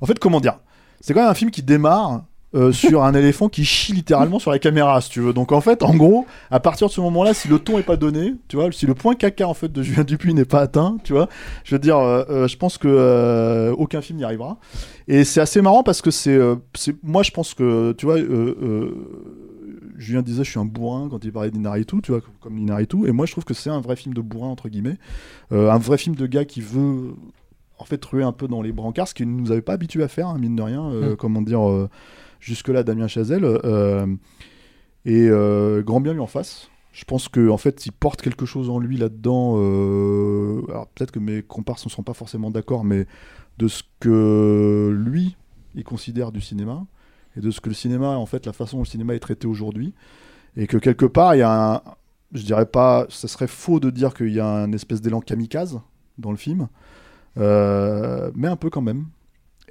en fait, comment dire, c'est quand même un film qui démarre. euh, sur un éléphant qui chie littéralement sur la caméra, si tu veux. Donc en fait, en gros, à partir de ce moment-là, si le ton est pas donné, tu vois, si le point caca en fait de Julien Dupuis n'est pas atteint, tu vois, je veux dire, euh, je pense que euh, aucun film n'y arrivera. Et c'est assez marrant parce que c'est, moi, je pense que, tu vois, Julien disait je suis un bourrin quand il parlait d'Inaritu, tu vois, comme- Inaritu, et moi je trouve que c'est un vrai film de bourrin entre guillemets, Euh, un vrai film de gars qui veut en fait ruer un peu dans les brancards, ce qu'il ne nous avait pas habitué à faire, hein, mine de rien, euh, Mm. comment dire, euh, jusque-là Damien Chazelle, et grand bien lui en face. Je pense que en fait, il porte quelque chose en lui là-dedans. alors peut-être que mes comparses ne sont pas forcément d'accord, mais de ce que lui, il considère du cinéma et de ce que le cinéma, en fait, la façon dont le cinéma est traité aujourd'hui, et que quelque part, il y a un, je dirais pas, ce serait faux de dire qu'il y a un espèce d'élan kamikaze dans le film, euh, mais un peu quand même.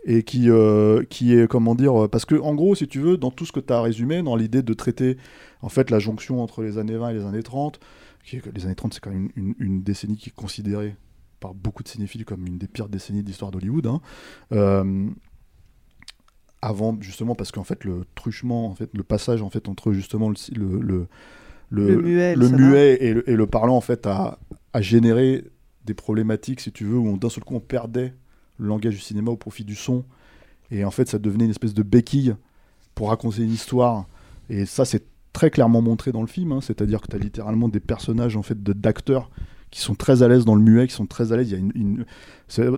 Et qui, euh, qui est, comment dire, parce que en gros, si tu veux, dans tout ce que tu as résumé, dans l'idée de traiter en fait la jonction entre les années 20 et les années 30, qui les années 30 c'est quand même une, décennie qui est considérée par beaucoup de cinéphiles comme une des pires décennies de l'histoire d'Hollywood. hein. Euh, avant justement parce qu'en fait le truchement, en fait le passage en fait entre justement le le, le, Le muet et le le sonore. muet et le, et le parlant en fait a, a généré des problématiques si tu veux où d'un seul coup on perdait le langage du cinéma au profit du son et en fait ça devenait une espèce de béquille pour raconter une histoire et ça c'est très clairement montré dans le film hein. c'est-à-dire que tu as littéralement des personnages en fait de- d'acteurs qui sont très à l'aise dans le muet, qui sont très à l'aise. Il y a une,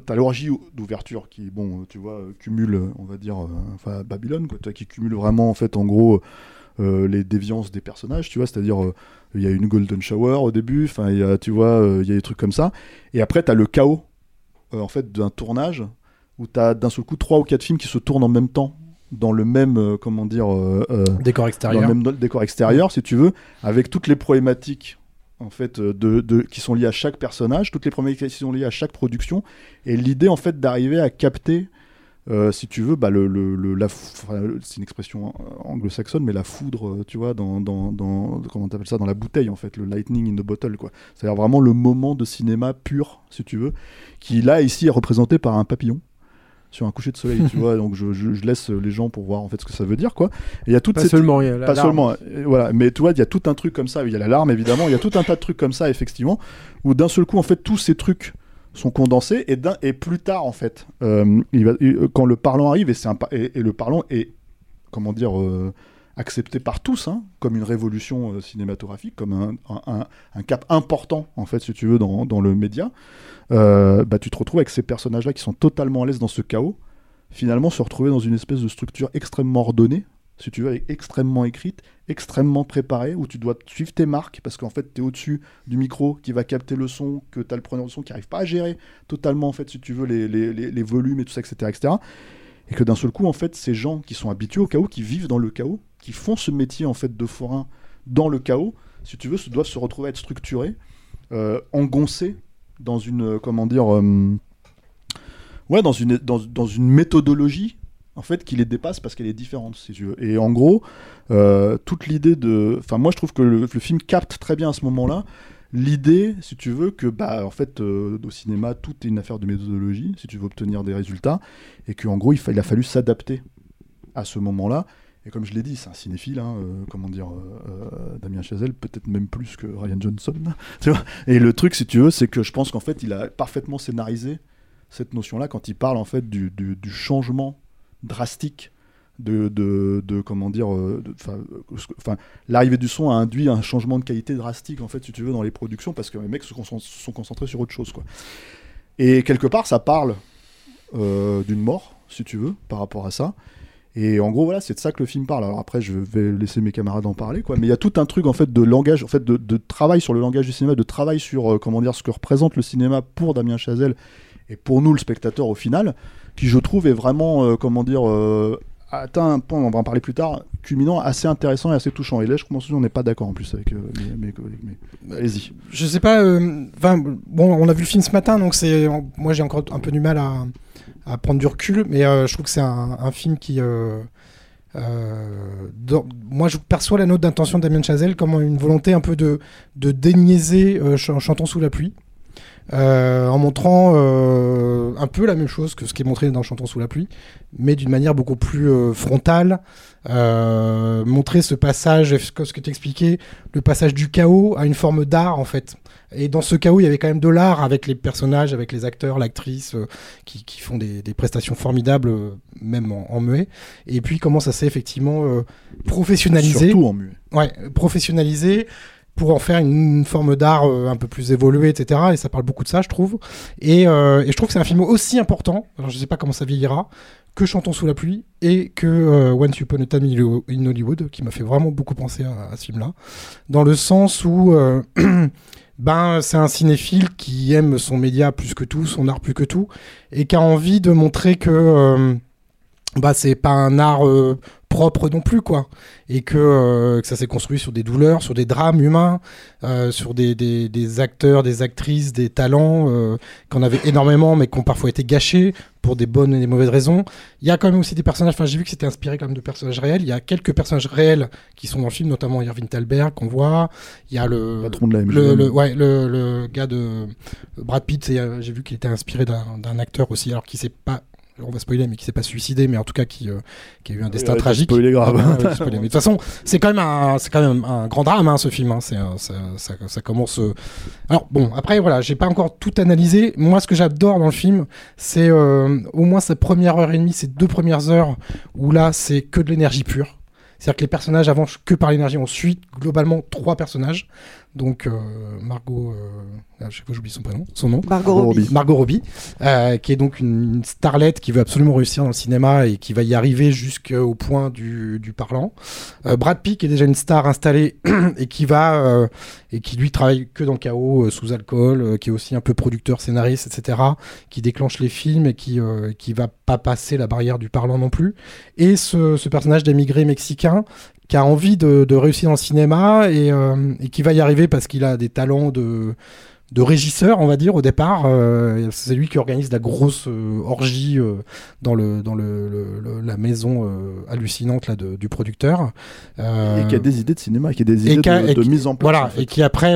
t'as l'orgie d'ouverture qui, bon, tu vois, euh, cumule, on va dire, euh, enfin Babylone, quoi, tu qui cumule vraiment en fait, en gros, euh, les déviances des personnages, tu vois, c'est-à-dire euh, il y a une golden shower au début, enfin, il y a, tu vois, euh, il y a des trucs comme ça, et après t'as le chaos, en fait, d'un tournage où t'as d'un seul coup trois ou quatre films qui se tournent en même temps dans le même, comment dire, Décor extérieur. dans le même décor extérieur, si tu veux, avec toutes les problématiques en fait euh, de, qui sont liées à chaque personnage, toutes les problématiques qui sont liées à chaque production, et l'idée en fait d'arriver à capter, euh, si tu veux, bah, le, c'est une expression anglo-saxonne, mais la foudre, euh, tu vois, dans, dans, comment ça, dans la bouteille en fait, le lightning in the bottle, quoi. C'est-à-dire vraiment le moment de cinéma pur, si tu veux, qui là ici est représenté par un papillon sur un coucher de soleil, tu vois. Donc je, je- je laisse les gens pour voir en fait ce que ça veut dire, quoi. Il y a toute Pas cette- seulement, il y a la pas seulement, euh, voilà. Mais tu vois, il y a tout un truc comme ça. Il y a la larme évidemment. Il y a tout un tas de trucs comme ça effectivement, où d'un seul coup en fait tous ces trucs sont condensés et, d'un- et plus tard en fait, euh, il va- il- quand le parlant arrive et, c'est un pa- et, et le parlant est comment dire euh, accepté par tous hein, comme une révolution euh, cinématographique, comme un, un- cap important en fait si tu veux dans, dans le média. euh, bah, tu te retrouves avec ces personnages-là qui sont totalement à l'aise dans ce chaos, finalement se retrouver dans une espèce de structure extrêmement ordonnée, si tu veux, extrêmement écrite, extrêmement préparée, où tu dois suivre tes marques, parce qu'en fait, tu es au-dessus du micro qui va capter le son, que tu as le preneur de son qui n'arrive pas à gérer totalement, en fait, si tu veux, les, les- les- les volumes et tout ça, etc. etc. Et que d'un seul coup, en fait, ces gens qui sont habitués au chaos, qui vivent dans le chaos, qui font ce métier, en fait, de forain dans le chaos, si tu veux, doivent se retrouver à être structurés, euh, engoncés dans une, euh, comment dire, euh, dans une, dans, dans une méthodologie en fait qui les dépasse parce qu'elle est différente. Et en gros, toute l'idée de, enfin moi je trouve que le film capte très bien à ce moment-là l'idée, si tu veux, que bah en fait euh, au cinéma tout est une affaire de méthodologie si tu veux obtenir des résultats et qu'en gros il, a fallu s'adapter à ce moment-là. Et comme je l'ai dit, c'est un cinéphile, hein, euh, comment dire, euh, Damien Chazelle, peut-être même plus que Ryan Johnson. et le truc, si tu veux, c'est que je pense qu'en fait, il a parfaitement scénarisé cette notion-là quand il parle en fait du changement drastique de, de, comment dire, euh, enfin, l'arrivée du son a induit un changement de qualité drastique en fait, si tu veux, dans les productions parce que les mecs se sont concentrés sur autre chose, quoi. Et quelque part, ça parle euh, d'une mort, si tu veux, par rapport à ça. Et en gros, voilà, c'est de ça que le film parle. Alors après, je vais laisser mes camarades en parler, quoi. Mais il y a tout un truc, en fait, de langage, en fait, de, travail sur le langage du cinéma, de travail sur, euh, comment dire, ce que représente le cinéma pour Damien Chazelle et pour nous, le spectateur, au final, qui, je trouve, est vraiment, comment dire, atteint un point, on va en parler plus tard, culminant, assez intéressant et assez touchant. Et là, je commence on n'est pas d'accord en plus avec euh, mes, collègues. Allez-y. Je sais pas. euh, on a vu le film ce matin, donc c'est. Moi, j'ai encore un peu du mal à, prendre du recul, mais euh, je trouve que c'est un, film qui. moi, je perçois la note d'intention Damien Chazelle comme une volonté un peu de, de déniaiser euh, Ch- Chantons sous la pluie. Euh, en montrant euh, un peu la même chose que ce qui est montré dans Chantons sous la pluie, mais d'une manière beaucoup plus euh, frontale. Montrer ce passage, ce que tu expliquais, le passage du chaos à une forme d'art en fait. Et dans ce chaos, il y avait quand même de l'art avec les personnages, avec les acteurs, l'actrice, euh, qui, qui font des, des prestations formidables, euh, même en, en muet. Et puis comment ça s'est effectivement euh, professionnalisé. Surtout en muet. Ouais, professionnalisé pour en faire une, forme d'art euh, un peu plus évoluée, etc. Et ça parle beaucoup de ça, je trouve. Et, euh, et je trouve que c'est un film aussi important, alors je sais pas comment ça vieillira, que Chantons sous la pluie et que euh, Once Upon a Time in Hollywood, qui m'a fait vraiment beaucoup penser à, ce film-là, dans le sens où euh, ben c'est un cinéphile qui aime son média plus que tout, son art plus que tout, et qui a envie de montrer que bah c'est pas un art propre non plus quoi. Et que, euh, que ça s'est construit sur des douleurs sur des drames humains euh, sur des, des, des acteurs des actrices des talents euh, qu'on avait énormément mais qui ont parfois été gâchés pour des bonnes et des mauvaises raisons. Il y a quand même aussi des personnages enfin j'ai vu que c'était inspiré quand même de personnages réels. Il y a quelques personnages réels qui sont dans le film notamment Irving Thalberg qu'on voit. Il y a le Patron de la MGM. le, le- ouais, le, le gars de Brad Pitt euh, j'ai vu qu'il était inspiré d'un, d'un acteur aussi alors qu'il s'est pas on va spoiler mais qui s'est pas suicidé mais en tout cas qui, euh, qui a eu un destin ouais, tragique spoilé grave. Ah, ouais, spoilé. mais de toute façon c'est quand même un c'est quand même un grand drame hein, ce film hein. c'est euh, ça, ça, ça commence euh, alors bon après voilà j'ai pas encore tout analysé moi ce que j'adore dans le film c'est euh, au moins cette première heure et demie ces deux premières heures où là c'est que de l'énergie pure c'est-à-dire que les personnages avancent que par l'énergie. On suit globalement trois personnages. Donc euh, Margot, euh, je sais pas, j'oublie son prénom, son nom. Margot Robbie. Margot Robbie, euh, qui est donc une, une starlette qui veut absolument réussir dans le cinéma et qui va y arriver jusqu'au point du, du parlant. Euh, Brad Pitt qui est déjà une star installée et qui va et qui lui travaille que dans le chaos sous alcool, qui est aussi un peu producteur, scénariste, etc. Qui déclenche les films et qui qui va pas passer la barrière du parlant non plus. Et ce, ce personnage d'émigré mexicain qui a envie de, de réussir dans le cinéma et, euh, et qui va y arriver parce qu'il a des talents de de régisseur, on va dire, au départ. Euh, c'est lui qui organise la grosse euh, orgie euh, dans, le, dans le, le- le- la maison hallucinante là, de- du producteur. Et qui a des idées de cinéma, qui a des idées a- de, et de qui- mise en place. Voilà, en fait. et qui après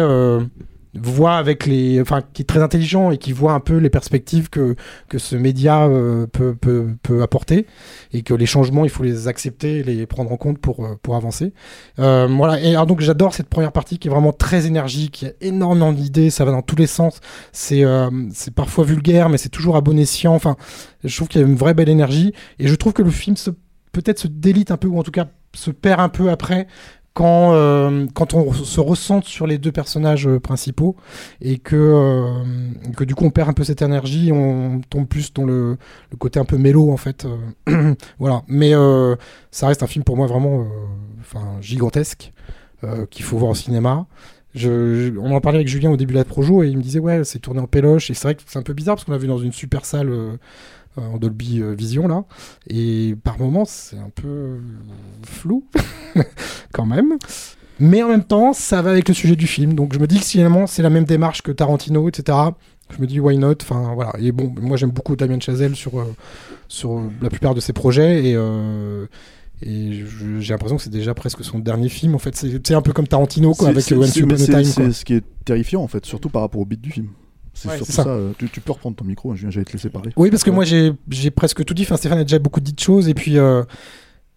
voit avec les. Enfin, qui est très intelligent et qui voit un peu les perspectives que, que ce média euh, peut, peut, peut apporter et que les changements, il faut les accepter les prendre en compte pour, euh, pour avancer. Euh, voilà, et alors donc j'adore cette première partie qui est vraiment très énergique, il y a énormément d'idées, ça va dans tous les sens. C'est euh, c'est parfois vulgaire, mais c'est toujours à bon escient. Enfin, je trouve qu'il y a une vraie belle énergie et je trouve que le film se peut-être se délite un peu ou en tout cas se perd un peu après quand, euh, quand on se recentre sur les deux personnages euh, principaux et que, euh, que du coup on perd un peu cette énergie, on tombe plus dans le, le côté un peu mélo en fait. euh. voilà, mais euh, ça reste un film pour moi vraiment euh, enfin, gigantesque qu'il faut voir au cinéma. Je, on en parlait avec Julien au début de la projo et il me disait ouais c'est tourné en péloche et c'est vrai que c'est un peu bizarre parce qu'on l'a vu dans une super salle en Dolby euh, Vision là. Et par moments c'est un peu flou quand même. Mais en même temps ça va avec le sujet du film. Donc je me dis que finalement c'est la même démarche que Tarantino etc je me dis why not? Enfin voilà. Et bon moi j'aime beaucoup Damien Chazelle sur euh, sur la plupart de ses projets et euh, j'ai l'impression que c'est déjà presque son dernier film. En fait c'est un peu comme Tarantino quoi avec c'est- Upon a Time C'est ce qui est terrifiant en fait, surtout par rapport au beat du film. C'est Ouais, surtout ça. ça. euh, tu, tu peux reprendre ton micro, hein, Julien, j'allais te laisser parler. Oui, parce que moi j'ai presque tout dit. Enfin, Stéphane a déjà beaucoup dit de choses et puis, euh,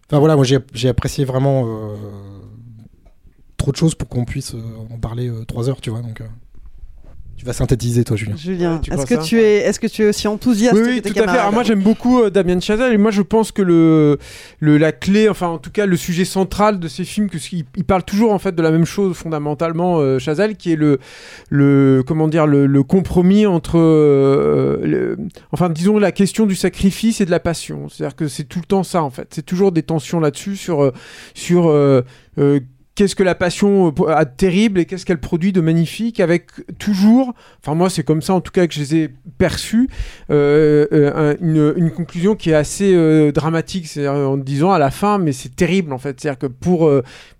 enfin voilà, moi j'ai j'ai apprécié vraiment euh, trop de choses pour qu'on puisse euh, en parler euh, trois heures, tu vois. Donc, euh, tu vas synthétiser, toi, Julien. Julien, tu est-ce que tu es, est-ce que tu es aussi enthousiaste Oui, que oui, tes tout à fait. Alors moi j'aime beaucoup euh, Damien Chazelle et moi je pense que le, le la clé, enfin en tout cas le sujet central de ces films, que ce qu'il- il parle toujours en fait de la même chose fondamentalement euh, Chazelle, qui est le le comment dire le, le compromis entre euh, le- enfin disons la question du sacrifice et de la passion. C'est-à-dire que c'est tout le temps ça en fait. C'est toujours des tensions là-dessus sur euh, sur euh, euh, Qu'est-ce que la passion euh, a de terrible et qu'est-ce qu'elle produit de magnifique avec toujours, enfin moi c'est comme ça en tout cas que je les ai perçus, euh, euh, un- une, conclusion qui est assez dramatique, c'est-à-dire en disant à la fin, mais c'est terrible en fait, c'est-à-dire que pour,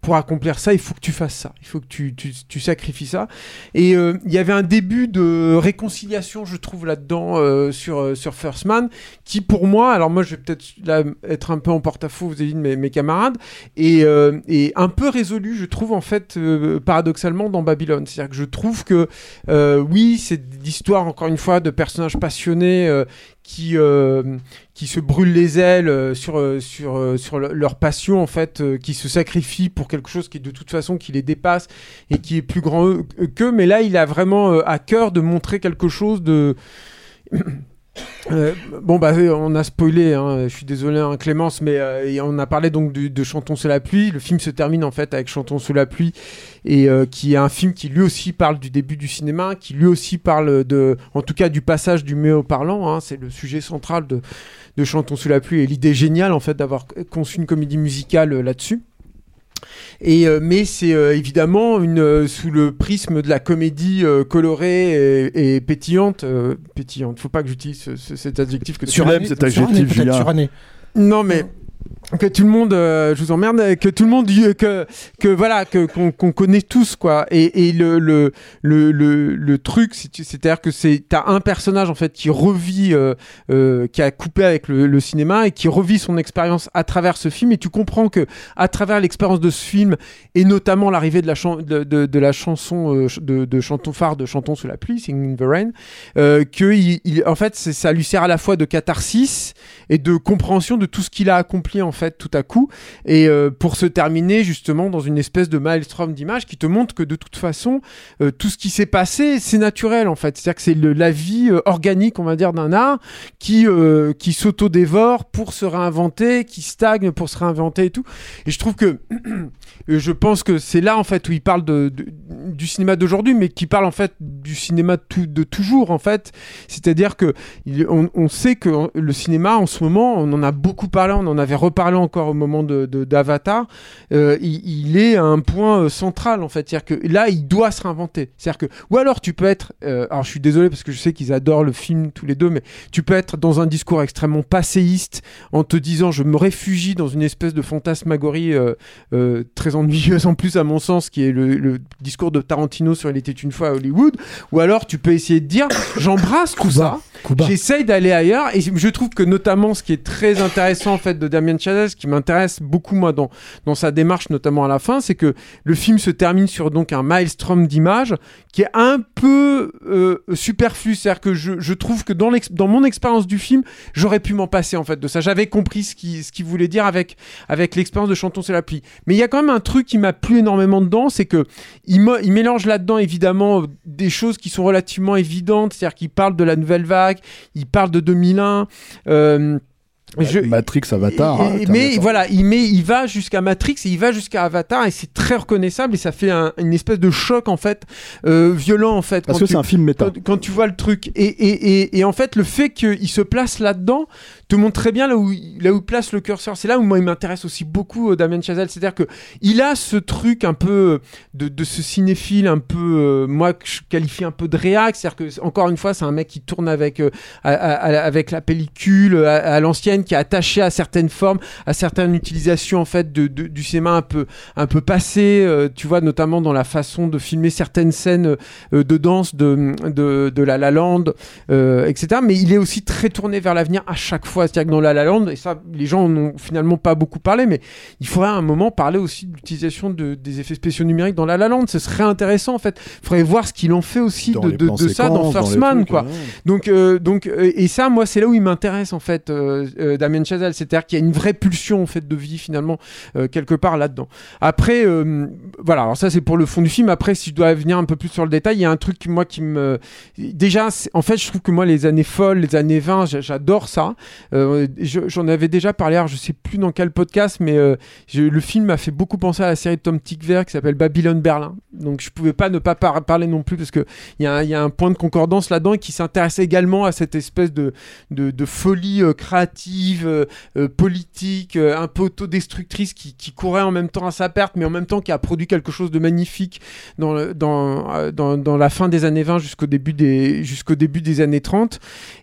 pour accomplir ça, il faut que tu fasses ça, il faut que tu, tu, sacrifies ça. Et il y avait un début de réconciliation, je trouve, là-dedans sur, sur First Man, qui pour moi, alors moi je vais peut-être être un peu en porte-à-faux vis-à-vis de mes, camarades, et, et un peu résolu, je trouve, en fait, euh, paradoxalement, dans Babylone. C'est-à-dire que je trouve que, euh, oui, c'est l'histoire, encore une fois, de personnages passionnés euh, qui, qui se brûlent les ailes sur, sur, sur le- leur passion, en fait, qui se sacrifient pour quelque chose qui, de toute façon, qui les dépasse et qui est plus grand eux- qu'eux. Mais là, il a vraiment à cœur de montrer quelque chose de Euh, bon bah euh, on a spoilé, hein, je suis désolé hein, Clémence, mais euh, on a parlé donc de Chantons sous la pluie. Le film se termine en fait avec Chantons sous la pluie qui est un film qui lui aussi parle du début du cinéma, qui lui aussi parle de, en tout cas du passage du muet parlant. hein, c'est le sujet central de, de Chantons sous la pluie et l'idée géniale en fait d'avoir conçu une comédie musicale là-dessus. Et euh, mais c'est euh, évidemment une euh, sous le prisme de la comédie euh, colorée et, et pétillante. euh, pétillante. Faut pas que j'utilise ce- ce- cet adjectif que tu Suranné, aimes. cet adjectif. Non mais que tout le monde, euh, je vous emmerde, que tout le monde euh, que que voilà que qu'on connaît tous quoi. Et, le, le le le truc, c'est- c'est-à-dire que c'est t'as un personnage en fait qui revit, euh, qui a coupé avec le, cinéma et qui revit son expérience à travers ce film. Et tu comprends que à travers l'expérience de ce film et notamment l'arrivée de la chan- de, de, la chanson ch- de, de chanton phare de Chantons sous la pluie, Singing in the Rain, que il, en fait ça lui sert à la fois de catharsis et de compréhension de tout ce qu'il a accompli en fait tout à coup. Et euh, pour se terminer justement dans une espèce de maelstrom d'images qui te montre que de toute façon euh, tout ce qui s'est passé c'est naturel en fait. C'est à dire que c'est la vie euh, organique on va dire d'un art qui qui s'auto-dévore pour se réinventer qui stagne pour se réinventer et tout. Et je trouve que je pense que c'est là en fait où il parle de, du cinéma d'aujourd'hui mais qui parle en fait du cinéma tout- de toujours en fait. C'est-à-dire que on, on sait que le cinéma en ce moment, on en a beaucoup parlé, on en avait reparlé encore au moment de de- d'Avatar, euh, il, il est à un point euh, central en fait, c'est-à-dire que là il doit se réinventer, c'est-à-dire que ou alors tu peux être, euh, alors je suis désolé parce que je sais qu'ils adorent le film tous les deux, mais tu peux être dans un discours extrêmement passéiste en te disant je me réfugie dans une espèce de fantasmagorie euh, très ennuyeuse en plus à mon sens, qui est le, le discours de Tarantino sur Il était une fois à Hollywood, ou alors tu peux essayer de dire j'embrasse tout ça. J'essaye d'aller ailleurs et je trouve que notamment ce qui est très intéressant en fait de Damien Ce qui m'intéresse beaucoup moi dans, dans sa démarche notamment à la fin, c'est que le film se termine sur donc un maelstrom d'images qui est un peu euh, superflu, c'est-à-dire que je, trouve que dans, dans mon expérience du film, j'aurais pu m'en passer en fait de ça. J'avais compris ce qu'il ce qu'il voulait dire avec, avec l'expérience de Chantons c'est la pluie. Mais il y a quand même un truc qui m'a plu énormément dedans, c'est que il, il mélange là-dedans évidemment des choses qui sont relativement évidentes, c'est-à-dire qu'il parle de la nouvelle vague, il parle de 2001. euh, je- Matrix, Avatar. et- hein, et- mais voilà, il, met, il va jusqu'à Matrix et il va jusqu'à Avatar et c'est très reconnaissable et ça fait un- une espèce de choc en fait, euh, violent en fait. Parce quand que c'est un film méta. quand, quand tu vois le truc. Et, et, et, et en fait, le fait qu'il se place là-dedans te montre très bien là où, là où il place le curseur. C'est là où moi il m'intéresse aussi beaucoup, euh, Damien Chazelle. C'est-à-dire que il a ce truc un peu euh, de, de ce cinéphile, un peu, euh, moi que je qualifie un peu de réac. C'est-à-dire que, encore une fois, c'est un mec qui tourne avec, avec la pellicule à, l'ancienne, qui est attaché à certaines formes, à certaines utilisations en fait de, du cinéma un peu, un peu passé. tu vois, notamment dans la façon de filmer certaines scènes de danse de, de, de La La Land, etc. Mais il est aussi très tourné vers l'avenir à chaque fois. C'est-à-dire que dans La La Land, et ça, les gens n'ont finalement pas beaucoup parlé, mais il faudrait à un moment parler aussi de l'utilisation de, des effets spéciaux numériques dans La La Land. Ce serait intéressant, en fait. Il faudrait voir ce qu'il en fait aussi de, ça dans First Man, trucs, quoi. ouais. Donc, euh, donc, euh, et ça, moi, c'est là où il m'intéresse en fait, euh, Damien Chazelle. C'est-à-dire qu'il y a une vraie pulsion en fait de vie finalement quelque part là-dedans. Après, voilà. Alors ça, c'est pour le fond du film. Après, si je dois venir un peu plus sur le détail, il y a un truc moi qui me, déjà, en fait, je trouve que moi, les années folles, les années 20, j'a- j'adore ça. Euh, je- J'en avais déjà parlé. Alors, je sais plus dans quel podcast, mais euh, le film m'a fait beaucoup penser à la série de Tom Tickver qui s'appelle Babylone Berlin. Donc, je pouvais pas ne pas par- parler non plus parce que il y, a un- point de concordance là-dedans qui s'intéresse également à cette espèce de, folie euh, créative, politique, un peu autodestructrice qui, courait en même temps à sa perte, mais en même temps qui a produit quelque chose de magnifique dans, la fin des années 20 jusqu'au début des, jusqu'au début des années 30.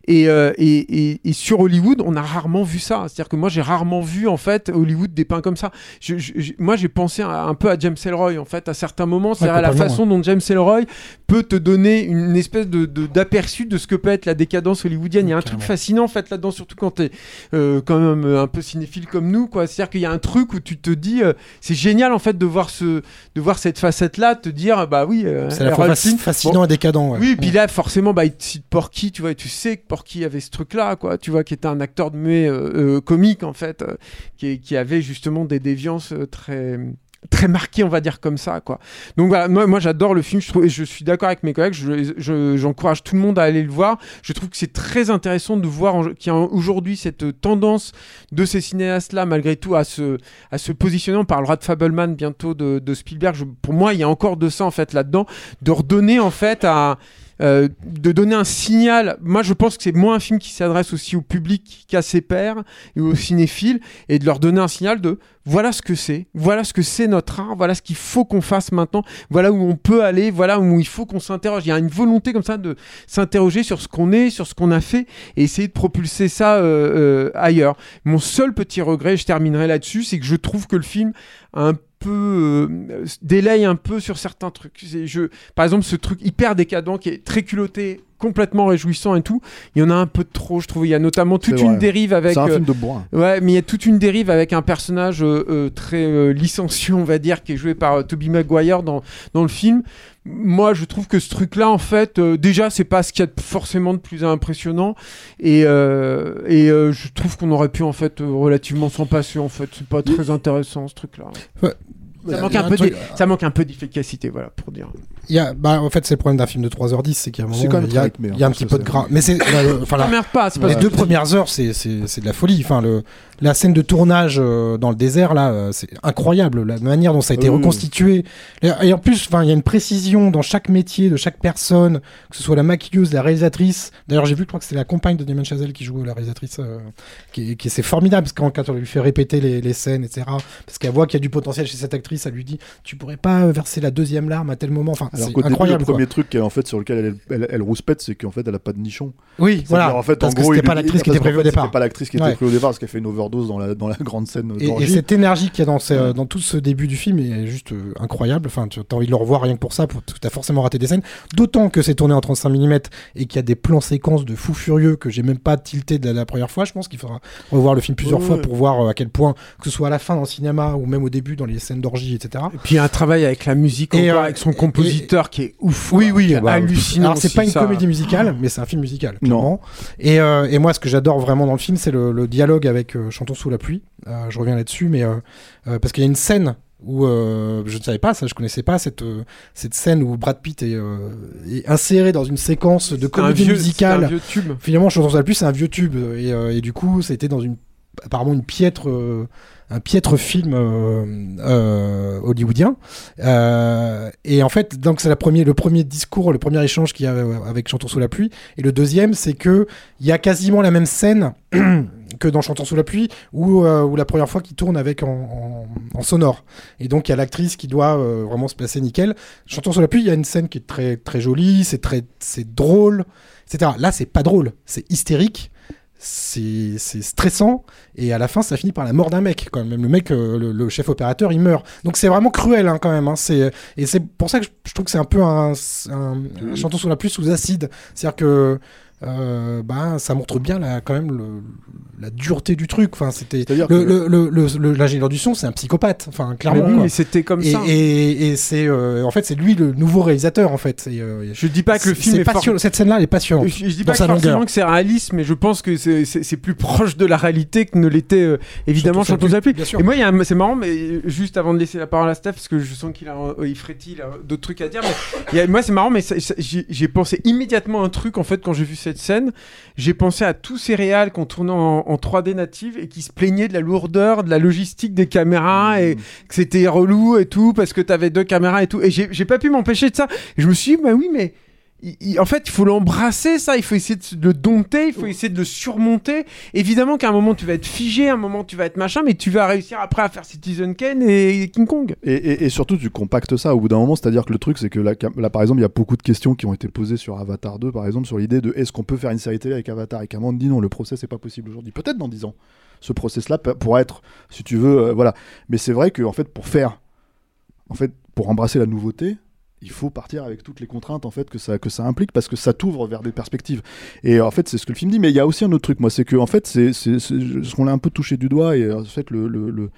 Et, euh, et, et, et sur Hollywood, on a rarement vu ça. C'est-à-dire que moi, j'ai rarement vu en fait Hollywood dépeint comme ça. Je, je- je- moi, j'ai pensé un peu à James Ellroy en fait à certains moments, c'est-à-dire à la façon dont James Ellroy peut te donner une espèce de, d'aperçu de ce que peut être la décadence hollywoodienne. Il y a un truc fascinant en fait là-dedans, surtout quand t'es euh, quand même euh, un peu cinéphile comme nous, quoi. C'est-à-dire qu'il y a un truc où tu te dis, euh, c'est génial en fait de voir ce, de voir cette facette-là, te dire, bah oui, C'est fascinant Bon, et décadent. ouais. oui, puis là, forcément, bah, il te cite Porky, tu vois, et tu sais que Porky avait ce truc-là, quoi, tu vois, qui était un acteur de muet euh, euh, comique, en fait, euh, qui, avait justement des déviances très très marqué, on va dire comme ça, quoi. Donc voilà, moi, j'adore le film, je, suis d'accord avec mes collègues, je- je- j'encourage tout le monde à aller le voir. Je trouve que c'est très intéressant de voir qu'il y a aujourd'hui cette tendance de ces cinéastes-là, malgré tout, à se, à se positionner. On parlera de Fableman bientôt de, de Spielberg. Pour moi, il y a encore de ça, en fait, là-dedans, de redonner, en fait, à. Euh, de donner un signal. Moi, je pense que c'est moins un film qui s'adresse aussi au public qu'à ses pairs et aux cinéphiles, et de leur donner un signal de voilà ce que c'est, voilà ce que c'est notre art, voilà ce qu'il faut qu'on fasse maintenant, voilà où on peut aller, voilà où il faut qu'on s'interroge. Il y a une volonté comme ça de s'interroger sur ce qu'on est, sur ce qu'on a fait, et essayer de propulser ça euh, euh, ailleurs. Mon seul petit regret, je terminerai là-dessus, c'est que je trouve que le film a un peu euh, délaye un peu sur certains trucs. Je, par exemple, ce truc hyper décadent qui est très culotté, complètement réjouissant et tout, il y en a un peu de trop, je trouve. Il y a notamment toute une dérive avec. C'est un euh, film de bourrin. Ouais, mais il y a toute une dérive avec un personnage euh, très licencieux, on va dire, qui est joué par Tobey Maguire dans, dans le film. Moi, je trouve que ce truc-là, en fait, euh, déjà, c'est pas ce qu'il y a de- forcément de plus impressionnant. Et, euh, et euh, je trouve qu'on aurait pu, en fait, euh, relativement s'en passer, en fait. C'est pas très intéressant, ce truc-là. Ouais. Ça manque, un un peu truc- d'e- ça manque un peu d'efficacité, voilà, pour dire. Il y a, bah, en fait, c'est le problème d'un film de 3h10, c'est qu'il y a un moment, quand même il y a, très rythmé, il y a un petit peu de gras. Mais c'est, euh, enfin, la- T'emmerdes pas, c'est pas les deux premières heures, c'est, c'est, c'est de la folie. Enfin, le, la scène de tournage euh, dans le désert, là, euh, c'est incroyable. La manière dont ça a été oui. reconstitué. Et, en plus, enfin, il y a une précision dans chaque métier de chaque personne, que ce soit la maquilleuse, la réalisatrice. D'ailleurs, j'ai vu, je crois que c'est la compagne de Damien Chazelle qui joue la réalisatrice, euh, qui, qui c'est formidable, parce que quand, on lui fait répéter les, les scènes, etc., parce qu'elle voit qu'il y a du potentiel chez cette actrice, elle lui dit, tu pourrais pas verser la deuxième larme à tel moment? Enfin, c'est début, le incroyable. quoi. premier truc en fait, sur lequel elle, elle, elle rouspète, c'est qu'en fait, elle a pas de nichon. Oui, voilà. En fait, parce en que gros, c'était pas l'actrice qui était prévue au départ. C'était pas l'actrice qui était prévue au départ parce qu'elle fait une overdose dans la, dans la grande scène Et, et cette énergie qu'il y a dans, ces- dans tout ce début du film est juste euh, incroyable. Enfin, tu as envie de le revoir rien que pour ça, pour, tu as forcément raté des scènes. D'autant que c'est tourné en 35 mm et qu'il y a des plans séquences de fous furieux que j'ai même pas tilté de la, la première fois. Je pense qu'il faudra revoir le film plusieurs Ouais, fois ouais. pour voir euh, à quel point, que ce soit à la fin dans le cinéma ou même au début dans les scènes d'orgie, etc. Et puis il y a un travail avec la musique, Et, euh, avec son compositeur qui est ouf. Oui, quoi, oui, bah, hallucinant. Alors, c'est pas une ça. comédie musicale, mais c'est un film musical, Non. Et, euh, et moi, ce que j'adore vraiment dans le film, c'est le, le dialogue avec euh, Chantons sous la pluie. Euh, je reviens là-dessus, mais euh, euh, parce qu'il y a une scène où euh, je ne savais pas ça, je connaissais pas cette euh, cette scène où Brad Pitt est, euh, est inséré dans une séquence de comédie vieux- musicale. un vieux tube. Finalement, Chantons sous la pluie, c'est un vieux tube, et, et du coup, c'était dans une apparemment une piètre un piètre film hollywoodien. Et en fait, donc c'est la premier, le premier discours, le premier échange qu'il y a avec Chantons sous la pluie. Et le deuxième, c'est que il y a quasiment la même scène que dans Chantons sous la pluie, où, euh, la première fois qu'il tourne avec en, en- en sonore. Et donc il y a l'actrice qui doit euh, vraiment se placer nickel. Chantons sous la pluie, il y a une scène qui est très très jolie, c'est très c'est drôle, etc. Là, c'est pas drôle, c'est hystérique c'est stressant et à la fin ça finit par la mort d'un mec quand même le mec euh, le, le chef opérateur il meurt donc c'est vraiment cruel hein, quand même hein. c'est et c'est pour ça que je, je trouve que c'est un peu un, un, un chanton sous la pluie sous acide c'est à dire que euh, bah, ça montre bien la, quand même le, la dureté du truc. Enfin c'était l'ingénieur du son c'est un psychopathe. Enfin Mais clairement oui, c'était comme et, ça. et, et c'est euh, en fait c'est lui le nouveau réalisateur en fait. Et, euh, Je dis pas que le film est for- cette scène là elle est passionnante. Je, je dis pas que forcément que c'est réaliste, mais je pense que c'est- plus proche de la réalité que ne l'était évidemment Chantons la pluie. Et moi, c'est marrant, mais juste avant de laisser la parole à Steph, parce que je sens qu'il a, il frétille, d'autres trucs à dire. Mais il y a- moi, c'est marrant, mais j'ai pensé immédiatement à un truc en fait quand j'ai vu cette scène. J'ai pensé à tous ces réals qu'on tournait en, en 3D native et qui se plaignaient de la lourdeur, de la logistique des caméras et que c'était relou et tout parce que t'avais deux caméras et tout. Et j'ai j'ai pas pu m'empêcher de ça. Et je me suis dit, bah oui, mais il- il- en fait, il faut l'embrasser, ça. Il faut essayer de le dompter, il faut essayer de le surmonter. Évidemment qu'à un moment, tu vas être figé, à un moment, tu vas être machin, mais tu vas réussir après à faire Citizen Kane et King Kong. Et, et- et surtout, tu compactes ça au bout d'un moment, c'est-à-dire que le truc, c'est que là, par exemple, il y a beaucoup de questions qui ont été posées sur Avatar 2, par exemple, sur l'idée de est-ce qu'on peut faire une série télé avec Avatar? Et Cameron dit non, le process n'est pas possible aujourd'hui. Peut-être dans 10 ans. Ce process-là pourra être, si tu veux, euh, voilà. Mais c'est vrai que, en fait, pour faire, en fait, pour embrasser la nouveauté, il faut partir avec toutes les contraintes en fait que ça que ça implique parce que ça t'ouvre vers des perspectives. Et en fait c'est ce que le film dit mais il y a aussi un autre truc. Moi c'est que en fait c'est ce qu'on l'a un peu touché du doigt et en fait le-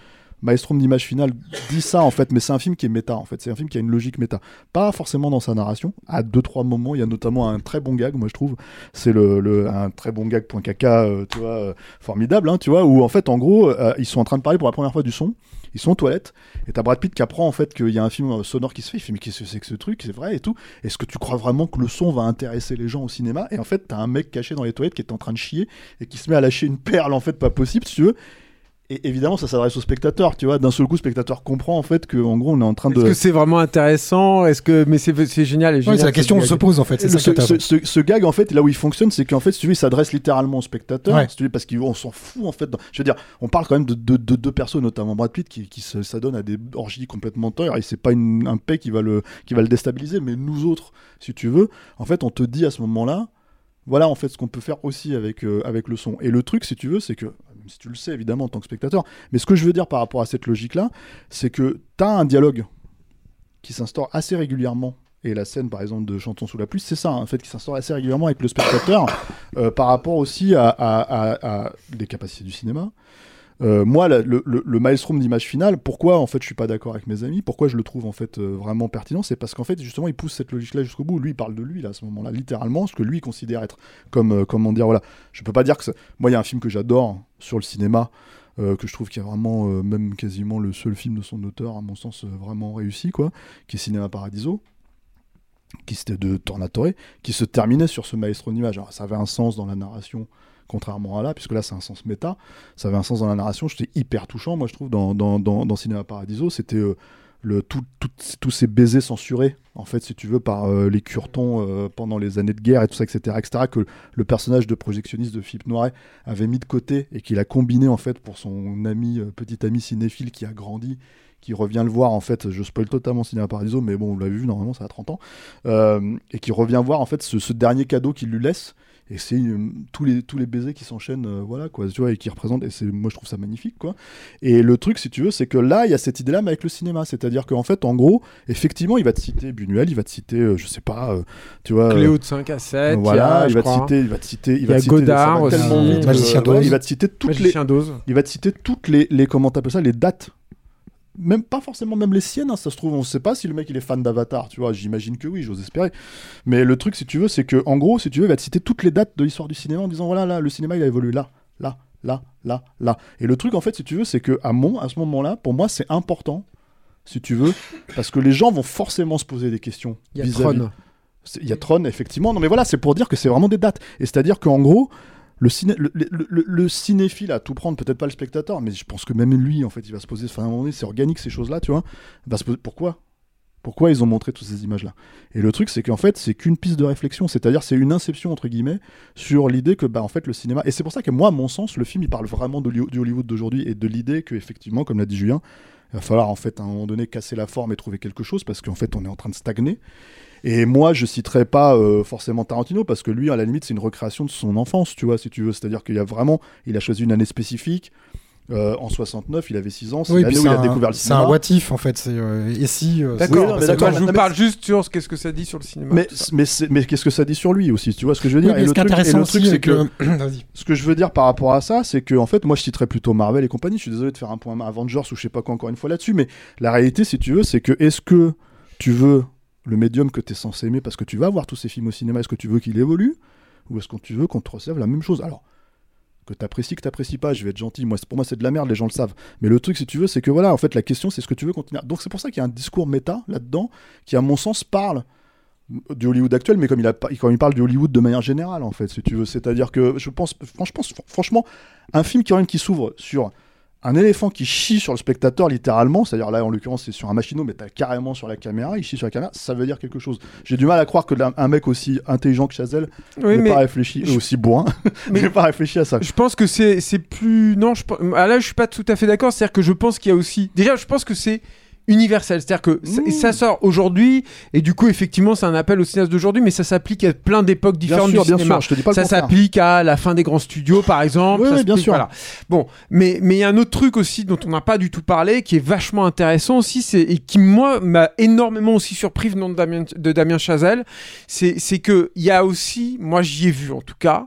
Maelstrom d'image finale dit ça en fait, mais c'est un film qui est méta en fait. C'est un film qui a une logique méta. Pas forcément dans sa narration. À deux trois moments, il y a notamment un très bon gag, moi je trouve. C'est le, le- un très bon gag point caca, euh, tu vois, euh, formidable, hein, tu vois, où en fait en gros euh, ils sont en train de parler pour la première fois du son. Ils sont aux toilettes et t'as Brad Pitt qui apprend en fait qu'il y a un film sonore qui se fait. Il fait mais qu'est-ce que c'est que ce truc? C'est vrai et tout. Est-ce que tu crois vraiment que le son va intéresser les gens au cinéma? Et en fait t'as un mec caché dans les toilettes qui est en train de chier et qui se met à lâcher une perle en fait pas possible si tu veux. Et évidemment ça s'adresse au spectateur, tu vois. D'un seul coup, le spectateur comprend en fait que en gros on est en train Est-ce de que c'est vraiment intéressant? Est-ce que mais c'est c'est génial et Ouais, génial, c'est la question qu'on se pose en fait. C'est le- ça ce, ce- ce- ce gag en fait là où il fonctionne c'est qu'en fait si tu veux il s'adresse littéralement au spectateur Ouais. si tu veux, parce qu'on s'en fout en fait dans- je veux dire on parle quand même de deux de, persos notamment Brad Pitt qui, qui s'adonne à des orgies complètement teurs et c'est pas une- un paix qui va le qui va le déstabiliser mais nous autres si tu veux en fait on te dit à ce moment là voilà en fait ce qu'on peut faire aussi avec, euh, avec le son. Et le truc, si tu veux, c'est que, si tu le sais évidemment en tant que spectateur, mais ce que je veux dire par rapport à cette logique-là, c'est que tu as un dialogue qui s'instaure assez régulièrement. Et la scène, par exemple, de Chantons sous la pluie, c'est ça, en fait, qui s'instaure assez régulièrement avec le spectateur, euh, par rapport aussi à des capacités du cinéma. Euh, moi, le, le, d'image finale, pourquoi en fait je suis pas d'accord avec mes amis, pourquoi je le trouve en fait euh, vraiment pertinent, c'est parce qu'en fait justement il pousse cette logique-là jusqu'au bout. Lui, il parle de lui là à ce moment-là, littéralement, ce que lui considère être comme euh, comment dire voilà. Je peux pas dire que moi il y a un film que j'adore sur le cinéma. que je trouve qui est vraiment même quasiment le seul film de son auteur à mon sens vraiment réussi quoi qui est Cinéma Paradiso qui c'était de Tornatore qui se terminait sur ce maestro d'image alors ça avait un sens dans la narration contrairement à là, puisque là c'est un sens méta, ça avait un sens dans la narration, c'était hyper touchant, moi je trouve, dans, dans, dans, Cinéma Paradiso, c'était euh, le, tout, tout- tous ces baisers censurés, en fait, si tu veux, par euh, les curtons euh, pendant les années de guerre et tout ça, etc., etc., que le personnage de projectionniste de Philippe Noiret avait mis de côté et qu'il a combiné, en fait, pour son ami, euh, petit ami cinéphile qui a grandi, qui revient le voir, en fait, je spoil totalement Cinéma Paradiso, mais bon, vous l'avez vu, normalement, ça a 30 ans, et qui revient voir, en fait, ce dernier cadeau qu'il lui laisse, et c'est euh, tous les tous les baisers qui s'enchaînent euh, voilà quoi tu vois et qui représentent et c'est moi je trouve ça magnifique quoi et le truc si tu veux c'est que là il y a cette idée là mais avec le cinéma c'est-à-dire qu'en fait en gros effectivement il va te citer Buñuel il va te citer euh, je sais pas euh, tu vois Cléo euh, de 5 à 7. voilà il, il y a, va te citer il va te citer il va te citer Godard tellement vite d'Oz. il va te citer toutes les il va te citer toutes les, les comment t'appelles ça les dates même pas forcément même les siennes hein, ça se trouve on sait pas si le mec il est fan d'Avatar tu vois j'imagine que oui j'ose espérer mais le truc si tu veux c'est que en gros si tu veux il va te citer toutes les dates de l'histoire du cinéma en disant voilà là le cinéma il a évolué là là là là là et le truc en fait si tu veux c'est que à mon à ce moment là pour moi c'est important si tu veux parce que les gens vont forcément se poser des questions Il y a Tron. il y a Tron, effectivement. Non, mais voilà, c'est pour dire que c'est vraiment des dates. Et c'est-à-dire qu'en gros, le, ciné, le, le- le- le cinéphile à tout prendre, peut-être pas le spectateur, mais je pense que même lui, en fait, il va se poser. À un moment donné, c'est organique ces choses-là, tu vois. Va se poser pourquoi? Pourquoi ils ont montré toutes ces images-là? Et le truc, c'est qu'en fait, c'est qu'une piste de réflexion, c'est-à-dire c'est une inception entre guillemets sur l'idée que, bah, en fait, le cinéma. Et c'est pour ça que moi, à mon sens, le film, il parle vraiment de du Hollywood d'aujourd'hui et de l'idée que, effectivement, comme l'a dit Julien, il va falloir en fait à un moment donné casser la forme et trouver quelque chose parce qu'en fait, on est en train de stagner. Et moi, je citerai pas euh, forcément Tarantino parce que lui, à la limite, c'est une recréation de son enfance, tu vois, si tu veux. C'est-à-dire qu'il y a vraiment, il a choisi une année spécifique. Euh, en 69, il avait 6 ans. C'est Oui, l'année puis où il a un, découvert le c'est un cinéma. what if en fait. C'est euh, et si. euh, D'accord, je vous parle juste sur qu'est-ce que ça dit sur le cinéma. Mais, mais, c'est- mais qu'est-ce que ça dit sur lui aussi Tu vois ce que je veux Oui, dire? mais Et ce le qui est truc, et intéressant le truc, c'est que que. Vas-y. ce que je veux dire par rapport à ça, c'est que en fait, moi, je citerais plutôt Marvel et compagnie. Je suis désolé de faire un point Avengers ou je sais pas quoi encore une fois là-dessus, mais la réalité, si tu veux, c'est que est-ce que tu veux le médium que tu es censé aimer parce que tu vas voir tous ces films au cinéma, est-ce que tu veux qu'il évolue ou est-ce que tu veux qu'on te reçoive la même chose? Alors que t'apprécies, que t'apprécies pas, je vais être gentil. Moi, pour moi, c'est de la merde, les gens le savent. Mais le truc, si tu veux, c'est que voilà, en fait, la question, c'est ce que tu veux continuer. Donc, c'est pour ça qu'il y a un discours méta là-dedans qui, à mon sens, parle du Hollywood actuel, mais comme il, a, quand il parle du Hollywood de manière générale, en fait, si tu veux. C'est-à-dire que je pense, franchement, franchement, un film qui, qui s'ouvre sur un éléphant qui chie sur le spectateur littéralement, c'est-à-dire là en l'occurrence c'est sur un machinot mais t'as carrément sur la caméra, il chie sur la caméra, ça veut dire quelque chose. J'ai du mal à croire que un mec aussi intelligent que Chazelle Oui, n'ait pas réfléchi, je- et aussi bourrin, Mais- n'ait pas réfléchi à ça. je pense que c'est c'est plus. Non, je... ah, là, je suis pas tout à fait d'accord. C'est-à-dire que je pense qu'il y a aussi. Déjà, je pense que c'est universel. C'est-à-dire que ça, Mmh. ça sort aujourd'hui, et du coup, effectivement, c'est un appel au cinéaste d'aujourd'hui, mais ça s'applique à plein d'époques Bien différentes sûr, du bien cinéma. sûr, je te dis pas le ça s'applique à la fin des grands studios, par exemple. Oui, ça oui, bien sûr. voilà. Bon, mais mais il y a un autre truc aussi dont on n'a pas du tout parlé, qui est vachement intéressant aussi, c'est et qui moi m'a énormément aussi surpris venant de Damien, de Damien Chazelle, c'est c'est que il y a aussi, moi j'y ai vu en tout cas.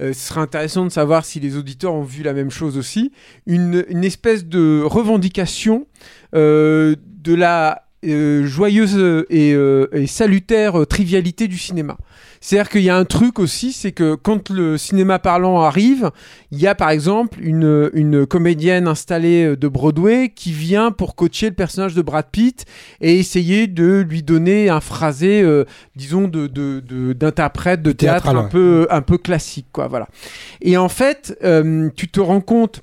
Euh, ce serait intéressant de savoir si les auditeurs ont vu la même chose aussi. Une, espèce de revendication euh, de la euh, joyeuse et, salutaire trivialité du cinéma. C'est-à-dire qu'il y a un truc aussi, c'est que quand le cinéma parlant arrive, il y a par exemple une, une comédienne installée euh, de Broadway qui vient pour coacher le personnage de Brad Pitt et essayer de lui donner un phrasé, euh, disons, de, de, de- d'interprète de théâtre un, peu, un peu classique, quoi, voilà. Et en fait, euh, tu te rends compte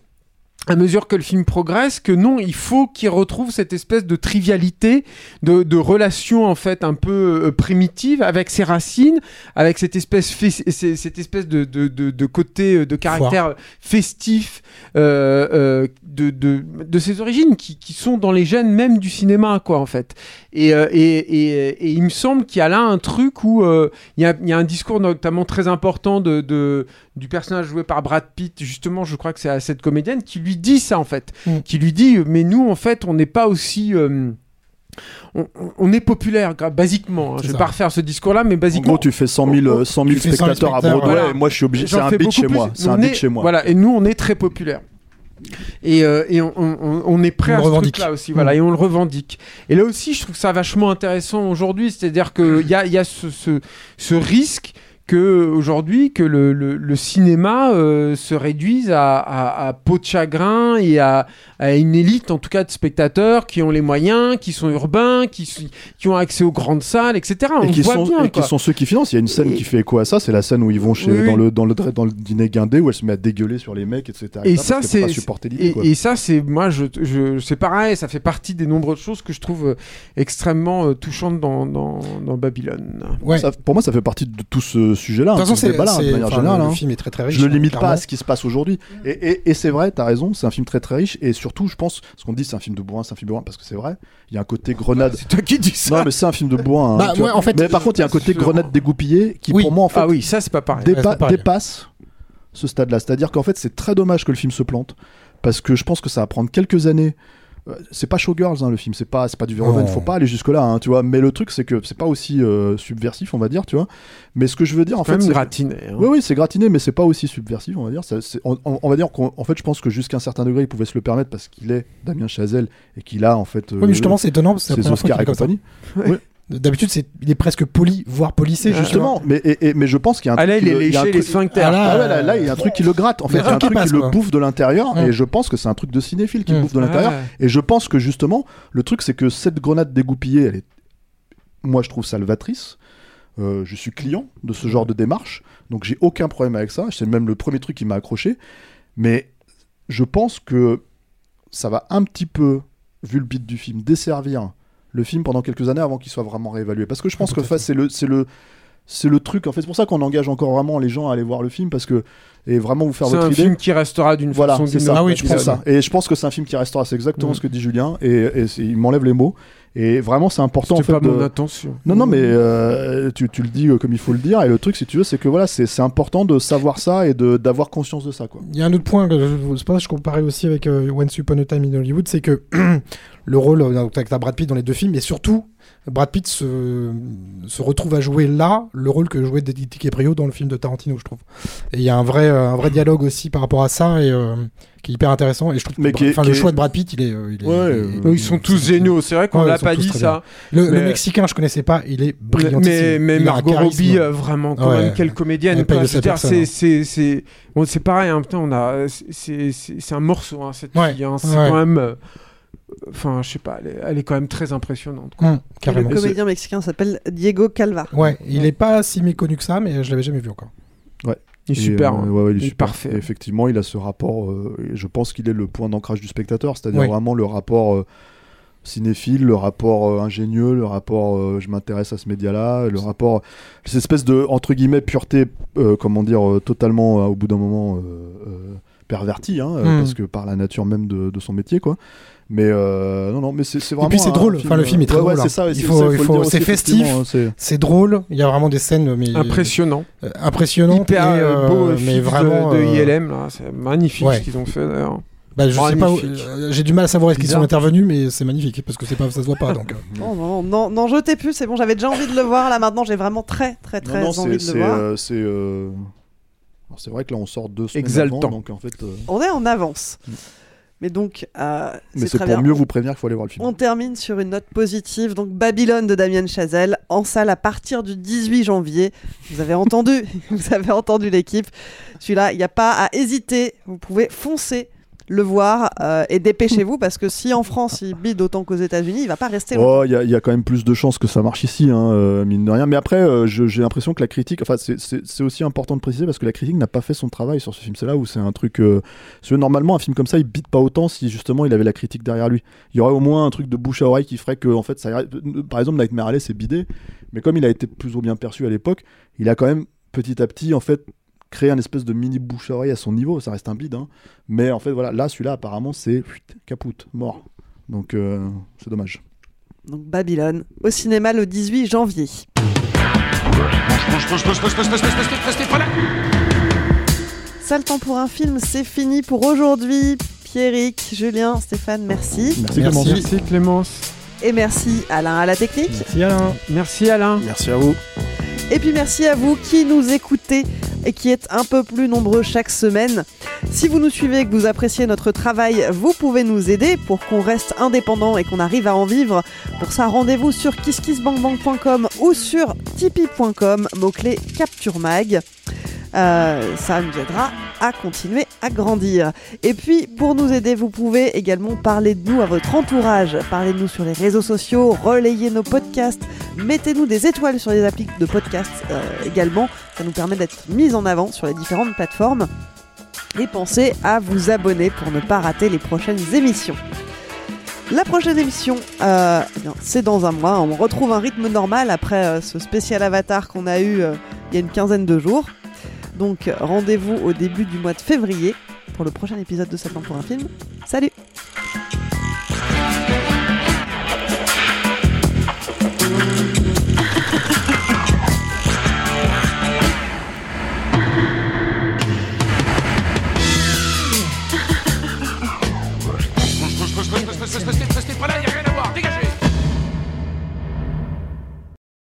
à mesure que le film progresse, que non, il faut qu'il retrouve cette espèce de trivialité, de, de relation en fait un peu euh, primitive avec ses racines, avec cette espèce, cette espèce de, de, de, côté, euh, de caractère festif euh, euh, de, de, de ses origines, qui, qui sont dans les gènes même du cinéma, quoi, en fait. Et, euh, et, et, et il me semble qu'il y a là un truc où euh, il y, a, il y a un discours notamment très important de, de, du personnage joué par Brad Pitt, justement, je crois que c'est à cette comédienne, qui lui dit ça, en fait. Mm. Qui lui dit, mais nous, en fait, on n'est pas aussi... euh, on, est populaire, basiquement. hein. Je vais ça. pas refaire ce discours-là, mais En basiquement. gros, tu fais 100 000, euh, 100 000 Tu fais 100 000 spectateurs à Broadway, voilà. et moi je suis obligé. C'est un beat chez plus. moi. C'est un beat est- chez moi. Voilà, et nous, on est très populaire. Et, euh, et on, on- on est prêt On à le ce revendique. truc-là aussi, voilà, et on le revendique. Et là aussi, je trouve ça vachement intéressant aujourd'hui, c'est-à-dire qu'il y a, il y a ce, ce, ce risque que aujourd'hui que le, le- le cinéma euh, se réduise à, à, à peau de chagrin et à, à une élite en tout cas de spectateurs qui ont les moyens, qui sont urbains, qui, qui ont accès aux grandes salles, etc. On Et qui, voit sont, bien, et qui quoi. sont ceux qui financent. Il y a une scène Et- qui fait écho à ça, c'est la scène où ils vont chez, Oui, dans, oui. le, dans, le, dans le dîner guindé, où elle se met à dégueuler sur les mecs, etc. Et ça, c'est et, ça, c'est moi, je, je c'est pareil, ça fait partie des nombreuses choses que je trouve euh, extrêmement euh, touchantes dans, dans, dans Babylone. Ouais. Ça- pour moi, ça fait partie de tout ce sujet-là, De hein, toute façon, c'est, débat-là, de manière générale. le, hein. film est très très riche. Je hein, limite pas à ce qui se passe aujourd'hui. Et, et- et c'est vrai, t'as raison, c'est un film très très riche. Et surtout, je pense, ce qu'on dit, c'est un film de bourrin, c'est un film de bourrin, parce que c'est vrai. Il y a un côté grenade. C'est toi qui dis ça. Non, mais c'est un film de bourrin. hein, Bah, tu ouais, en fait, mais par contre, il y a un côté grenade dégoupillée qui, Oui. pour moi, en fait, ah oui, ça c'est pas pareil. dépa- Ouais, c'est pareil. dépasse ce stade-là. C'est-à-dire qu'en fait, c'est très dommage que le film se plante. Parce que je pense que ça va prendre quelques années. Euh, C'est pas Showgirls, hein, le film. C'est pas, c'est pas du Verhoeven. Faut pas aller jusque-là, hein, tu vois. Mais le truc, c'est que c'est pas aussi euh, subversif, on va dire, tu vois. Mais ce que je veux dire, en fait, c'est gratiné. hein. oui, oui, c'est gratiné, mais c'est pas aussi subversif, on va dire. Ça, on, va dire qu'en en fait, je pense que jusqu'à un certain degré, il pouvait se le permettre parce qu'il est Damien Chazelle et qu'il a en fait euh, Oui, mais justement, c'est étonnant parce que c'est Oscars et compagnie. D'habitude, c'est, il est presque poli, voire polissé, Ah, justement. Justement, mais, et- et- mais je pense qu'il y a un Ah là, truc il est léché les sphincters. Ah là, Ah ouais, là, là, il y a un truc qui le gratte. En fait, Il y a un truc qui le bouffe de l'intérieur, et je pense que c'est un truc de cinéphile qui le bouffe de l'intérieur. Ouais. Et je pense que justement, le truc, c'est que cette grenade dégoupillée, elle est, moi, je trouve salvatrice. Euh, je suis client de ce genre de démarche, donc j'ai aucun problème avec ça. C'est même le premier truc qui m'a accroché. Mais je pense que ça va un petit peu, vu le beat du film, desservir le film pendant quelques années avant qu'il soit vraiment réévalué. Parce que je pense Tout que c'est le, c'est le, c'est le truc. En fait, c'est pour ça qu'on engage encore vraiment les gens à aller voir le film parce que et vraiment vous faire C'est votre un idée. film qui restera d'une Voilà, façon c'est ça. Ah oui, je je pense pense ça. Et je pense que c'est un film qui restera. C'est exactement ce que dit Julien. Et, et c'est- il m'enlève les mots. Et vraiment, c'est important en fait. pas de- mon intention. non, non, mais euh, tu, tu le dis euh, comme il faut le dire. Et le truc, si tu veux, c'est que voilà, c'est c'est important de savoir ça et d'avoir conscience de ça. Quoi. Il y a un autre point que je, c'est pour ça que je comparais aussi avec euh, Once Upon a Time in Hollywood, c'est que le rôle euh, donc, avec Brad Pitt dans les deux films, et surtout Brad Pitt se, se retrouve à jouer là le rôle que jouait DiCaprio dans le film de Tarantino, je trouve. Et il y a un vrai, euh, un vrai dialogue aussi par rapport à ça et euh, qui est hyper intéressant. Et je trouve Mais enfin, le choix de Brad Pitt, il est, euh, il est- Ouais, il est- euh, il est- Ils sont tous géniaux. C'est vrai qu'on Ouais, l'a pas dit ça. Le, le Mais- Mexicain, je connaissais pas, il est Mais, brillantissime. mais un Margot. Robbie, euh, vraiment, quand Ouais. même, quelle comédienne. C'est, hein. c'est, c'est, bon, c'est pareil, hein, putain, on a, c'est, un morceau, hein, cette Ouais, fille. hein. C'est ouais. quand même, euh, enfin, je sais pas, elle est, elle est quand même très impressionnante. quoi. Hum, le comédien mexicain s'appelle Diego Calva. Ouais, il est pas si méconnu que ça, mais je l'avais jamais vu encore. Il est super. euh, ouais, ouais, il est Il est super. parfait. Et effectivement, il a ce rapport. euh, je pense qu'il est le point d'ancrage du spectateur, c'est-à-dire vraiment le rapport euh, cinéphile, le rapport euh, ingénieux, le rapport je m'intéresse à ce média-là, le rapport cette espèce de entre guillemets pureté, comment dire, totalement au bout d'un moment perverti, hein, euh, Mm. parce que par la nature même de, de son métier, quoi. Mais euh, non, non, mais c'est c'est vraiment. Et puis c'est drôle, enfin le film est très ouais, ouais, drôle. hein. c'est il ça, faut, il le faut- dire c'est festif, hein, c'est- drôle. Il y a vraiment des scènes mais Impressionnant. euh, impressionnantes Hyper et, euh, euh, beau mais fixe vraiment de, de euh, ILM, là. C'est magnifique ouais. ce qu'ils ont fait d'ailleurs. bah, je sais pas, euh, j'ai du mal à savoir est-ce qu'ils sont intervenus, mais c'est magnifique parce que c'est pas, ça se voit pas donc. euh. Oh, non, non, non, jetez plus, c'est bon, j'avais déjà envie de le voir. Là maintenant, j'ai vraiment très, très, très Non, non, envie de le voir. euh, c'est, euh, alors, c'est vrai que là on sort deux semaines Exaltant. avant, donc en fait. euh, On est en avance. Mais donc, euh, Mais c'est pour mieux vous prévenir qu'il faut aller voir le film. On termine sur une note positive. Donc, Babylone de Damien Chazelle en salle à partir du 18 janvier. Vous avez entendu, vous avez entendu l'équipe. Celui-là, il n'y a pas à hésiter. Vous pouvez foncer le voir euh, et dépêchez-vous parce que si en France il bide autant qu'aux États-Unis, il va pas rester. Oh, il y, y a quand même plus de chances que ça marche ici, hein, euh, mine de rien. Mais après, euh, j'ai l'impression que la critique, enfin, c'est- aussi important de préciser parce que la critique n'a pas fait son travail sur ce film. C'est là où c'est un truc. que normalement, un film comme ça, il bite pas autant si justement il avait la critique derrière lui. Il y aurait au moins un truc de bouche à oreille qui ferait que, en fait, ça irait- Par exemple, Nightmare Alley, c'est bidé, mais comme il a été plus ou bien perçu à l'époque, il a quand même petit à petit, en fait, créé un espèce de mini bouche à oreille à son niveau. Ça reste un bide, hein. mais en fait, voilà, là, celui-là, apparemment, c'est fuit, capoute, mort. Donc, euh, c'est dommage. Donc Babylone au cinéma le 18 janvier. Ça le temps pour un film, c'est fini pour aujourd'hui. Pierrick, Julien, Stéphane, merci. Merci, Merci. Clémence. Merci Clémence. Et merci Alain à la technique. Merci Alain. Merci Alain. Merci à vous. Et puis merci à vous qui nous écoutez et qui êtes un peu plus nombreux chaque semaine. Si vous nous suivez et que vous appréciez notre travail, vous pouvez nous aider pour qu'on reste indépendant et qu'on arrive à en vivre. Pour ça, rendez-vous sur kisskissbankbank.com ou sur tipeee.com, mot-clé Capture Mag. Euh, ça nous aidera à continuer à grandir. Et puis, pour nous aider, vous pouvez également parler de nous à votre entourage. Parlez de nous sur les réseaux sociaux, relayez nos podcasts, mettez-nous des étoiles sur les applis de podcasts euh, également. Ça nous permet d'être mis en avant sur les différentes plateformes. Et pensez à vous abonner pour ne pas rater les prochaines émissions. La prochaine émission, euh, eh c'est dans un mois. On retrouve un rythme normal après ce spécial Avatar qu'on a eu il y a une quinzaine de jours. Donc rendez-vous au début du mois de février pour le prochain épisode de 7 ans pour un film. Salut